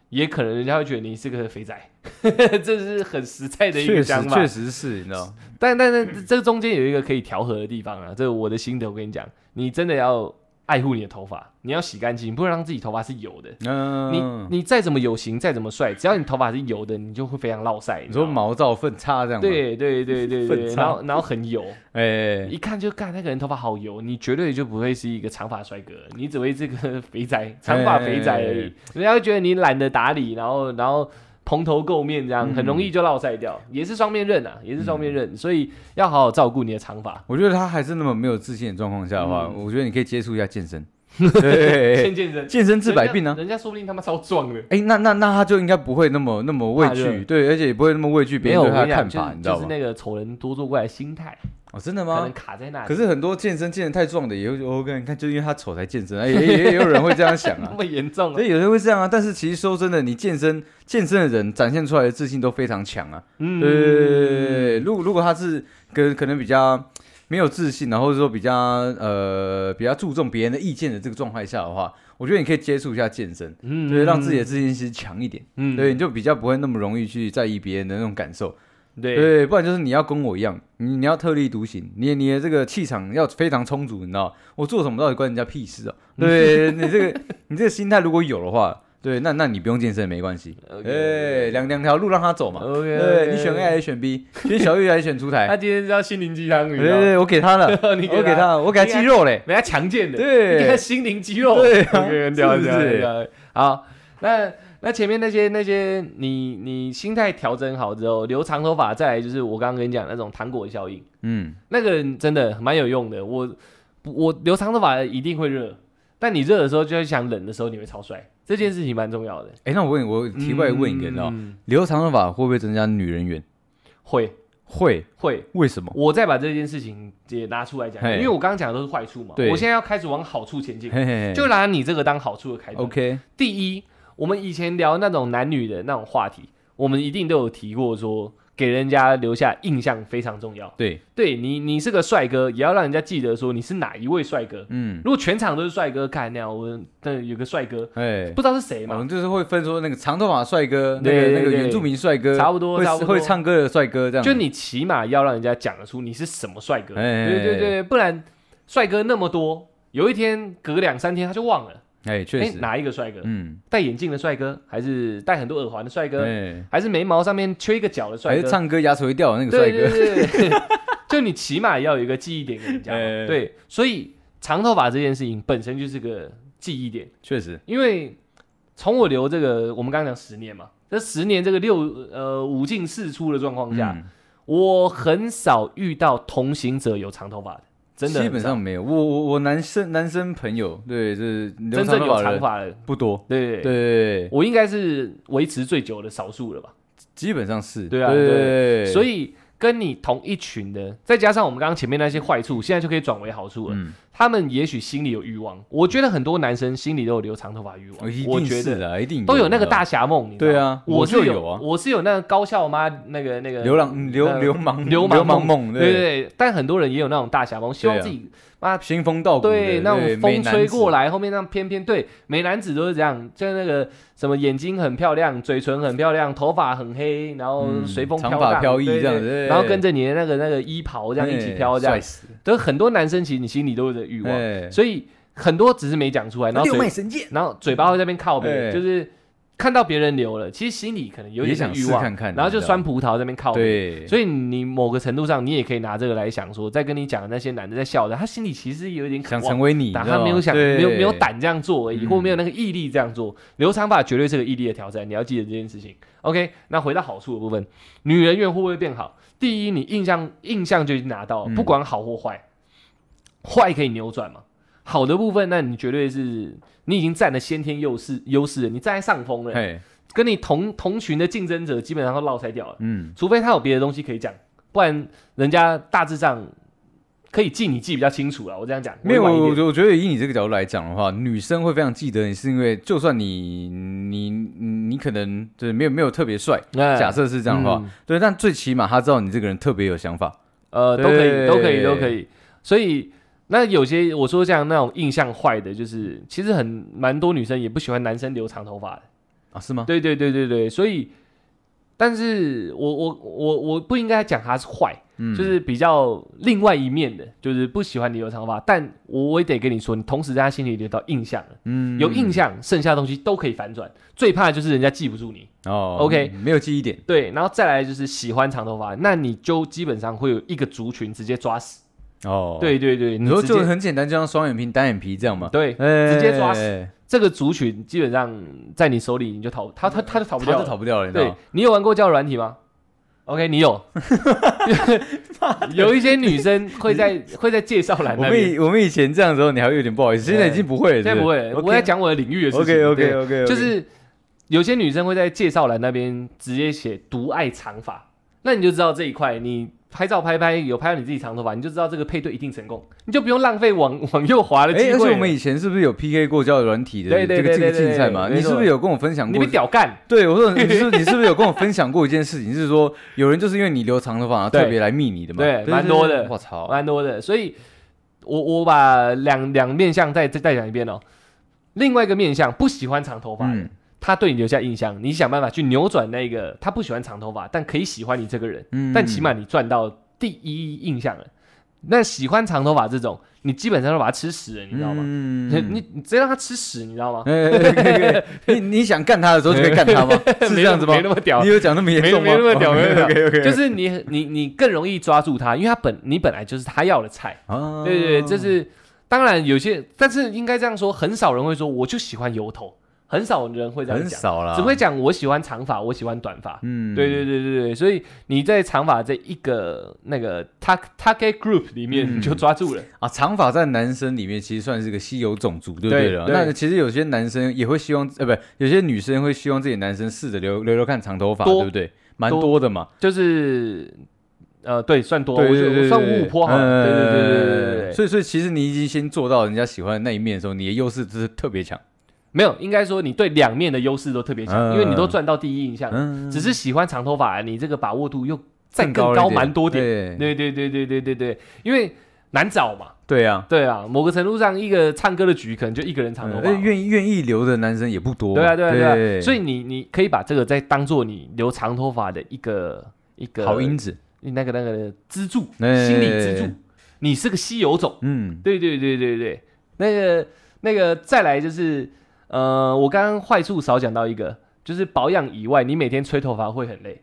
Speaker 1: 也可能人家会觉得你是个肥仔，这是很实在的一个想法。
Speaker 2: 确实是，你知道，
Speaker 1: 但但是这中间有一个可以调和的地方啊，这个我的心得，我跟你讲，你真的要爱护你的头发，你要洗干净，不能让自己头发是油的。
Speaker 2: 嗯，
Speaker 1: 你你再怎么有型，再怎么帅，只要你头发是油的，你就会非常落晒。
Speaker 2: 你说毛躁粪叉这样吗？，
Speaker 1: 对对对对对，然后然后很油，
Speaker 2: 哎，
Speaker 1: 一看就干那个人头发好油，你绝对就不会是一个长发帅哥，你只会是个 肥仔，长发肥仔而已
Speaker 2: 哎。
Speaker 1: 人家会觉得你懒得打理，然后然后蓬头垢面这样，
Speaker 2: 嗯
Speaker 1: 很容易就落晒掉，也是双面刃啊，也是双面刃，所以要好好照顾你的长发。
Speaker 2: 我觉得他还是那么没有自信的状况下的话，
Speaker 1: 嗯
Speaker 2: 我觉得你可以接触一下健身。对，
Speaker 1: 先健身，
Speaker 2: 健身治百病啊。
Speaker 1: 人家说不定他妈超壮的。
Speaker 2: 哎，那那那他就应该不会那么那么畏惧，对，而且也不会那么畏惧别人对他的看法，你知道吗？
Speaker 1: 就是就是那个丑人多作怪的心态，
Speaker 2: 哦，真的
Speaker 1: 可能
Speaker 2: 吗？
Speaker 1: 卡在那里。
Speaker 2: 可是很多健身健得太壮的，也会我跟，你看，就因为他丑才健身，哎，也也也有人会这样想啊
Speaker 1: 那
Speaker 2: 啊。
Speaker 1: 么严重啊
Speaker 2: 所？以有人会这样啊，但是其实说真的，你健身健身的人展现出来的自信都非常强啊。
Speaker 1: 嗯
Speaker 2: 对，如果如果他是跟可能比较没有自信，然后说比较呃比较注重别人的意见的这个状态下的话，我觉得你可以接触一下健身，
Speaker 1: 嗯
Speaker 2: 对，让自己的自信心强一点，
Speaker 1: 嗯
Speaker 2: 对，你就比较不会那么容易去在意别人的那种感受，
Speaker 1: 对
Speaker 2: 对，不然就是你要跟我一样，你你要特立独行，你你的这个气场要非常充足，你知道，我做什么到底关人家屁事啊？对你这个你这个心态如果有的话。对，那那你不用健身也没关系哎，两两条路让他走嘛。
Speaker 1: OK，
Speaker 2: 对，你选 A 还是选 B？选小玉还是选出台？
Speaker 1: 他今天是要心灵鸡汤？
Speaker 2: 对对，我给他了，我给他，我给他肌肉嘞。
Speaker 1: 给他强健的，
Speaker 2: 对
Speaker 1: 你给他心灵肌肉，
Speaker 2: 对是不是
Speaker 1: 很屌很屌好，那那前面那些那些，你你心态调整好之后，留长头发，再来就是我刚刚跟你讲那种糖果效应，
Speaker 2: 嗯，
Speaker 1: 那个真的蛮有用的。我我留长头发一定会热，但你热的时候就会想冷的时候你会超帅，这件事情蛮重要的。
Speaker 2: 哎，那我问你，我题外问一个，你知道，
Speaker 1: 嗯
Speaker 2: 留长头发会不会增加女人缘？
Speaker 1: 会
Speaker 2: 会，
Speaker 1: 会。
Speaker 2: 为什么？
Speaker 1: 我再把这件事情也拿出来讲，
Speaker 2: 嘿
Speaker 1: 因为我刚刚讲的都是坏处嘛，
Speaker 2: 对
Speaker 1: 我现在要开始往好处前进，
Speaker 2: 嘿嘿嘿，
Speaker 1: 就拿你这个当好处的开端。
Speaker 2: OK，
Speaker 1: 第一，我们以前聊那种男女的那种话题，我们一定都有提过说，给人家留下印象非常重要。
Speaker 2: 对，
Speaker 1: 对你，你是个帅哥，也要让人家记得说你是哪一位帅哥。
Speaker 2: 嗯，
Speaker 1: 如果全场都是帅哥，看那样，我那有个帅哥，
Speaker 2: 哎，
Speaker 1: 不知道是谁嘛，
Speaker 2: 我们就是会分说那个长头发帅哥，那个那个原住民帅哥，
Speaker 1: 差不多
Speaker 2: 会
Speaker 1: 差不多
Speaker 2: 会唱歌的帅哥这样。
Speaker 1: 就你起码要让人家讲得出你是什么帅哥。
Speaker 2: 哎
Speaker 1: 对对对，不然帅哥那么多，有一天隔两三天他就忘了。
Speaker 2: 哎，确
Speaker 1: 哎，
Speaker 2: 实，
Speaker 1: 哪一个帅哥？
Speaker 2: 嗯，
Speaker 1: 戴眼镜的帅哥，还是戴很多耳环的帅哥，
Speaker 2: 哎，
Speaker 1: 还是眉毛上面缺一个角的帅哥？
Speaker 2: 还是唱歌牙齿会掉的那个帅哥，
Speaker 1: 对对对，就你起码要有一个记忆点给人家嘛。
Speaker 2: 哎
Speaker 1: 对，所以长头发这件事情本身就是个记忆点，
Speaker 2: 确实，
Speaker 1: 因为从我留这个，我们刚刚讲十年嘛，这十年这个六呃五进四出的状况下，
Speaker 2: 嗯
Speaker 1: 我很少遇到同行者有长头发的，真的
Speaker 2: 基本上没有。我我我男生男生朋友，对，就是
Speaker 1: 真正有长发的，
Speaker 2: 不多，
Speaker 1: 对对我应该是维持最久的少数了吧。
Speaker 2: 基本上是，
Speaker 1: 对啊
Speaker 2: 对，
Speaker 1: 所以跟你同一群的，再加上我们刚刚前面那些坏处，现在就可以转为好处了。
Speaker 2: 嗯，
Speaker 1: 他们也许心里有欲望，我觉得很多男生心里都有留长头发欲望，
Speaker 2: 我
Speaker 1: 觉得
Speaker 2: 定是的，一定
Speaker 1: 都有那个大侠梦。
Speaker 2: 对啊我
Speaker 1: 我是有
Speaker 2: 就有啊。
Speaker 1: 我是有那个高校妈那个那个
Speaker 2: 流浪流流氓
Speaker 1: 流
Speaker 2: 氓
Speaker 1: 氓
Speaker 2: 梦，
Speaker 1: 对对。对，但很多人也有那种大侠梦，希望自己妈
Speaker 2: 兴风道骨，
Speaker 1: 对那种风吹过来，后面那样翩翩，对美男子都是这样，就是那个什么眼睛很漂亮，嘴唇很漂亮，头发很黑，然后
Speaker 2: 嗯
Speaker 1: 随风
Speaker 2: 长
Speaker 1: 飘荡
Speaker 2: 发飘逸这样子
Speaker 1: 然后跟着你的那个那个衣袍这样一起飘，这样
Speaker 2: 帅，死，
Speaker 1: 都很多男生其实你心里都有这欲望，
Speaker 2: 哎，
Speaker 1: 所以很多只是没讲出来，然后
Speaker 2: 六
Speaker 1: 嘴
Speaker 2: 脉神剑，
Speaker 1: 然后嘴巴会在那边靠别，
Speaker 2: 哎
Speaker 1: 就是看到别人流了，其实心里可能有
Speaker 2: 也
Speaker 1: 点欲望，
Speaker 2: 看看，
Speaker 1: 然后就
Speaker 2: 你知道
Speaker 1: 酸葡萄这边靠边。
Speaker 2: 对，
Speaker 1: 所以你某个程度上，你也可以拿这个来想说，在跟你讲的那些男的在笑的，他心里其实有一点渴望
Speaker 2: 想成为你，
Speaker 1: 但
Speaker 2: 你知道吗？
Speaker 1: 他没有想，
Speaker 2: 对。
Speaker 1: 没有没有胆这样做而已，
Speaker 2: 嗯
Speaker 1: 或没有那个毅力这样做。留长发绝对是个毅力的挑战，你要记得这件事情。OK，那回到好处的部分，女人缘会不会变好？第一，你印象印象就已经拿到了，
Speaker 2: 嗯。
Speaker 1: 不管好或坏，坏可以扭转嘛。好的部分，那你绝对是你已经占了先天优势优势了，你占在上风了，
Speaker 2: 嘿，
Speaker 1: 跟你同同群的竞争者基本上都落塞掉了。
Speaker 2: 嗯，
Speaker 1: 除非他有别的东西可以讲，不然人家大致上可以记你记比较清楚了。我这样讲，
Speaker 2: 没有，我我我觉得以你这个角度来讲的话，女生会非常记得你，是因为就算你你你可能就是没有没有特别帅，
Speaker 1: 哎
Speaker 2: 假设是这样的话，
Speaker 1: 嗯
Speaker 2: 对，但最起码他知道你这个人特别有想法，
Speaker 1: 呃，都可以，都可以，都可以。所以那有些我说像那种印象坏的，就是其实很蛮多女生也不喜欢男生留长头发的。
Speaker 2: 啊，是吗？
Speaker 1: 对对对对对，所以，但是我我我我不应该讲他是坏，
Speaker 2: 嗯，
Speaker 1: 就是比较另外一面的，就是不喜欢你留长发。但我我也得跟你说，你同时在他心里留到印象了，
Speaker 2: 嗯
Speaker 1: 有印象，剩下的东西都可以反转。最怕的就是人家记不住你。
Speaker 2: 哦
Speaker 1: OK
Speaker 2: 没有记忆点，
Speaker 1: 对，然后再来就是喜欢长头发，那你就基本上会有一个族群直接抓死。
Speaker 2: 哦，，
Speaker 1: 对对对，
Speaker 2: 你说就很简单，就像双眼皮、单眼皮这样嘛，
Speaker 1: 对，
Speaker 2: 哎
Speaker 1: 直接抓死这个族群基本上在你手里你就逃，他他他就逃不掉
Speaker 2: 逃不掉了，
Speaker 1: 对？你有玩过交友软体吗？OK，你有。有一些女生会在 会在介绍栏
Speaker 2: 我们以我们以前这样的时候，你还会有点不好意思，现在已经不会了，
Speaker 1: 现在不会，我在讲我的领域的事情。
Speaker 2: OK OK OK，
Speaker 1: 就是有些女生会在介绍栏那边直接写“独爱长发”，那你就知道这一块你拍照拍拍有拍到你自己长头发，你就知道这个配对一定成功，你就不用浪费往往右滑的
Speaker 2: 哎，
Speaker 1: 机会了。
Speaker 2: 而且我们以前是不是有 PK 过交友软体的这个竞赛嘛？你是不是有跟我分享过
Speaker 1: 你
Speaker 2: 过
Speaker 1: 被屌干，
Speaker 2: 对，我说你是你是不是有跟我分享过一件事情，是说有人就是因为你留长头发，特别来密你的嘛？
Speaker 1: 对蛮多的
Speaker 2: 我操，
Speaker 1: 蛮多的，所以我我把两两面相再再再讲一遍哦。另外一个面相不喜欢长头发的，
Speaker 2: 嗯
Speaker 1: 他对你留下印象，你想办法去扭转那个他不喜欢长头发，但可以喜欢你这个人，
Speaker 2: 嗯
Speaker 1: 但起码你赚到第一印象了。那喜欢长头发这种，你基本上都把他吃屎了，你知道吗？
Speaker 2: 嗯
Speaker 1: 你你你直接让他吃屎，你知道吗？
Speaker 2: 你你想干他的时候就可以干他吗？是这样子吗
Speaker 1: 没？那么屌
Speaker 2: 你，有讲那么严重吗？
Speaker 1: 没没那么屌没那么屌
Speaker 2: OK OK，
Speaker 1: 就是你你你更容易抓住他，因为他本你本来就是他要的菜。
Speaker 2: 啊
Speaker 1: 对对对，这是当然有些，但是应该这样说，很少人会说我就喜欢油头，很少人会这样讲，
Speaker 2: 很少啦，
Speaker 1: 只会讲我喜欢长发，我喜欢短发。
Speaker 2: 嗯
Speaker 1: 对对对对对，所以你在长发这一个那个 tag target group 里面，
Speaker 2: 嗯
Speaker 1: 你就抓住了。
Speaker 2: 啊，长发在男生里面其实算是个稀有种族，对不对了？
Speaker 1: 对对
Speaker 2: 那其实有些男生也会希望，呃，不，有些女生会希望自己的男生试着留留留看长头发，
Speaker 1: 多
Speaker 2: 对不对？蛮
Speaker 1: 多
Speaker 2: 多的嘛。
Speaker 1: 就是呃，对，算多，
Speaker 2: 对对对，
Speaker 1: 我觉得我算五五坡好了。对对对对对对对，
Speaker 2: 所以所以其实你已经先做到人家喜欢的那一面的时候，你的优势就是特别强。
Speaker 1: 没有，应该说你对两面的优势都特别强，
Speaker 2: 嗯
Speaker 1: 因为你都赚到第一印象，
Speaker 2: 嗯，
Speaker 1: 只是喜欢长头发，你这个把握度又再
Speaker 2: 更
Speaker 1: 更高
Speaker 2: 了一点
Speaker 1: 蛮多点。
Speaker 2: 对
Speaker 1: 对对对对对对对，因为难找嘛。
Speaker 2: 对啊，
Speaker 1: 对啊，某个程度上，一个唱歌的局可能就一个人长头发
Speaker 2: 而且。愿意愿意留的男生也不多嘛。
Speaker 1: 对啊，对啊，对啊。
Speaker 2: 对
Speaker 1: 所以你你可以把这个再当做你留长头发的一个一个
Speaker 2: 好因子，
Speaker 1: 那个那个支柱，
Speaker 2: 哎
Speaker 1: 心理支柱。你是个稀有种。
Speaker 2: 嗯，
Speaker 1: 对对对对对，那个那个再来就是，呃，我刚刚坏处少讲到一个，就是保养以外，你每天吹头发会很累。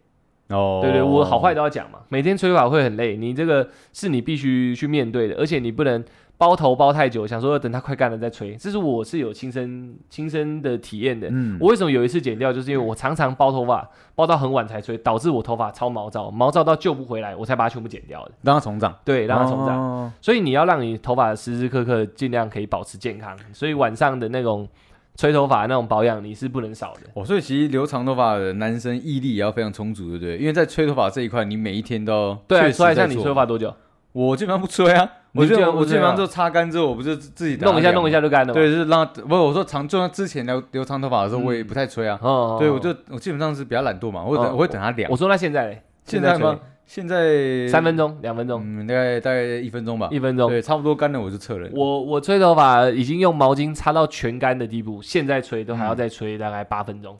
Speaker 2: 哦，
Speaker 1: 对对，我好坏都要讲嘛。每天吹头发会很累，你这个是你必须去面对的，而且你不能包头包太久，想说等它快干了再吹。这是我是有亲身亲身的体验的。
Speaker 2: 嗯，
Speaker 1: 我为什么有一次剪掉，就是因为我常常包头发，包到很晚才吹，导致我头发超毛躁，毛躁到救不回来，我才把它全部剪掉的。
Speaker 2: 让它重长，
Speaker 1: 对，让它重长。
Speaker 2: 长。
Speaker 1: 所以你要让你头发时时刻刻尽量可以保持健康，所以晚上的那种吹头发那种保养你是不能少的。
Speaker 2: 哦，所以其实留长头发的男生毅力也要非常充足，对不对？因为在吹头发这一块，你每一天都要
Speaker 1: 对啊，说来像你吹头发多久？
Speaker 2: 我基本上不吹啊，我基
Speaker 1: 本上不吹啊
Speaker 2: 本我基本上就擦干之后，我不是自己
Speaker 1: 弄一下弄一
Speaker 2: 下，
Speaker 1: 就干了嘛。
Speaker 2: 对，就是让不是我说长，就像之前留留长头发的时候，
Speaker 1: 嗯
Speaker 2: 我也不太吹啊。
Speaker 1: 哦，
Speaker 2: 对，我就我基本上是比较懒惰嘛，我会等
Speaker 1: 哦
Speaker 2: 我会等它凉
Speaker 1: 我。说那现在嘞
Speaker 2: 现在吗？现在
Speaker 1: 三分钟、两分钟、
Speaker 2: 嗯，大概大概一分钟吧。
Speaker 1: 一分钟。
Speaker 2: 对，差不多干了我就撤了。
Speaker 1: 我我吹头发已经用毛巾擦到全干的地步，现在吹都还要再吹大概八分钟。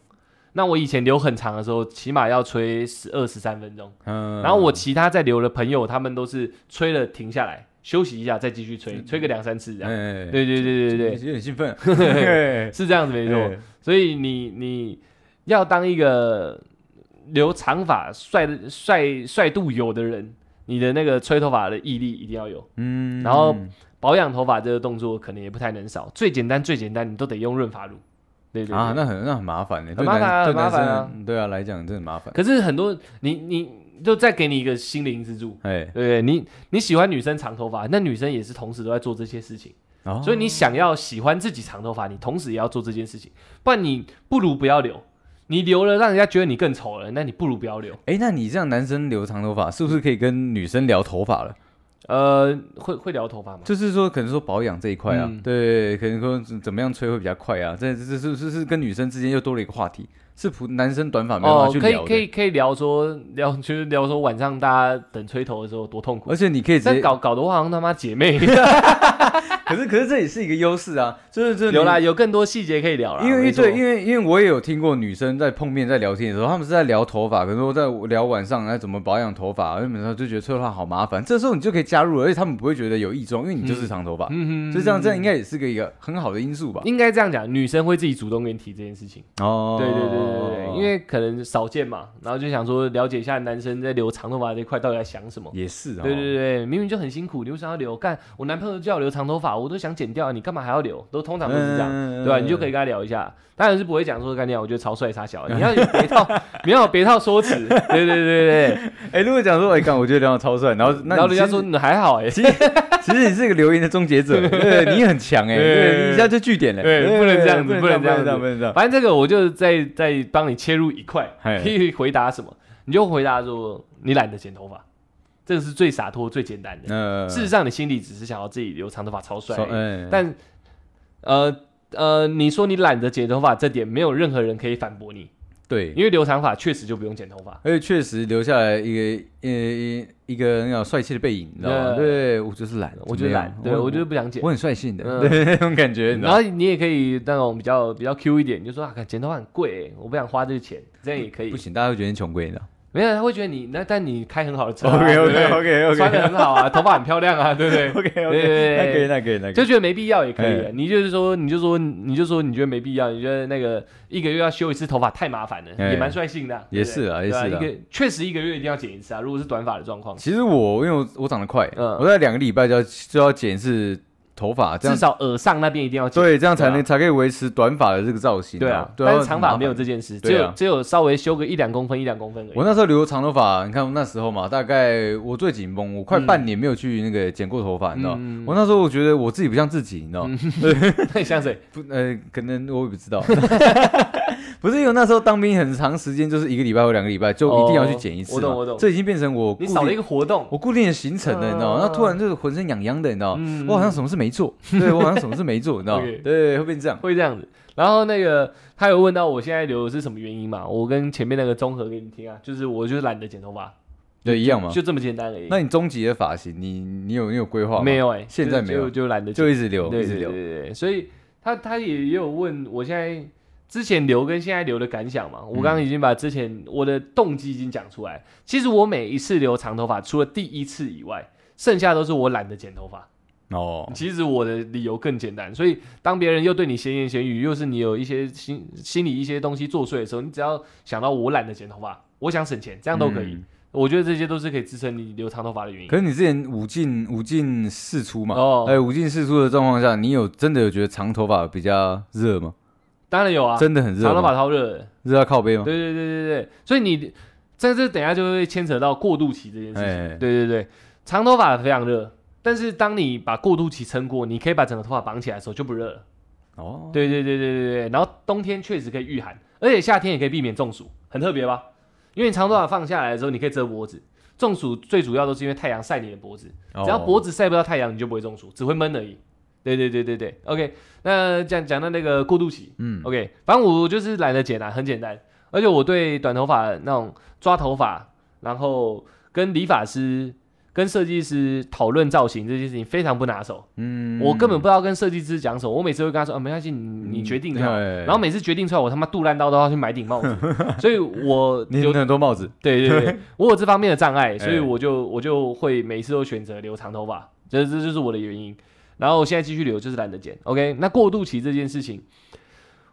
Speaker 1: 那我以前留很长的时候，起码要吹十二十三分钟。
Speaker 2: 嗯，
Speaker 1: 然后我其他在留的朋友，他们都是吹了停下来休息一下，再继续吹，吹个两三次这样。
Speaker 2: 哎，
Speaker 1: 对对对对对
Speaker 2: 有点兴奋，
Speaker 1: 对，是这样子没错。
Speaker 2: 哎
Speaker 1: 所以你你要当一个留长发帅的帅帅度有的人，你的那个吹头发的毅力一定要有，
Speaker 2: 嗯，
Speaker 1: 然后保养头发这个动作可能也不太能少。最简单最简单，你都得用润发乳。对对对
Speaker 2: 啊，那很那很麻烦的，
Speaker 1: 很麻烦啊很麻烦啊
Speaker 2: 对啊来讲真的很麻烦。
Speaker 1: 可是很多你你就再给你一个心灵支柱，
Speaker 2: 哎，
Speaker 1: 对不对？你你喜欢女生长头发，那女生也是同时都在做这些事情。
Speaker 2: 哦
Speaker 1: 所以你想要喜欢自己长头发，你同时也要做这件事情，不然你不如不要留。你留了，让人家觉得你更丑了，那你不如不要留。
Speaker 2: 哎，那你这样男生留长头发，是不是可以跟女生聊头发了？
Speaker 1: 呃，会会聊头发吗？
Speaker 2: 就是说，可能说保养这一块啊，
Speaker 1: 嗯
Speaker 2: 对，可能说怎么样吹会比较快啊，这这这是是是跟女生之间又多了一个话题，是普男生短发没有办
Speaker 1: 哦
Speaker 2: 法，去
Speaker 1: 可以，可以可以聊说聊，就是聊说晚上大家等吹头的时候多痛苦
Speaker 2: 而。且你可以直接，
Speaker 1: 搞搞得我好像他妈姐妹，
Speaker 2: 可是可是这也是一个优势啊，就是这
Speaker 1: 有啦，有更多细节可以聊啦。
Speaker 2: 因为对，因为因为我也有听过女生在碰面在聊天的时候，她们是在聊头发，可能说在聊晚上哎怎么保养头发，基本上就觉得吹头发好麻烦。这时候你就可以加入了，而且他们不会觉得有异状，因为你就是长头发，
Speaker 1: 嗯
Speaker 2: 所以这样这样应该也是个一个很好的因素吧？
Speaker 1: 应该这样讲，女生会自己主动跟你提这件事情。
Speaker 2: 哦，
Speaker 1: 对对对对对，因为可能少见嘛，然后就想说了解一下男生在留长头发这块到底在想什么。
Speaker 2: 也是啊，
Speaker 1: 对对对，明明就很辛苦，你为啥要留？干，我男朋友叫我留长头发，我都想剪掉，你干嘛还要留？都通常都是这样，
Speaker 2: 嗯
Speaker 1: 对吧？你就可以跟他聊一下，当然是不会讲说干掉，我觉得超帅超小，你要有 别套，你要有别套说辞，对对对对对，
Speaker 2: 哎、如果讲说，哎、干，我觉得梁超帅，然后那
Speaker 1: 然后人家说你还好哎，
Speaker 2: 其实其实你是个留言的终结者，对，你很强哎，
Speaker 1: 对
Speaker 2: 一下就据点了，
Speaker 1: 对不能这样子
Speaker 2: 不
Speaker 1: 不能这样子。
Speaker 2: 不能不能这样，
Speaker 1: 反正这个我就在在帮你切入一块，可以回答什么，你就回答说你懒得剪头发，这个是最洒脱最简单的。
Speaker 2: 呃，
Speaker 1: 事实上，你心里只是想要自己留长头发超帅但呃呃，你说你懒得剪头发这点，没有任何人可以反驳你，
Speaker 2: 对，
Speaker 1: 因为留长发确实就不用剪头发。
Speaker 2: 而且确实留下来一个呃一一个那种帅气的背影，你知道吗？
Speaker 1: 对
Speaker 2: 对我就是懒，
Speaker 1: 我就是懒，对我就是不想剪
Speaker 2: 我。很率性的，那种感觉？
Speaker 1: 然后你也可以那种比较比较 Q 一点，你就说啊，剪头发很贵欸，我不想花这个钱，这样也可以
Speaker 2: 不。行，大家会觉得你穷鬼，你知道
Speaker 1: 没有，他会觉得你那，但你开很好的车啊、
Speaker 2: ？OK OK OK OK，
Speaker 1: 穿的很好啊，头发很漂亮啊，对不对？
Speaker 2: OK
Speaker 1: 对
Speaker 2: OK，
Speaker 1: 对
Speaker 2: 那可以那可以那可以，
Speaker 1: 就觉得没必要也可以
Speaker 2: 哎。
Speaker 1: 你就是说，你就说，你就说，你觉得没必要，你觉得那个一个月要修一次头发太麻烦了，
Speaker 2: 哎
Speaker 1: 也蛮率性的啊。
Speaker 2: 也是啊也是啊
Speaker 1: 一个确实一个月一定要剪一次啊，如果是短发的状况，
Speaker 2: 其实我因为我我长得快，
Speaker 1: 嗯
Speaker 2: 我在两个礼拜就要就要剪一次头发，这样
Speaker 1: 至少耳上那边一定要剪。
Speaker 2: 对，这样才
Speaker 1: 对啊
Speaker 2: 能才可以维持短发的这个造型。
Speaker 1: 对啊，
Speaker 2: 对
Speaker 1: 但是长发没有这件事，只
Speaker 2: 对啊
Speaker 1: 有只有稍微修个一两公分一两公分而已。
Speaker 2: 我那时候留长头发，你看我那时候嘛，大概我最紧绷，我快半年没有去那个剪过头发，你知道？
Speaker 1: 嗯
Speaker 2: 我那时候我觉得我自己不像自己，你知道？
Speaker 1: 那你像谁？
Speaker 2: 不，呃，可能我也不知道。不是因为那时候当兵很长时间，就是一个礼拜或两个礼拜就一定要去剪一次
Speaker 1: 哦我懂我懂
Speaker 2: 这已经变成我
Speaker 1: 少了一
Speaker 2: 定
Speaker 1: 个活动。
Speaker 2: 我固定的行程了，你知道吗？
Speaker 1: 嗯
Speaker 2: 那突然就是浑身痒痒的，你知道吗？
Speaker 1: 嗯
Speaker 2: 我好像什么事没做，对我好像什么事没做，你知道吗？对，会变这样。
Speaker 1: 会这样子。然后那个他有问到我现在留的是什么原因嘛？我跟前面那个综合给你听啊，就是我就是懒得剪头发，
Speaker 2: 对，一样嘛。
Speaker 1: 就这么简单而已。
Speaker 2: 那你终极的发型，你你有你有规划吗？
Speaker 1: 没，有哎、就
Speaker 2: 现在没有
Speaker 1: 就就懒得
Speaker 2: 就一直留，
Speaker 1: 对对
Speaker 2: 一直留。
Speaker 1: 对对对，所以他他也也有问我现在之前留跟现在留的感想嘛。我刚刚已经把之前我的动机已经讲出来。其实我每一次留长头发，除了第一次以外，剩下都是我懒得剪头发。
Speaker 2: 哦，
Speaker 1: 其实我的理由更简单，所以当别人又对你闲言闲语，又是你有一些心心里一些东西作祟的时候，你只要想到我懒得剪头发，我想省钱，这样都可以。
Speaker 2: 嗯
Speaker 1: 我觉得这些都是可以支撑你留长头发的原因
Speaker 2: 可。是你之前五进五进四出嘛？
Speaker 1: 哦
Speaker 2: 哎，五进四出的状况下，你有真的有觉得长头发比较热吗？
Speaker 1: 当然有啊，
Speaker 2: 真的很热
Speaker 1: 长头发
Speaker 2: 吗？
Speaker 1: 超热的。
Speaker 2: 热到靠背吗？
Speaker 1: 对对对对对，所以你在这等下就会牵扯到过渡期这件事情。
Speaker 2: 哎
Speaker 1: 对对对，长头发非常热，但是当你把过渡期撑过，你可以把整个头发绑起来的时候就不热了。
Speaker 2: 哦，
Speaker 1: 对对对对对对，然后冬天确实可以御寒，而且夏天也可以避免中暑，很特别吧？因为你长头发放下来的时候，你可以遮脖子。中暑最主要都是因为太阳晒你的脖子，
Speaker 2: 哦
Speaker 1: 只要脖子晒不到太阳，你就不会中暑，只会闷而已。对对对对对，OK。那讲讲到那个过渡期，
Speaker 2: 嗯
Speaker 1: ，OK，反正我就是懒得剪啊，很简单。而且我对短头发那种抓头发，然后跟理发师、跟设计师讨论造型这件事情非常不拿手。
Speaker 2: 嗯
Speaker 1: 我根本不知道跟设计师讲什么，我每次会跟他说，啊，没关系，你你决定就好。
Speaker 2: 哎
Speaker 1: 然后每次决定出来，我他妈肚烂刀都要去买顶帽子，所以我
Speaker 2: 你
Speaker 1: 有
Speaker 2: 很多帽子，
Speaker 1: 对对对，我有这方面的障碍，所以
Speaker 2: 哎
Speaker 1: 我就我就会每次都选择留长头发，这这就是我的原因。然后我现在继续留，就是懒得剪。OK，那过渡期这件事情，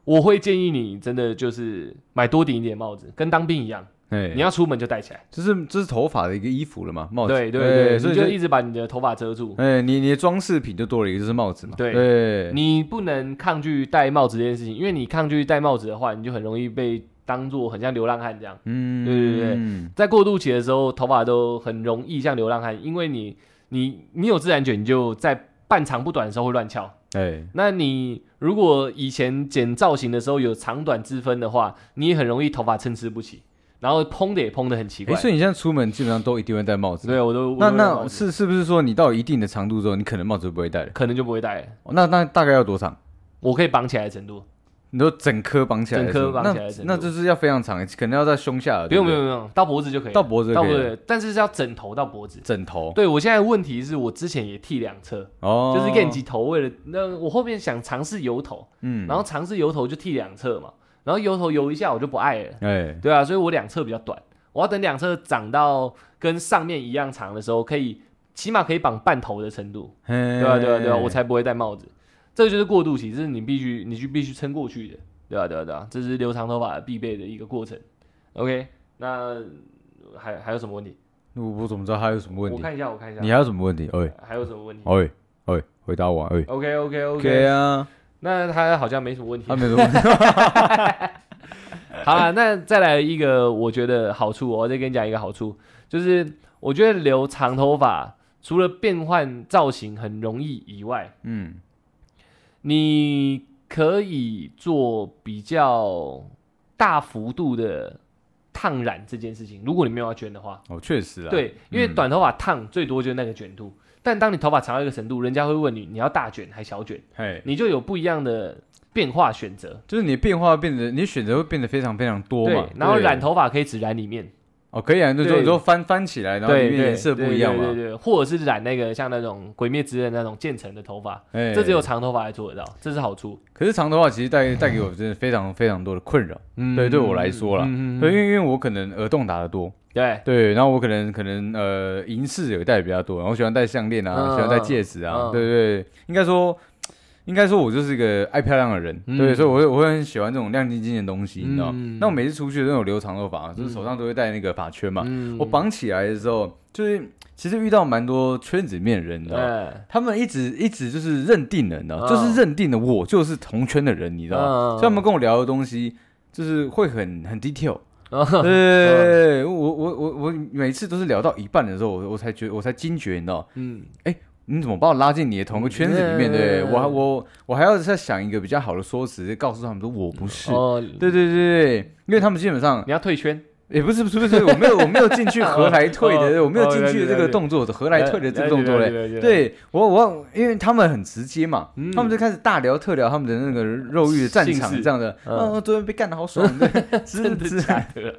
Speaker 1: 我会建议你真的就是买多顶一点帽子，跟当兵一样，
Speaker 2: 哎，
Speaker 1: 你要出门就戴起来。
Speaker 2: 这是这是头发的一个衣服了嘛，帽子。
Speaker 1: 对对
Speaker 2: 哎
Speaker 1: 对，
Speaker 2: 所以就
Speaker 1: 你就一直把你的头发遮住。
Speaker 2: 哎，你你的装饰品就多了一个，就是帽子嘛。
Speaker 1: 对
Speaker 2: 对，
Speaker 1: 你不能抗拒戴帽子这件事情，因为你抗拒戴帽子的话，你就很容易被当做很像流浪汉这样。
Speaker 2: 嗯，
Speaker 1: 对对对
Speaker 2: 对，
Speaker 1: 在过渡期的时候，头发都很容易像流浪汉，因为你你你有自然卷，你就在半长不短的时候会乱翘。
Speaker 2: 哎，
Speaker 1: 那你如果以前剪造型的时候有长短之分的话，你也很容易头发参差不齐，然后蓬的也蓬的很奇
Speaker 2: 哎，
Speaker 1: 怪。
Speaker 2: 所以你现在出门基本上都一定会戴帽子。
Speaker 1: 对，我都
Speaker 2: 那那是是不是说你到一定的长度之后，你可能帽子就不会戴了？
Speaker 1: 可能就不会戴了，
Speaker 2: 哦那那大概要多长？
Speaker 1: 我可以绑起来的程度。
Speaker 2: 你说整颗绑起来
Speaker 1: 整颗绑起来
Speaker 2: 那那就是要非常长，可能要在胸下了。
Speaker 1: 不用不用不用，到脖子就可以了，
Speaker 2: 到脖子
Speaker 1: 到脖子，但是是要枕头到脖子。
Speaker 2: 枕头。
Speaker 1: 对我现在问题是我之前也剃两侧，
Speaker 2: 哦，
Speaker 1: 就是练级头，为了那我后面想尝试油头，
Speaker 2: 嗯，
Speaker 1: 然后尝试油头就剃两侧嘛，然后油头油一下我就不爱了，
Speaker 2: 哎，
Speaker 1: 对啊，所以我两侧比较短，我要等两侧长到跟上面一样长的时候，可以起码可以绑半头的程度，
Speaker 2: 对
Speaker 1: 对啊对啊对啊，我才不会戴帽子，这个就是过渡期，这是你必须你去必须撑过去的，对啊对啊对啊，这是留长头发必备的一个过程。OK，那还还有什么问题？
Speaker 2: 我我怎么知道还有什么问题？
Speaker 1: 我看一下，我看一下，
Speaker 2: 你还有什么问题？哎
Speaker 1: 还有什么问题
Speaker 2: 哎哎，回答我哎
Speaker 1: ？OK OK，OK
Speaker 2: OK，啊，
Speaker 1: 那他好像没什么问题
Speaker 2: 他。没什么问题。
Speaker 1: 好了，那再来一个，我觉得好处，我再跟你讲一个好处，就是我觉得留长头发除了变换造型很容易以外，
Speaker 2: 嗯，
Speaker 1: 你可以做比较大幅度的烫染这件事情。如果你没有要卷的话，
Speaker 2: 哦，确实啊，
Speaker 1: 对，因为
Speaker 2: 嗯
Speaker 1: 短头发烫最多就是那个卷度，但当你头发长到一个程度，人家会问你你要大卷还小卷，
Speaker 2: 嘿，
Speaker 1: 你就有不一样的变化选择。
Speaker 2: 就是你的变化变得，你选择会变得非常非常多
Speaker 1: 对
Speaker 2: 嘛。，
Speaker 1: 然后染头发可以只染里面，
Speaker 2: 哦，可以啊，就
Speaker 1: 对
Speaker 2: 就就翻翻起来，然后里面颜色不一样嘛。
Speaker 1: 对对对对，或者是染那个像那种《鬼灭之刃》那种渐层的头发，
Speaker 2: 哎，
Speaker 1: 这只有长头发才做得到，这是好处。
Speaker 2: 可是长头发其实带带给我真的非常非常多的困扰。
Speaker 1: 嗯
Speaker 2: 对对我来说啦
Speaker 1: 嗯
Speaker 2: 对，因为因为我可能耳洞打得多，
Speaker 1: 对，
Speaker 2: 对，然后我可能可能呃银饰有戴的比较多，然后我喜欢戴项链啊，
Speaker 1: 嗯
Speaker 2: 喜欢戴戒指啊，对对，应该说。应该说，我就是一个爱漂亮的人，
Speaker 1: 嗯
Speaker 2: 对，所以我会我会很喜欢这种亮晶晶的东西，你知道。
Speaker 1: 嗯。
Speaker 2: 那我每次出去都有留长头发，就是手上都会戴那个发圈嘛。
Speaker 1: 嗯。
Speaker 2: 我绑起来的时候，就是其实遇到蛮多圈子里面的人，你知道他们一直一直就是认定了，你知道就是认定了我就是同圈的人，你知道所以他们跟我聊的东西就是会很很 detail。
Speaker 1: 嗯。
Speaker 2: 对，我我我我每次都是聊到一半的时候，我我才觉我才惊觉，你知道，
Speaker 1: 嗯，
Speaker 2: 你怎么把我拉进你的同个圈子里面？
Speaker 1: 嗯
Speaker 2: 对
Speaker 1: 嗯
Speaker 2: 我还我我还要再想一个比较好的说辞，告诉他们说我不是。
Speaker 1: 哦，
Speaker 2: 对对对对，因为他们基本上
Speaker 1: 你要退圈，
Speaker 2: 也不是不是不是，我没有 我没有进去何来退的，
Speaker 1: 哦
Speaker 2: 我没有进
Speaker 1: 哦
Speaker 2: 去的这个动作，何来退的这个动作嘞？对我我因为他们很直接嘛，
Speaker 1: 嗯
Speaker 2: 他们就开始大聊特聊他们的那个肉欲的战场这样的，
Speaker 1: 嗯
Speaker 2: 嗯，昨天被干的好爽，
Speaker 1: 真的假的？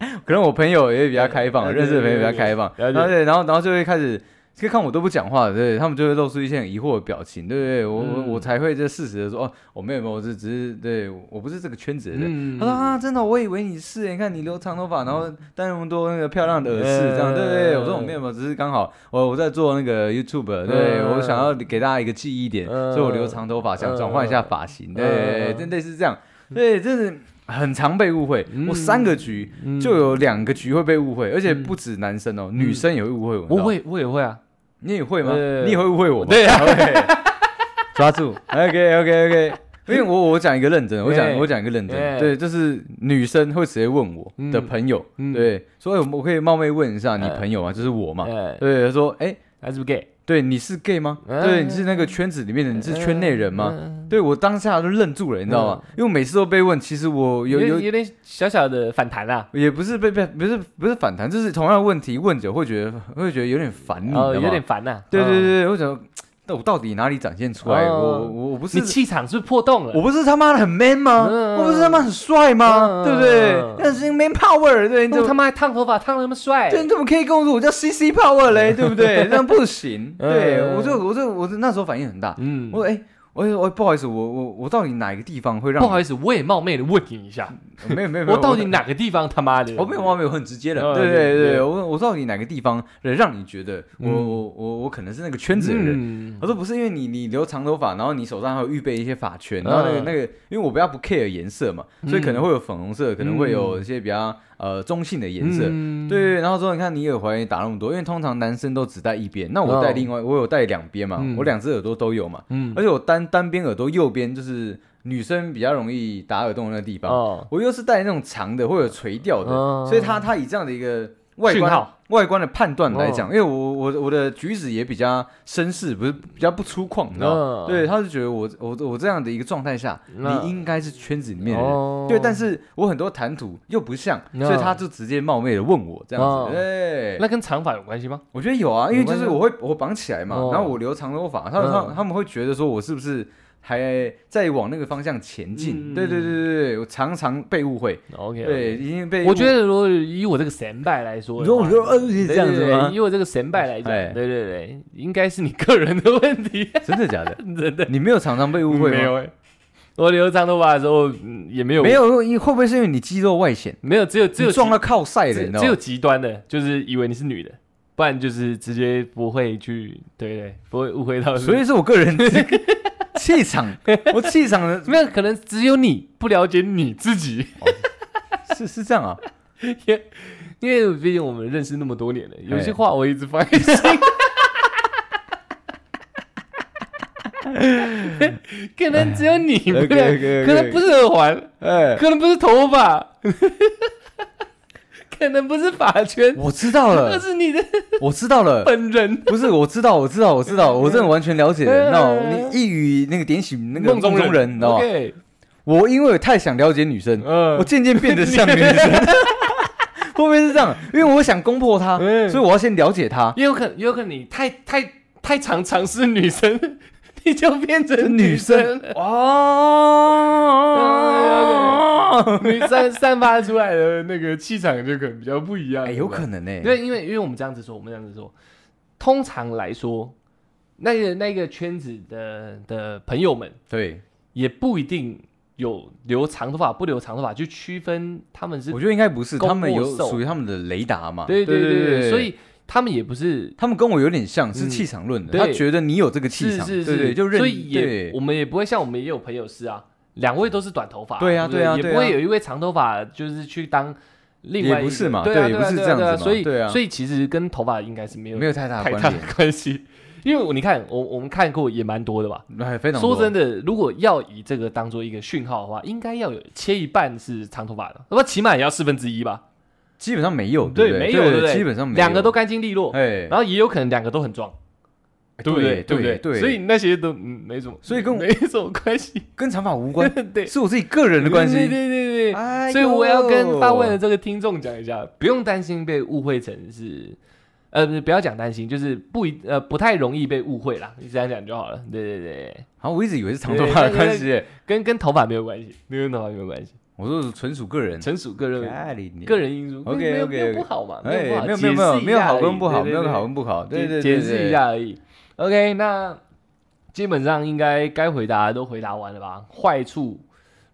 Speaker 2: 可能我朋友也比较开放，认识的朋友比较开放，然后对，然后然后就会开始。就看我都不讲话，对他们就会露出一些很疑惑的表情，对不对？我我
Speaker 1: 嗯。
Speaker 2: 我才会这事实的说，哦，我没有没有，我是只是对我不是这个圈子的人。
Speaker 1: 嗯。
Speaker 2: 他说啊，真的，我以为你是，你看你留长头发，然后戴那么多那个漂亮的耳饰，这样对不对？我说我没有没有，只是刚好我我在做那个 YouTube，对
Speaker 1: 嗯。
Speaker 2: 我想要给大家一个记忆点，
Speaker 1: 嗯。
Speaker 2: 所以我留长头发，想转换一下发型，对，
Speaker 1: 嗯。
Speaker 2: 真类似这样，对，真是很常被误会。
Speaker 1: 嗯
Speaker 2: 我三个局
Speaker 1: 嗯
Speaker 2: 就有两个局会被误会，而且不止男生哦，女生也会误会我。
Speaker 1: 我，会，我也会啊。
Speaker 2: 你也会吗？
Speaker 1: 呃
Speaker 2: 你也会误会我吗？
Speaker 1: 对啊
Speaker 2: 抓住，OK OK OK。因为我我讲一个认真 的，我讲
Speaker 1: 哎
Speaker 2: 我讲一个认真对，就是女生会直接问我
Speaker 1: 嗯
Speaker 2: 的朋友，
Speaker 1: 嗯
Speaker 2: 对，所以我我可以冒昧问一下你
Speaker 1: 哎
Speaker 2: 朋友吗？就是我嘛，
Speaker 1: 哎，
Speaker 2: 对，他说，哎，
Speaker 1: 还是不 gay？
Speaker 2: 对，你是 gay 吗？
Speaker 1: 嗯
Speaker 2: 对，你是那个圈子里面的，你是圈内人吗？
Speaker 1: 嗯？
Speaker 2: 对我当下就愣住了，你知道吗？因为每次都被问，其实我有有
Speaker 1: 有有点小小的反弹啊，
Speaker 2: 也不是被被不是不是反弹，就是同样的问题问久会觉得会觉得有点烦你，
Speaker 1: 有点烦呐。
Speaker 2: 对对
Speaker 1: 嗯，
Speaker 2: 对，我想，那我到底哪里展现出来？
Speaker 1: 哦
Speaker 2: 我我我不是
Speaker 1: 你气场是破洞了？
Speaker 2: 我不是他妈的很 man 吗？
Speaker 1: 嗯
Speaker 2: 我不是他妈很帅吗？
Speaker 1: 嗯
Speaker 2: 对不对
Speaker 1: 嗯？
Speaker 2: 那是 man power，对，你怎么
Speaker 1: 我他妈还烫头发，烫的那么帅，
Speaker 2: 对，你怎么可以跟我说我叫 CC power 嘞？对不对？这样不行。
Speaker 1: 嗯
Speaker 2: 对我就我就我就那时候反应很大，
Speaker 1: 嗯，
Speaker 2: 我说哎。哎呦，哎，不好意思，我我我到底哪一个地方会让
Speaker 1: 不好意思，我也冒昧的问你一下，
Speaker 2: 没有没有没有，
Speaker 1: 我到底哪个地方他妈的？
Speaker 2: 我没有，冒昧，我，很直接的。
Speaker 1: 哦
Speaker 2: 对
Speaker 1: 对对
Speaker 2: 我我到底哪个地方让你觉得我
Speaker 1: 嗯
Speaker 2: 我我我可能是那个圈子的人？
Speaker 1: 嗯
Speaker 2: 我说不是，因为你你留长头发，然后你手上还有预备一些发圈，然后那个
Speaker 1: 嗯
Speaker 2: 那个，因为我比较不 care 颜色嘛，所以可能会有粉红色，可能会有一些比较呃中性的颜色。
Speaker 1: 嗯。
Speaker 2: 对然后之后你看你耳环也打那么多，因为通常男生都只戴一边，那我戴
Speaker 1: 哦
Speaker 2: 另外，我有戴两边嘛，
Speaker 1: 嗯。
Speaker 2: 我两只耳朵都有嘛，
Speaker 1: 嗯。
Speaker 2: 而且我单单边耳朵右边就是女生比较容易打耳洞的那个地方，
Speaker 1: 哦，
Speaker 2: 我又是戴那种长的或者垂吊的，
Speaker 1: 哦。
Speaker 2: 所以他他以这样的一个外观外观的判断来讲，
Speaker 1: 哦。
Speaker 2: 因为我我我的举止也比较绅士，不是比较不粗犷，你知道对，他就觉得我我我这样的一个状态下，
Speaker 1: 嗯。
Speaker 2: 你应该是圈子里面的人。
Speaker 1: 哦。
Speaker 2: 对，但是我很多谈吐又不像，
Speaker 1: 嗯。
Speaker 2: 所以他就直接冒昧的问我这样
Speaker 1: 哦
Speaker 2: 子。对，
Speaker 1: 那跟长发有关系吗？
Speaker 2: 我觉得有啊，因为就是我会我绑起来嘛，
Speaker 1: 哦。
Speaker 2: 然后我留长头发，他们他
Speaker 1: 嗯。
Speaker 2: 他们会觉得说我是不是还在往那个方向前进？
Speaker 1: 嗯
Speaker 2: 对对对对对，我常常被误会
Speaker 1: ，OK，
Speaker 2: 对，已经被
Speaker 1: 我觉得如果以我这个神拜来说的话，
Speaker 2: 你说我说呃是这样子吗
Speaker 1: 对对以我这个神拜来讲，
Speaker 2: 哎
Speaker 1: 对对对，应该是你个人的问题，
Speaker 2: 真的假的？
Speaker 1: 真的
Speaker 2: 你没有常常被误会吗？
Speaker 1: 没有哎。我留长头发的时候嗯也没有
Speaker 2: 没有，因会不会是因为你肌肉外显，
Speaker 1: 没有，只有只有
Speaker 2: 撞到靠晒的，
Speaker 1: 只只有
Speaker 2: 你知道吗？
Speaker 1: 极端的，就是以为你是女的，不然就是直接不会去，对对，不会误会到。
Speaker 2: 所以是我个人 气场，我气场的
Speaker 1: 没有可能只有你不了解你自己，
Speaker 2: 是是这样啊。
Speaker 1: 因为毕竟我们认识那么多年了，有些
Speaker 2: 哎。
Speaker 1: 话我一直放在心。可能只有你不了可能不是耳环，
Speaker 2: 哎，
Speaker 1: 可能不是头发，可能不是法圈，
Speaker 2: 我知道
Speaker 1: 那
Speaker 2: 了，
Speaker 1: 是你的
Speaker 2: 我知道了。
Speaker 1: 本人。
Speaker 2: 不是，我知道，我知道，我知道，我真的完全了解了。
Speaker 1: 嗯
Speaker 2: 那你一语那个点醒那个
Speaker 1: 梦中
Speaker 2: 中人，你知道吗我因为太想了解女生，
Speaker 1: 嗯
Speaker 2: 我渐渐变得像个女生。会不会是这样？因为我想攻破她，
Speaker 1: 嗯
Speaker 2: 所以我要先了解她。
Speaker 1: 也有可能，也有可能你太太太常尝试女生，你就变成
Speaker 2: 女生哦，
Speaker 1: 你散散发出来的那个气场就可能比较不一样。
Speaker 2: 哎，有。可能呢。
Speaker 1: 对，因为因为我们这样子说，我们这样子说，通常来说，那个那个圈子的的朋友们
Speaker 2: 对，
Speaker 1: 也不一定有留长头发不留长头发，去区分他们是
Speaker 2: 我觉得应该不是，他们有属于他们的雷达嘛。
Speaker 1: 对对
Speaker 2: 对
Speaker 1: 对
Speaker 2: 对，
Speaker 1: 所以他们也不是
Speaker 2: 他们跟我有点像，是
Speaker 1: 嗯
Speaker 2: 气场论的。
Speaker 1: 对
Speaker 2: 他觉得你有这个气场，
Speaker 1: 是是
Speaker 2: 对对，
Speaker 1: 是，
Speaker 2: 就认
Speaker 1: 所以也我们也不会像我们也有朋友是啊，两位都是短头发，
Speaker 2: 对啊
Speaker 1: 也
Speaker 2: 对？啊对啊。
Speaker 1: 不会有一位长头发就是去当另外一个
Speaker 2: 也不是嘛
Speaker 1: 对啊
Speaker 2: 对也不是这样子
Speaker 1: 所以所以其实跟头发应该是没有
Speaker 2: 没有太大
Speaker 1: 太大的
Speaker 2: 关
Speaker 1: 系，因为我你看我我们看过也蛮多的吧。
Speaker 2: 哎，非常，
Speaker 1: 说真的，如果要以这个当做一个讯号的话，应该要有切一半是长头发的，那么起码也要四分之一吧？
Speaker 2: 基本上没有，
Speaker 1: 对，没有
Speaker 2: 基本上
Speaker 1: 两个都干净利落，
Speaker 2: 哎，
Speaker 1: 然后也有可能两个都很壮，对不对？对不
Speaker 2: 对
Speaker 1: 对？所以那些都嗯没什么，
Speaker 2: 所以跟我
Speaker 1: 没什么关系，
Speaker 2: 跟长发无关，
Speaker 1: 对
Speaker 2: 是我自己个人的关
Speaker 1: 系对
Speaker 2: 系。
Speaker 1: 对对对。
Speaker 2: 哎
Speaker 1: 所以我要跟发问的
Speaker 2: 呦
Speaker 1: 这个听众讲一下，不用担心被误会成是，呃，不要讲担心，就是不一呃不太容易被误会啦，你这样讲就好了。对对对，
Speaker 2: 好，我一直以为是长头发的关系，
Speaker 1: 跟跟头发没有关系，跟头发没有关系，
Speaker 2: 我说纯属个人。
Speaker 1: 纯属个人个人因素
Speaker 2: OK，
Speaker 1: 没有
Speaker 2: OK，
Speaker 1: 没有不好嘛，
Speaker 2: 哎，
Speaker 1: 没有
Speaker 2: 没有没有没有好跟不好，没有好跟不好，对对对，
Speaker 1: 解释一。下而已。OK，那基本上应该该回答的都回答完了吧？坏处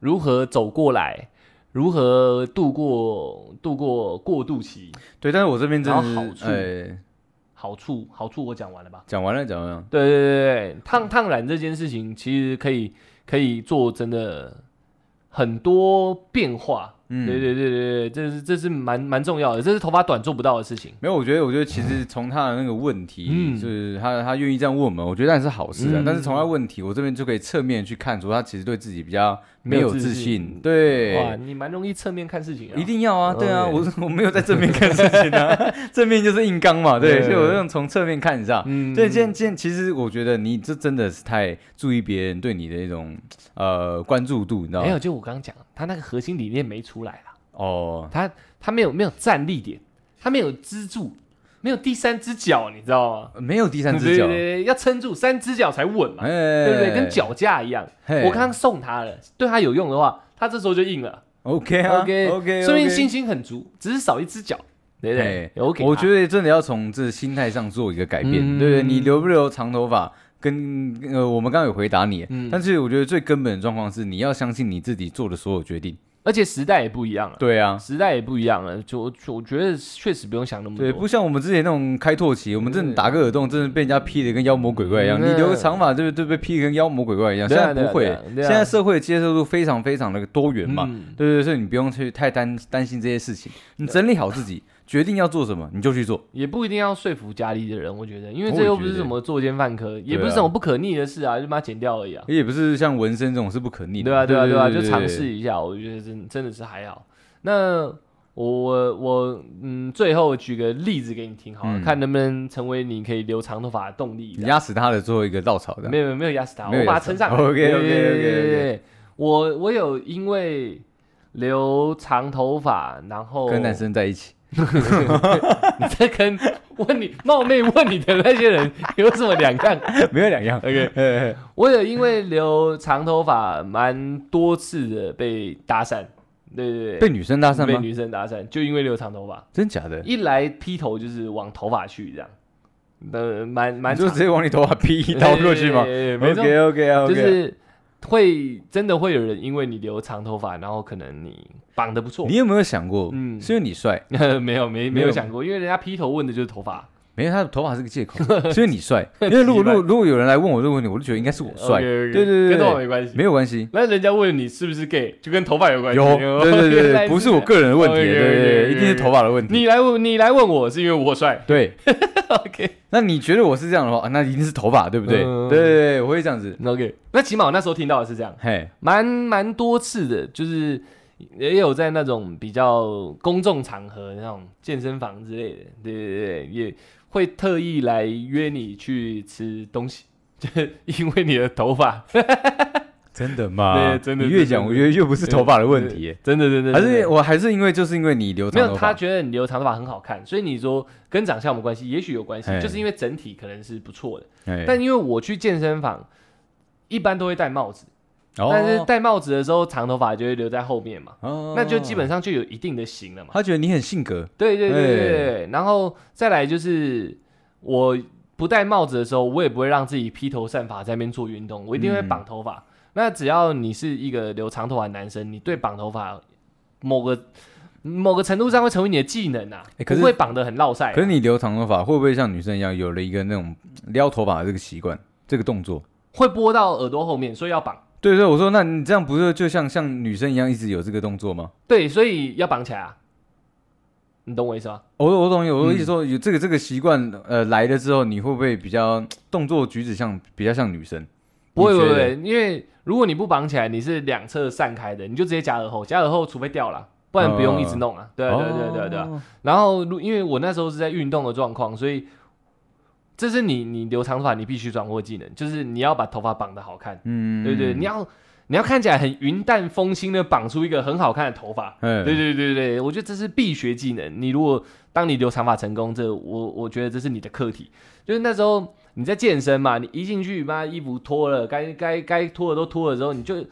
Speaker 1: 如何走过来？如何度过度过过渡期？
Speaker 2: 对，但是我这边真的
Speaker 1: 好处
Speaker 2: 哎，
Speaker 1: 好处好处我讲完了吧？
Speaker 2: 讲完了讲完了，
Speaker 1: 对对对对，烫烫染这件事情其实可以可以做真的很多变化。
Speaker 2: 嗯
Speaker 1: 对对对对对，这是这是蛮蛮重要的，这是头发短做不到的事情。
Speaker 2: 没有，我觉得，我觉得其实从他的那个问题，
Speaker 1: 嗯
Speaker 2: 就是他他愿意这样问我们，我觉得那是好事啊。
Speaker 1: 嗯
Speaker 2: 但是从他问题，我这边就可以侧面去看出他其实对自己比较没有
Speaker 1: 自信
Speaker 2: 自信。对，
Speaker 1: 哇，你蛮容易侧面看事情啊。
Speaker 2: 一定要啊，对啊我 我没有在正面看事情啊，正面就是硬刚嘛，对，
Speaker 1: 对
Speaker 2: 所以我用从侧面看一下。
Speaker 1: 嗯
Speaker 2: 对，今天今天其实我觉得你这真的是太注意别人对你的一种呃关注度，你知道吗
Speaker 1: 没有，就我刚刚讲，他那个核心理念没出来啦，
Speaker 2: 哦，
Speaker 1: 他他没有没有站立点，他没有支柱，没有第三只脚，你知道吗？
Speaker 2: 没有第三只脚
Speaker 1: 对，对对，要撑住三只脚才稳嘛，
Speaker 2: 哎，
Speaker 1: 对不对？跟脚架一样。我刚刚送他了，对他有用的话，他这时候就硬了。
Speaker 2: OK 啊
Speaker 1: OK
Speaker 2: OK，
Speaker 1: 说明信心很足，只是少一只脚，对不对
Speaker 2: 哎
Speaker 1: ？OK，
Speaker 2: 我觉得真的要从这心态上做一个改变，
Speaker 1: 嗯
Speaker 2: 对不对？你留不留长头发，跟呃我们刚刚有回答你，
Speaker 1: 嗯
Speaker 2: 但是我觉得最根本的状况是你要相信你自己做的所有决定。
Speaker 1: 而且时代也不一样了，
Speaker 2: 对啊，
Speaker 1: 时代也不一样了，就就我觉得确实不用想那么多。
Speaker 2: 对，不像我们之前那种开拓期，我们真的打个耳洞，真的被人家劈的跟妖魔鬼怪一样。
Speaker 1: 嗯
Speaker 2: 你留个长发，就就被劈的跟妖魔鬼怪一样。现在不会现在社会的接受度非常非常的多元嘛。
Speaker 1: 嗯
Speaker 2: 对对，所以你不用去太担担心这些事情，你整理好自己，决定要做什么你就去做。
Speaker 1: 也不一定要说服家里的人，我觉得，因为这又不是什么作奸犯科，也不是什么不可逆的事啊，就把它剪掉而已啊。
Speaker 2: 也不是像纹身这种是不可逆的。
Speaker 1: 对啊，对啊，对啊，就尝试。一下，我觉得真真的是还好。那我我我嗯，最后举个例子给你听好了，
Speaker 2: 嗯
Speaker 1: 看能不能成为你可以留长头发的动力。
Speaker 2: 你压死他的最后一个稻草的。
Speaker 1: 没有没有压死他，我把
Speaker 2: 他
Speaker 1: 撑上来。
Speaker 2: OK，OK，OK，OK
Speaker 1: 对对对对对我我有因为留长头发，然后
Speaker 2: 跟男生在一起，
Speaker 1: 你在跟问你冒昧问你的那些人有什么两样
Speaker 2: 没有两样。
Speaker 1: ？OK，
Speaker 2: 嘿嘿
Speaker 1: 我有因为留长头发蛮多次的被搭讪，对对对，
Speaker 2: 被女生搭讪吗？
Speaker 1: 被女生搭讪，就因为留长头发，
Speaker 2: 真假的？
Speaker 1: 一来劈头就是往头发去这样，呃，蛮蛮
Speaker 2: 你就直接往你头发劈一刀过去吗
Speaker 1: 没错
Speaker 2: ，？OK OK OK，
Speaker 1: 就是会真的会有人因为你留长头发，然后可能你绑的不错
Speaker 2: 你，有没有想过，
Speaker 1: 嗯
Speaker 2: 是因为你帅？
Speaker 1: 没有没没
Speaker 2: 没有
Speaker 1: 有想过，因为人家劈头问的就是头发，
Speaker 2: 没有，他的头发是个借口，是因为你帅。因为如果如果如果有人来问我这个问题，我就觉得应该是我帅对对对
Speaker 1: 跟头发，没关系。
Speaker 2: 没有关系。
Speaker 1: 那人家问你是不是 gay，就跟头发有关系。
Speaker 2: 有，对对对 不是我个人的问题对对一定是头发的问题。
Speaker 1: 你来问你来问我是因为我帅。
Speaker 2: 对
Speaker 1: ，OK
Speaker 2: 那你觉得我是这样的话，那一定是头发，对不对？
Speaker 1: 嗯
Speaker 2: 对对对，我会这样子。
Speaker 1: OK，那起码我那时候听到的是这样，
Speaker 2: 嘿，
Speaker 1: 蛮蛮多次的，就是也有在那种比较公众场合，那种健身房之类的，对对对，也会特意来约你去吃东西，就是 因为你的头发，
Speaker 2: 真的吗？
Speaker 1: 对真的
Speaker 2: 你越讲，我觉得越不是头发的问题，
Speaker 1: 真的真的，
Speaker 2: 还是我还是因为就是因为你留长
Speaker 1: 没有，他觉得你留长头发很好看，所以你说跟长相有关系？也许有关系
Speaker 2: 哎，
Speaker 1: 就是因为整体可能是不错的。
Speaker 2: 哎
Speaker 1: 但因为我去健身房，一般都会戴帽子，
Speaker 2: 哦
Speaker 1: 但是戴帽子的时候，长头发就会留在后面嘛，
Speaker 2: 哦
Speaker 1: 那就基本上就有一定的型了嘛。
Speaker 2: 他觉得你很性格，
Speaker 1: 对对对对然后再来就是我不戴帽子的时候，我也不会让自己披头散发在那边做运动，我一定会
Speaker 2: 嗯
Speaker 1: 绑头发。那只要你是一个留长头发的男生，你对绑头发某个某个程度上会成为你的技能啊，
Speaker 2: 哎可是
Speaker 1: 不会绑得很落塞啊、
Speaker 2: 可是你留长头发会不会像女生一样有了一个那种撩头发的这个习惯，这个动作？
Speaker 1: 会拨到耳朵后面，所以要绑。
Speaker 2: 对对，我说那你这样不是就像像女生一样一直有这个动作吗？
Speaker 1: 对，所以要绑起来啊。你懂我意思吗？
Speaker 2: 我我懂你，我的意思
Speaker 1: 嗯
Speaker 2: 说有这个这个习惯呃来了之后，你会不会比较动作举止像比较像女生？
Speaker 1: 不会不会，因为如果你不绑起来，你是两侧散开的，你就直接夹耳后，夹耳后除非掉了，不然不用一直弄啊。对啊对啊对啊对啊对啊。
Speaker 2: 哦
Speaker 1: 然后如因为我那时候是在运动的状况，所以这是你你留长头发你必须掌握技能，就是你要把头发绑的好看，
Speaker 2: 嗯
Speaker 1: 对对，你要你要看起来很云淡风轻的绑出一个很好看的头发。
Speaker 2: 对
Speaker 1: 对对对对，我觉得这是必学技能。你如果当你留长发成功，这我我觉得这是你的课题。就是那时候你在健身嘛，你一进去，把衣服脱了，该该该脱的都脱了之后，你就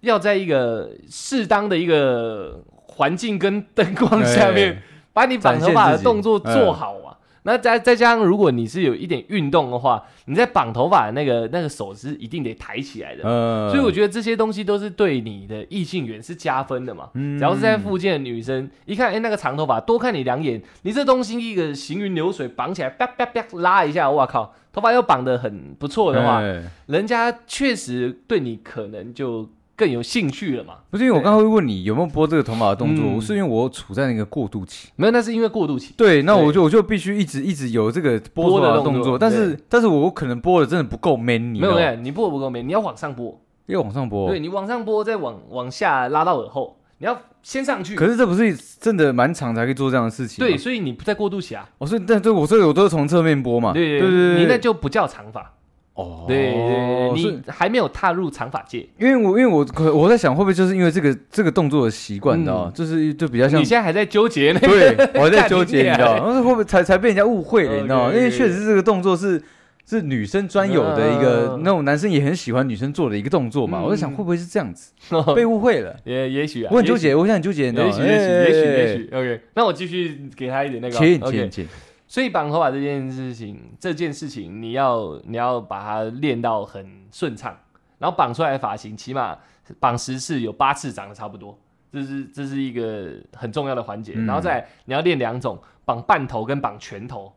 Speaker 1: 要在一个适当的一个环境跟灯光下面，把你绑头发的动作做好啊。那再再加上，如果你是有一点运动的话，你在绑头发的那个那个手是一定得抬起来的。
Speaker 2: 嗯
Speaker 1: 所以我觉得这些东西都是对你的异性缘是加分的嘛。
Speaker 2: 嗯
Speaker 1: 只要是在附近的女生，一看哎、那个长头发，多看你两眼，你这东西一个行云流水绑起来，啪啪啪拉一下，哇靠，头发又绑得很不错的话，
Speaker 2: 哎
Speaker 1: 人家确实对你可能就更有兴趣了嘛。
Speaker 2: 不是因为我刚刚会问你有没有拨这个头发的动作，是因为我处在那个过渡期。
Speaker 1: 没有，那是因为过渡期。
Speaker 2: 对，那我就我就必须一直一直有这个拨
Speaker 1: 的动作
Speaker 2: 但是但是我可能拨的真的不够 man，你知道吗
Speaker 1: 没有没有，你拨不够 man，，你要往上拨，
Speaker 2: 要往上拨
Speaker 1: 对。你往上拨，再往往下拉到耳后，你要先上去。
Speaker 2: 可是这不是真的蛮长才可以做这样的事情？
Speaker 1: 对，所以你不在过渡期啊。
Speaker 2: 我说但对我所以我都是从侧面拨嘛。
Speaker 1: 对
Speaker 2: 对对，
Speaker 1: 你那就不叫长发。
Speaker 2: 哦，
Speaker 1: 对对你还没有踏入长发界，
Speaker 2: 因为我因为我可我在想会不会就是因为这个这个动作的习惯，你知道？就是就比较像
Speaker 1: 你现在还在纠结那个。
Speaker 2: 对，我还在纠结，你知道吗？
Speaker 1: 干
Speaker 2: 然后会不会才才被人家误会了，你知道吗？因为确实这个动作是是女生专有的一个
Speaker 1: 嗯
Speaker 2: 那种男生也很喜欢女生做的一个动作嘛。
Speaker 1: 嗯
Speaker 2: 我在想会不会是这样子 被误会了？
Speaker 1: 也也许啊，
Speaker 2: 我很纠结，我现在很纠结，你知道吗？
Speaker 1: 也许，也许，也许，
Speaker 2: 哎
Speaker 1: 也许，OK，那我继续给他一点那个。
Speaker 2: 请请请，
Speaker 1: 所以绑头发这件事情，这件事情你要你要把它练到很顺畅，然后绑出来的发型起码绑十次有八次长得差不多，这是这是一个很重要的环节。
Speaker 2: 嗯
Speaker 1: 然后再你要练两种，绑半头跟绑全头。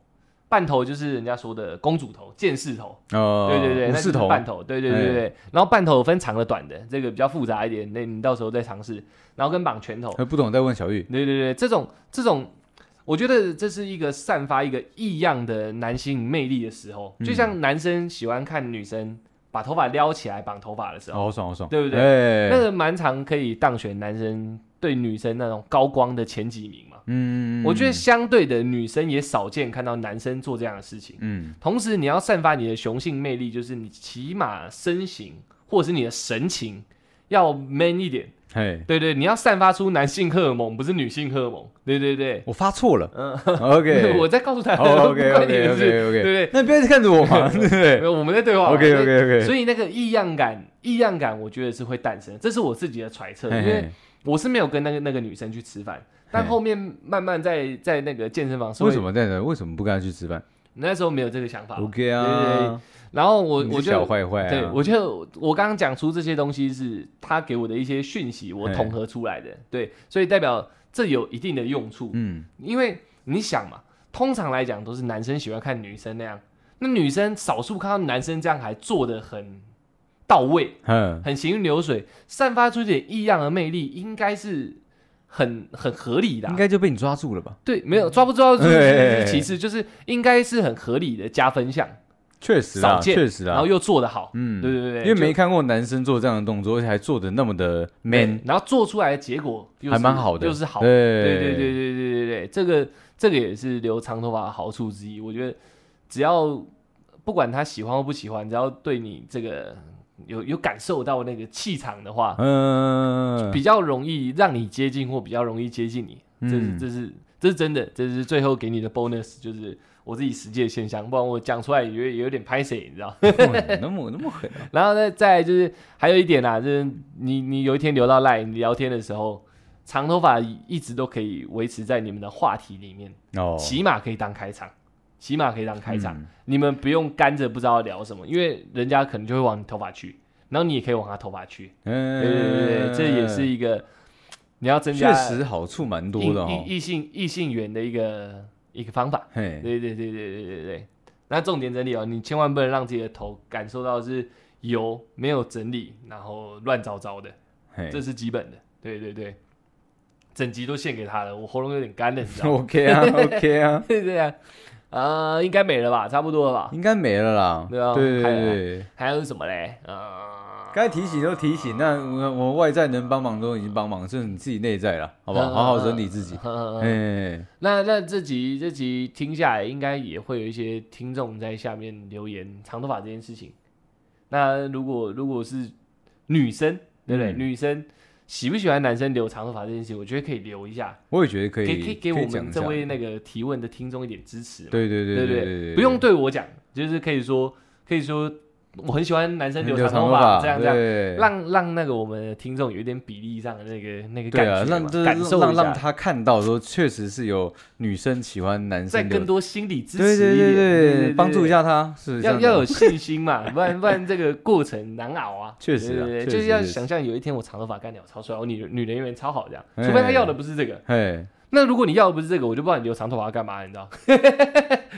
Speaker 1: 半头就是人家说的公主头、剑士头，
Speaker 2: 哦，
Speaker 1: 对对对，那就是
Speaker 2: 武士头，
Speaker 1: 半头，对对对对。然后半头分长的、短的，这个比较复杂一点，那你到时候再尝试。然后跟绑拳头，
Speaker 2: 呃不懂再问小玉。
Speaker 1: 对对对，这种这种，我觉得这是一个散发一个异样的男性魅力的时候，
Speaker 2: 嗯
Speaker 1: 就像男生喜欢看女生把头发撩起来绑头发的时候，
Speaker 2: 哦，好爽好爽，
Speaker 1: 对不对
Speaker 2: 对
Speaker 1: 那个蛮常可以当选男生对女生那种高光的前几名嘛。
Speaker 2: 嗯，
Speaker 1: 我觉得相对的，女生也少见看到男生做这样的事情。
Speaker 2: 嗯，
Speaker 1: 同时，你要散发你的雄性魅力，就是你起码身形或者是你的神情要 man 一点。
Speaker 2: 嘿，
Speaker 1: 对对，你要散发出男性荷尔蒙，不是女性荷尔蒙。对对对，
Speaker 2: 我发错了
Speaker 1: 嗯
Speaker 2: ，，OK，
Speaker 1: 我再告诉他，
Speaker 2: 哦，OK
Speaker 1: 关你
Speaker 2: OK OK，
Speaker 1: 对
Speaker 2: OK，
Speaker 1: 对
Speaker 2: 那不要看着我嘛，对不对
Speaker 1: 对，我们在对话。
Speaker 2: ？OK
Speaker 1: 所以
Speaker 2: OK OK，
Speaker 1: 所以那个异样感，异样感，我觉得是会诞生，这是我自己的揣测，因为我是没有跟那个那个女生去吃饭，但
Speaker 2: 嘿
Speaker 1: 后面慢慢在在那个健身房，
Speaker 2: 为什？么在那？为什么不跟她去吃饭
Speaker 1: 那时候没有这个想法。
Speaker 2: ？OK
Speaker 1: 对对
Speaker 2: 啊，
Speaker 1: 然后我我就
Speaker 2: 坏坏啊，
Speaker 1: 对，我就我刚刚讲出这些东西是他给我的一些讯息，我
Speaker 2: 嘿。
Speaker 1: 统合出来的。对，所以代表这有一定的用处，
Speaker 2: 嗯，
Speaker 1: 因为你想嘛，通常来讲都是男生喜欢看女生那样，那女生少数看到男生这样还做的很到位，
Speaker 2: 嗯，
Speaker 1: 很行云流水，散发出一点异样的魅力，应该是很很合理的啊、
Speaker 2: 应该就被你抓住了吧？
Speaker 1: 对，没有抓不抓到是
Speaker 2: 嘿
Speaker 1: 是其次，就是应该是很合理的加分项，
Speaker 2: 确实啊，确实啊。
Speaker 1: 然后，又做得好，
Speaker 2: 嗯，
Speaker 1: 对对对对，
Speaker 2: 因为没看过男生做这样的动作，而且还做的那么的 man，
Speaker 1: 然后做出来的结果又是
Speaker 2: 还蛮好的，
Speaker 1: 又是好。的，
Speaker 2: 对
Speaker 1: 对对对对对对对，这个这个也是留长头发的好处之一。我觉得只要不管他喜欢或不喜欢，只要对你这个有有感受到那个气场的话，
Speaker 2: 嗯，
Speaker 1: 比较容易让你接近或比较容易接近你。这是
Speaker 2: 嗯。
Speaker 1: 这是这是真的，这是最后给你的 bonus，就是我自己实际的现象，不然我讲出来也有也有点拍谁，你知道。
Speaker 2: 那么那么狠啊，
Speaker 1: 然后呢，再就是还有一点啦，就是你你有一天留到赖，你聊天的时候，长头发一直都可以维持在你们的话题里面，
Speaker 2: 哦，
Speaker 1: 起码可以当开场，起码可以当开场。
Speaker 2: 嗯
Speaker 1: 你们不用干着不知道聊什么，因为人家可能就会往你头发去，然后你也可以往他头发去。
Speaker 2: 嗯，
Speaker 1: 对对对对，这也是一个你要增加
Speaker 2: 确
Speaker 1: 加
Speaker 2: 实好处蛮多的哦，
Speaker 1: 异异性异性缘的一个一个方法。
Speaker 2: 嘿，
Speaker 1: 对对对对对对对。那重点整理哦，你千万不能让自己的头感受到是油没有整理，然后乱糟糟的，
Speaker 2: 嘿
Speaker 1: 这是基本的。对对对，整集都献给他了，我喉咙有点干了，你知道吗？
Speaker 2: OK 啊，OK 啊，
Speaker 1: 对 对啊，啊，应该没了吧，差不多了吧？
Speaker 2: 应该没了啦，
Speaker 1: 对啊
Speaker 2: 对
Speaker 1: 还有
Speaker 2: 对对，
Speaker 1: 还有什么嘞？啊，
Speaker 2: 该提醒都提醒，那我我外在能帮忙都已经帮忙，就是你自己内在了，好不好？好好整理自己。
Speaker 1: 嗯。
Speaker 2: 哎，
Speaker 1: 那那这集这集听下来，应该也会有一些听众在下面留言长头发这件事情。那如果如果是女生，对不对？
Speaker 2: 嗯
Speaker 1: 女生喜不喜欢男生留长头发这件事情，我觉得可以留一下，
Speaker 2: 我也觉得可以，
Speaker 1: 可以可以给我们这位那个提问的听众一点支持。
Speaker 2: 对对对
Speaker 1: 对
Speaker 2: 对
Speaker 1: 对不用对我讲，就是可以说可以说我很喜欢男生留长头发，这样这样。
Speaker 2: 对，
Speaker 1: 让让那个我们的听众有一点比例上的那个那个感觉嘛，受，
Speaker 2: 让让他看到说，确实是有女生喜欢男生在
Speaker 1: 更多心理支
Speaker 2: 对对
Speaker 1: 持一点，
Speaker 2: 对
Speaker 1: 对，
Speaker 2: 帮助一。下他，是
Speaker 1: 要要有 信心嘛，不然不然这个过程难熬啊。
Speaker 2: 确实啊
Speaker 1: 对对对就是要想象有一天我长头发干掉超帅，我女女人缘超好这样，
Speaker 2: 哎
Speaker 1: 除非他要的不是这个。
Speaker 2: 嘿，
Speaker 1: 那如果你要的不是这个，我就不知道你留长头发干嘛，你知道？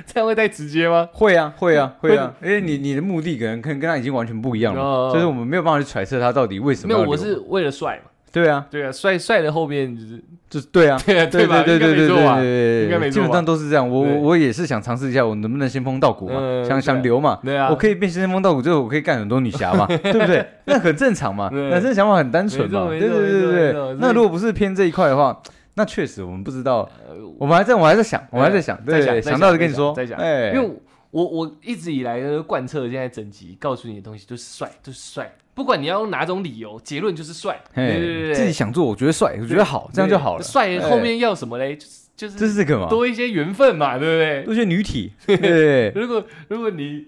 Speaker 1: 这样会太直接吗？
Speaker 2: 会啊会啊会啊，因为你你的目的可能跟跟他已经完全不一样
Speaker 1: 哦
Speaker 2: 了，所以我们没有办法去揣测他到底为什
Speaker 1: 没有，
Speaker 2: 么要留
Speaker 1: 我是为了帅嘛。
Speaker 2: 对啊，
Speaker 1: 对啊，帅帅的后面就是
Speaker 2: 就是 对啊，
Speaker 1: 对啊
Speaker 2: 对
Speaker 1: 吧？
Speaker 2: 对对对对对
Speaker 1: 应该没错吧
Speaker 2: 对，
Speaker 1: 应该没
Speaker 2: 基本上都是这样。我我我也是想尝试一下，我能不能仙风道骨嘛，想想留嘛。
Speaker 1: 对啊，
Speaker 2: 我可以变仙风道骨之后，我可以干很多女侠嘛，对不对？那很正常嘛，男生想法很单纯嘛，对对对对。那如果不是偏这一块的话，那确实我们不知道，
Speaker 1: 呃
Speaker 2: 我们还在我还在想，我还在想，对
Speaker 1: 想
Speaker 2: 想到就跟你说，哎，
Speaker 1: 因为我我一直以来的贯彻现在整集告诉你的东西就是帅，就是帅，不管你要用哪种理由，结论就是帅。对对对
Speaker 2: 自己想做，我觉得帅，我觉得好，这样就好了。
Speaker 1: 帅
Speaker 2: 哎
Speaker 1: 后面要什么嘞？就是就
Speaker 2: 这是这个嘛，
Speaker 1: 多一些缘分嘛，对不对？
Speaker 2: 多一些女体，对
Speaker 1: 如果如果你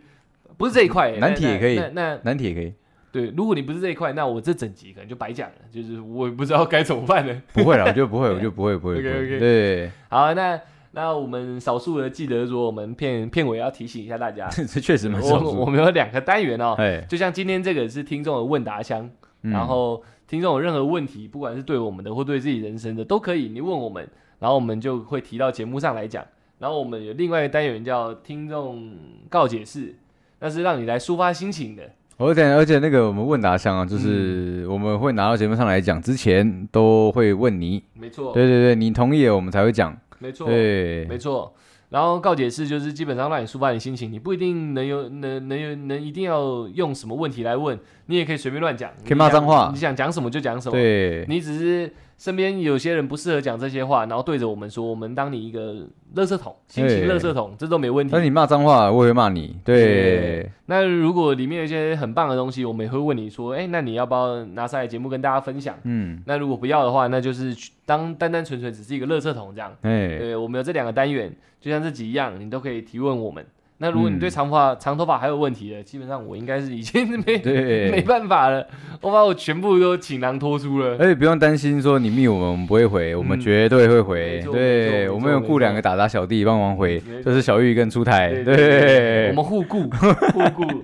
Speaker 1: 不是这一块，
Speaker 2: 男体也可以
Speaker 1: 那
Speaker 2: 男体也可以，
Speaker 1: 对，如果你不是这一块，那我这整集可能就白讲了，就是我也不知道该怎么办了。
Speaker 2: 不会啦，我觉得不会，我觉得不会，不会
Speaker 1: ，OK，OK，
Speaker 2: 对，
Speaker 1: 好，那那我们少数的记得说，我们片片尾要提醒一下大家，
Speaker 2: 这确实蛮少
Speaker 1: 我我。们有两个单元哦，
Speaker 2: 哎，
Speaker 1: 就像今天这个是听众的问答箱，
Speaker 2: 嗯
Speaker 1: 然后听众有任何问题，不管是对我们的或对自己人生的，都可以你问我们，然后我们就会提到节目上来讲。然后我们有另外一个单元叫听众告解室，那是让你来抒发心情的。
Speaker 2: 而且而且那个我们问答箱啊，就是我们会拿到节目上来讲之前，都会问你，
Speaker 1: 没错，
Speaker 2: 对对对，你同意了我们才会讲，
Speaker 1: 没错，
Speaker 2: 对，
Speaker 1: 没错。然后告解释就是基本上让你抒发你心情，你不一定能有能能有能一定要用什么问题来问，你也可以随便乱讲，
Speaker 2: 可以骂脏话。
Speaker 1: 你想讲什么就讲什么。
Speaker 2: 对，
Speaker 1: 你只是身边有些人不适合讲这些话，然后对着我们说，我们当你一个垃圾桶，心情
Speaker 2: 对
Speaker 1: 垃圾桶，这都没问题
Speaker 2: 但。是你骂脏话，我也会骂你，对，
Speaker 1: 那如果里面有一些很棒的东西，我们也会问你说，哎，那你要不要拿上来节目跟大家分享？
Speaker 2: 嗯，
Speaker 1: 那如果不要的话，那就是当单单纯纯只是一个垃圾桶这样。
Speaker 2: 哎，
Speaker 1: 对，我们有这两个单元，就像这集一样，你都可以提问我们。那如果你对
Speaker 2: 嗯
Speaker 1: 长发、长头发还有问题的，基本上我应该是已经 没没
Speaker 2: 对，
Speaker 1: 办法了，我把我全部都倾囊拖出了。
Speaker 2: 而且不用担心说你密我们，我们不会回，我们绝对会回对，我们有雇两个打杂小弟帮忙回就是小玉跟出台。
Speaker 1: 对
Speaker 2: 对，
Speaker 1: 我们互顾 互顾。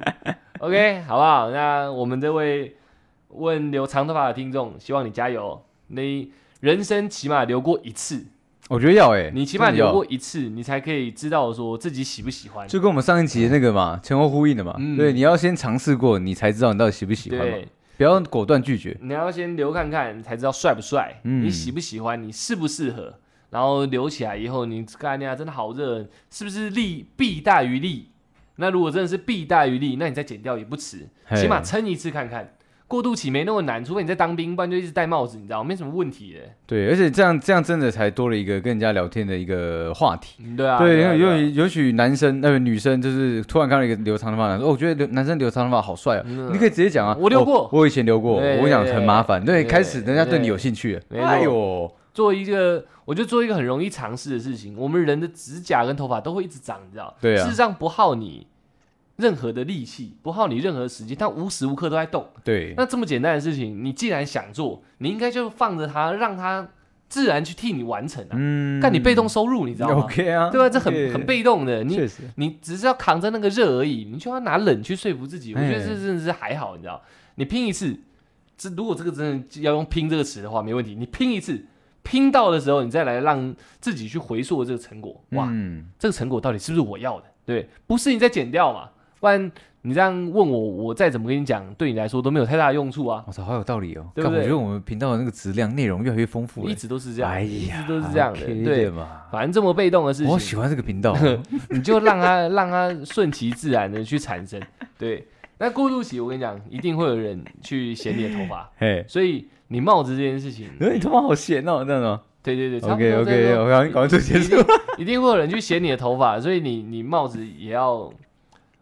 Speaker 1: OK，好不好？那我们这位问留长头发的听众，希望你加油。你人生起码留过一次，
Speaker 2: 我觉得要哎，
Speaker 1: 你起码留过一次，你才可以知道说自己喜不喜欢。
Speaker 2: 就跟我们上一集那个嘛，前后呼应的嘛。
Speaker 1: 嗯
Speaker 2: 对，你要先尝试过，你才知道你到底喜不喜欢嘛，
Speaker 1: 对，
Speaker 2: 不要果断拒绝。
Speaker 1: 你要先留看看，才知道帅不帅，
Speaker 2: 嗯
Speaker 1: 你喜不喜欢，你适不适合。然后留起来以后，你干呀，真的好热，是不是利弊大于利？那如果真的是弊大于利，那你再剪掉也不迟，起码撑一次看看。过渡期没那么难，除非你在当兵，不然就一直戴帽子，你知道，没什么问题的。
Speaker 2: 对，而且这样这样真的才多了一个跟人家聊天的一个话题。
Speaker 1: 嗯对啊，
Speaker 2: 对，因为有有许男生呃女生就是突然看到一个留长头发的男生，哦，我觉得留男生留长头发好帅啊，
Speaker 1: 嗯
Speaker 2: 你可以直接讲啊，
Speaker 1: 我留过
Speaker 2: 哦我以前留过，我讲很麻烦，对，
Speaker 1: 对
Speaker 2: 开始人家对你有兴趣了，哎呦，
Speaker 1: 做一个，我觉得做一个很容易尝试的事情。我们人的指甲跟头发都会一直长，你知道？
Speaker 2: 对啊
Speaker 1: 事实上不耗你任何的力气，不耗你任何时间，它无时无刻都在动。
Speaker 2: 对，
Speaker 1: 那这么简单的事情，你既然想做，你应该就放着它，让它自然去替你完成啊。
Speaker 2: 嗯
Speaker 1: 但你被动收入，你知道吗
Speaker 2: ？OK 啊，
Speaker 1: 对吧？这很很被动的，你，你只是要扛着那个热而已，你就要拿冷去说服自己。我觉得
Speaker 2: 哎
Speaker 1: 这真的是还好，你知道？你拼一次，这如果这个真的要用“拼”这个词的话，没问题。你拼一次，拼到的时候，你再来让自己去回溯这个成果。哇，
Speaker 2: 嗯，
Speaker 1: 这个成果到底是不是我要的？对，不是你再减掉嘛？不然你这样问我，我再怎么跟你讲，对你来说都没有太大的用处啊。
Speaker 2: 我操，好有道理哦，
Speaker 1: 对不对
Speaker 2: 我觉得我们频道的那个质量内容越来越丰富了
Speaker 1: 一，直都是这样，
Speaker 2: 哎
Speaker 1: 一，直都是这样的。对，
Speaker 2: 嘛，
Speaker 1: 反正这么被动的事情，
Speaker 2: 我喜欢这个频道，
Speaker 1: 你就让它让它顺其自然的去产生。对，那过渡期我跟你讲，一定会有人去嫌你的头发，
Speaker 2: 嘿，
Speaker 1: 所以你帽子这件事情，
Speaker 2: 呃你头发好闲哦，这样吗
Speaker 1: 对对对
Speaker 2: ？OK OK，我赶赶快做结束。
Speaker 1: 一定会有人去嫌你的头发，所以你你帽子也要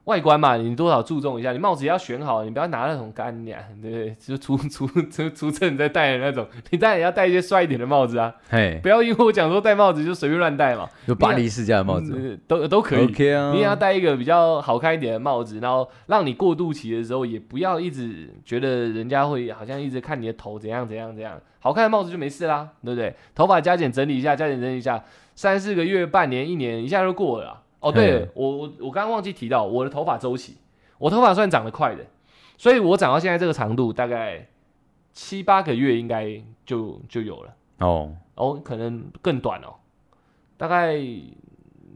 Speaker 1: 外观嘛，你多少注重一下，你帽子也要选好，你不要拿那种干娘，对不对？就出出出出趁在戴的那种，你当然要戴一些帅一点的帽子啊，
Speaker 2: 嘿，
Speaker 1: 不要因为我讲说戴帽子就随便乱戴嘛，
Speaker 2: 有巴黎世家的帽子
Speaker 1: 都都可以。
Speaker 2: ，OK 啊，
Speaker 1: 你也要戴一个比较好看一点的帽子，然后让你过渡期的时候也不要一直觉得人家会好像一直看你的头怎样怎样怎样，好看的帽子就没事啦，对不对？头发加减整理一下，加减整理一下，三四个月、半年、一年一下就过了。哦，对了我我我刚刚忘记提到我的头发周期，我头发算长得快的，所以我长到现在这个长度大概七八个月应该就就有了，
Speaker 2: 哦，
Speaker 1: 哦，可能更短哦，大概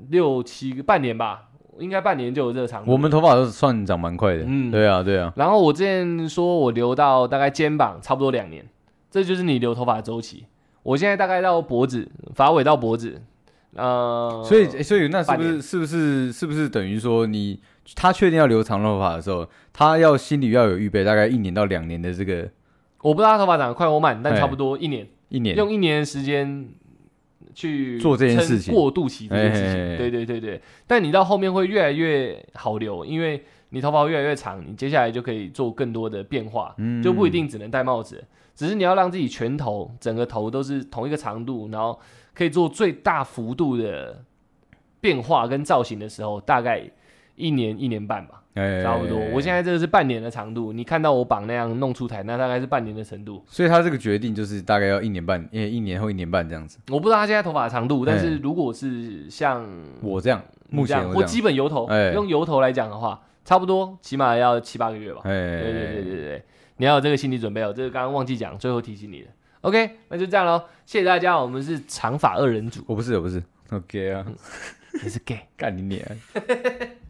Speaker 1: 六七个半年吧，应该半年就有这个长度。
Speaker 2: 我们头发都算长蛮快的，
Speaker 1: 嗯
Speaker 2: 对啊，对啊，
Speaker 1: 然后我之前说我留到大概肩膀，差不多两年，这就是你留头发的周期。我现在大概到脖子，发尾到脖子，呃，
Speaker 2: 所以所以那是不是是不是是不是等于说你他确定要留长头发的时候，他要心里要有预备，大概一年到两年的这个
Speaker 1: 我不知道他头发长得快或慢，但
Speaker 2: 哎
Speaker 1: 差不多一年，
Speaker 2: 一年，
Speaker 1: 用一年的时间去
Speaker 2: 做这件事情
Speaker 1: 过渡期这件事情。对对对对，但你到后面会越来越好留，因为你头发会越来越长，你接下来就可以做更多的变化。
Speaker 2: 嗯
Speaker 1: 就不一定只能戴帽子，只是你要让自己全头整个头都是同一个长度，然后可以做最大幅度的变化跟造型的时候，大概一年一年半吧，
Speaker 2: 哎，
Speaker 1: 差不多。我现在这个是半年的长度，你看到我绑那样弄出台，那大概是半年的程度。
Speaker 2: 所以他这个决定就是大概要一年半，因为一年后一年半这样子。
Speaker 1: 我不知道他现在头发的长度，但是
Speaker 2: 哎
Speaker 1: 如果是像
Speaker 2: 我这样，目前我这样，
Speaker 1: 基本油头，
Speaker 2: 哎
Speaker 1: 用油头来讲的话，差不多起码要七八个月吧。
Speaker 2: 哎，
Speaker 1: 对对对对对，你要有这个心理准备哦。这个刚刚忘记讲，最后提醒你的。OK，那就这样喽，谢谢大家。我们是长发二人组，
Speaker 2: 我不是，我不是，OK 啊，
Speaker 1: 你是 gay。
Speaker 2: 干你脸。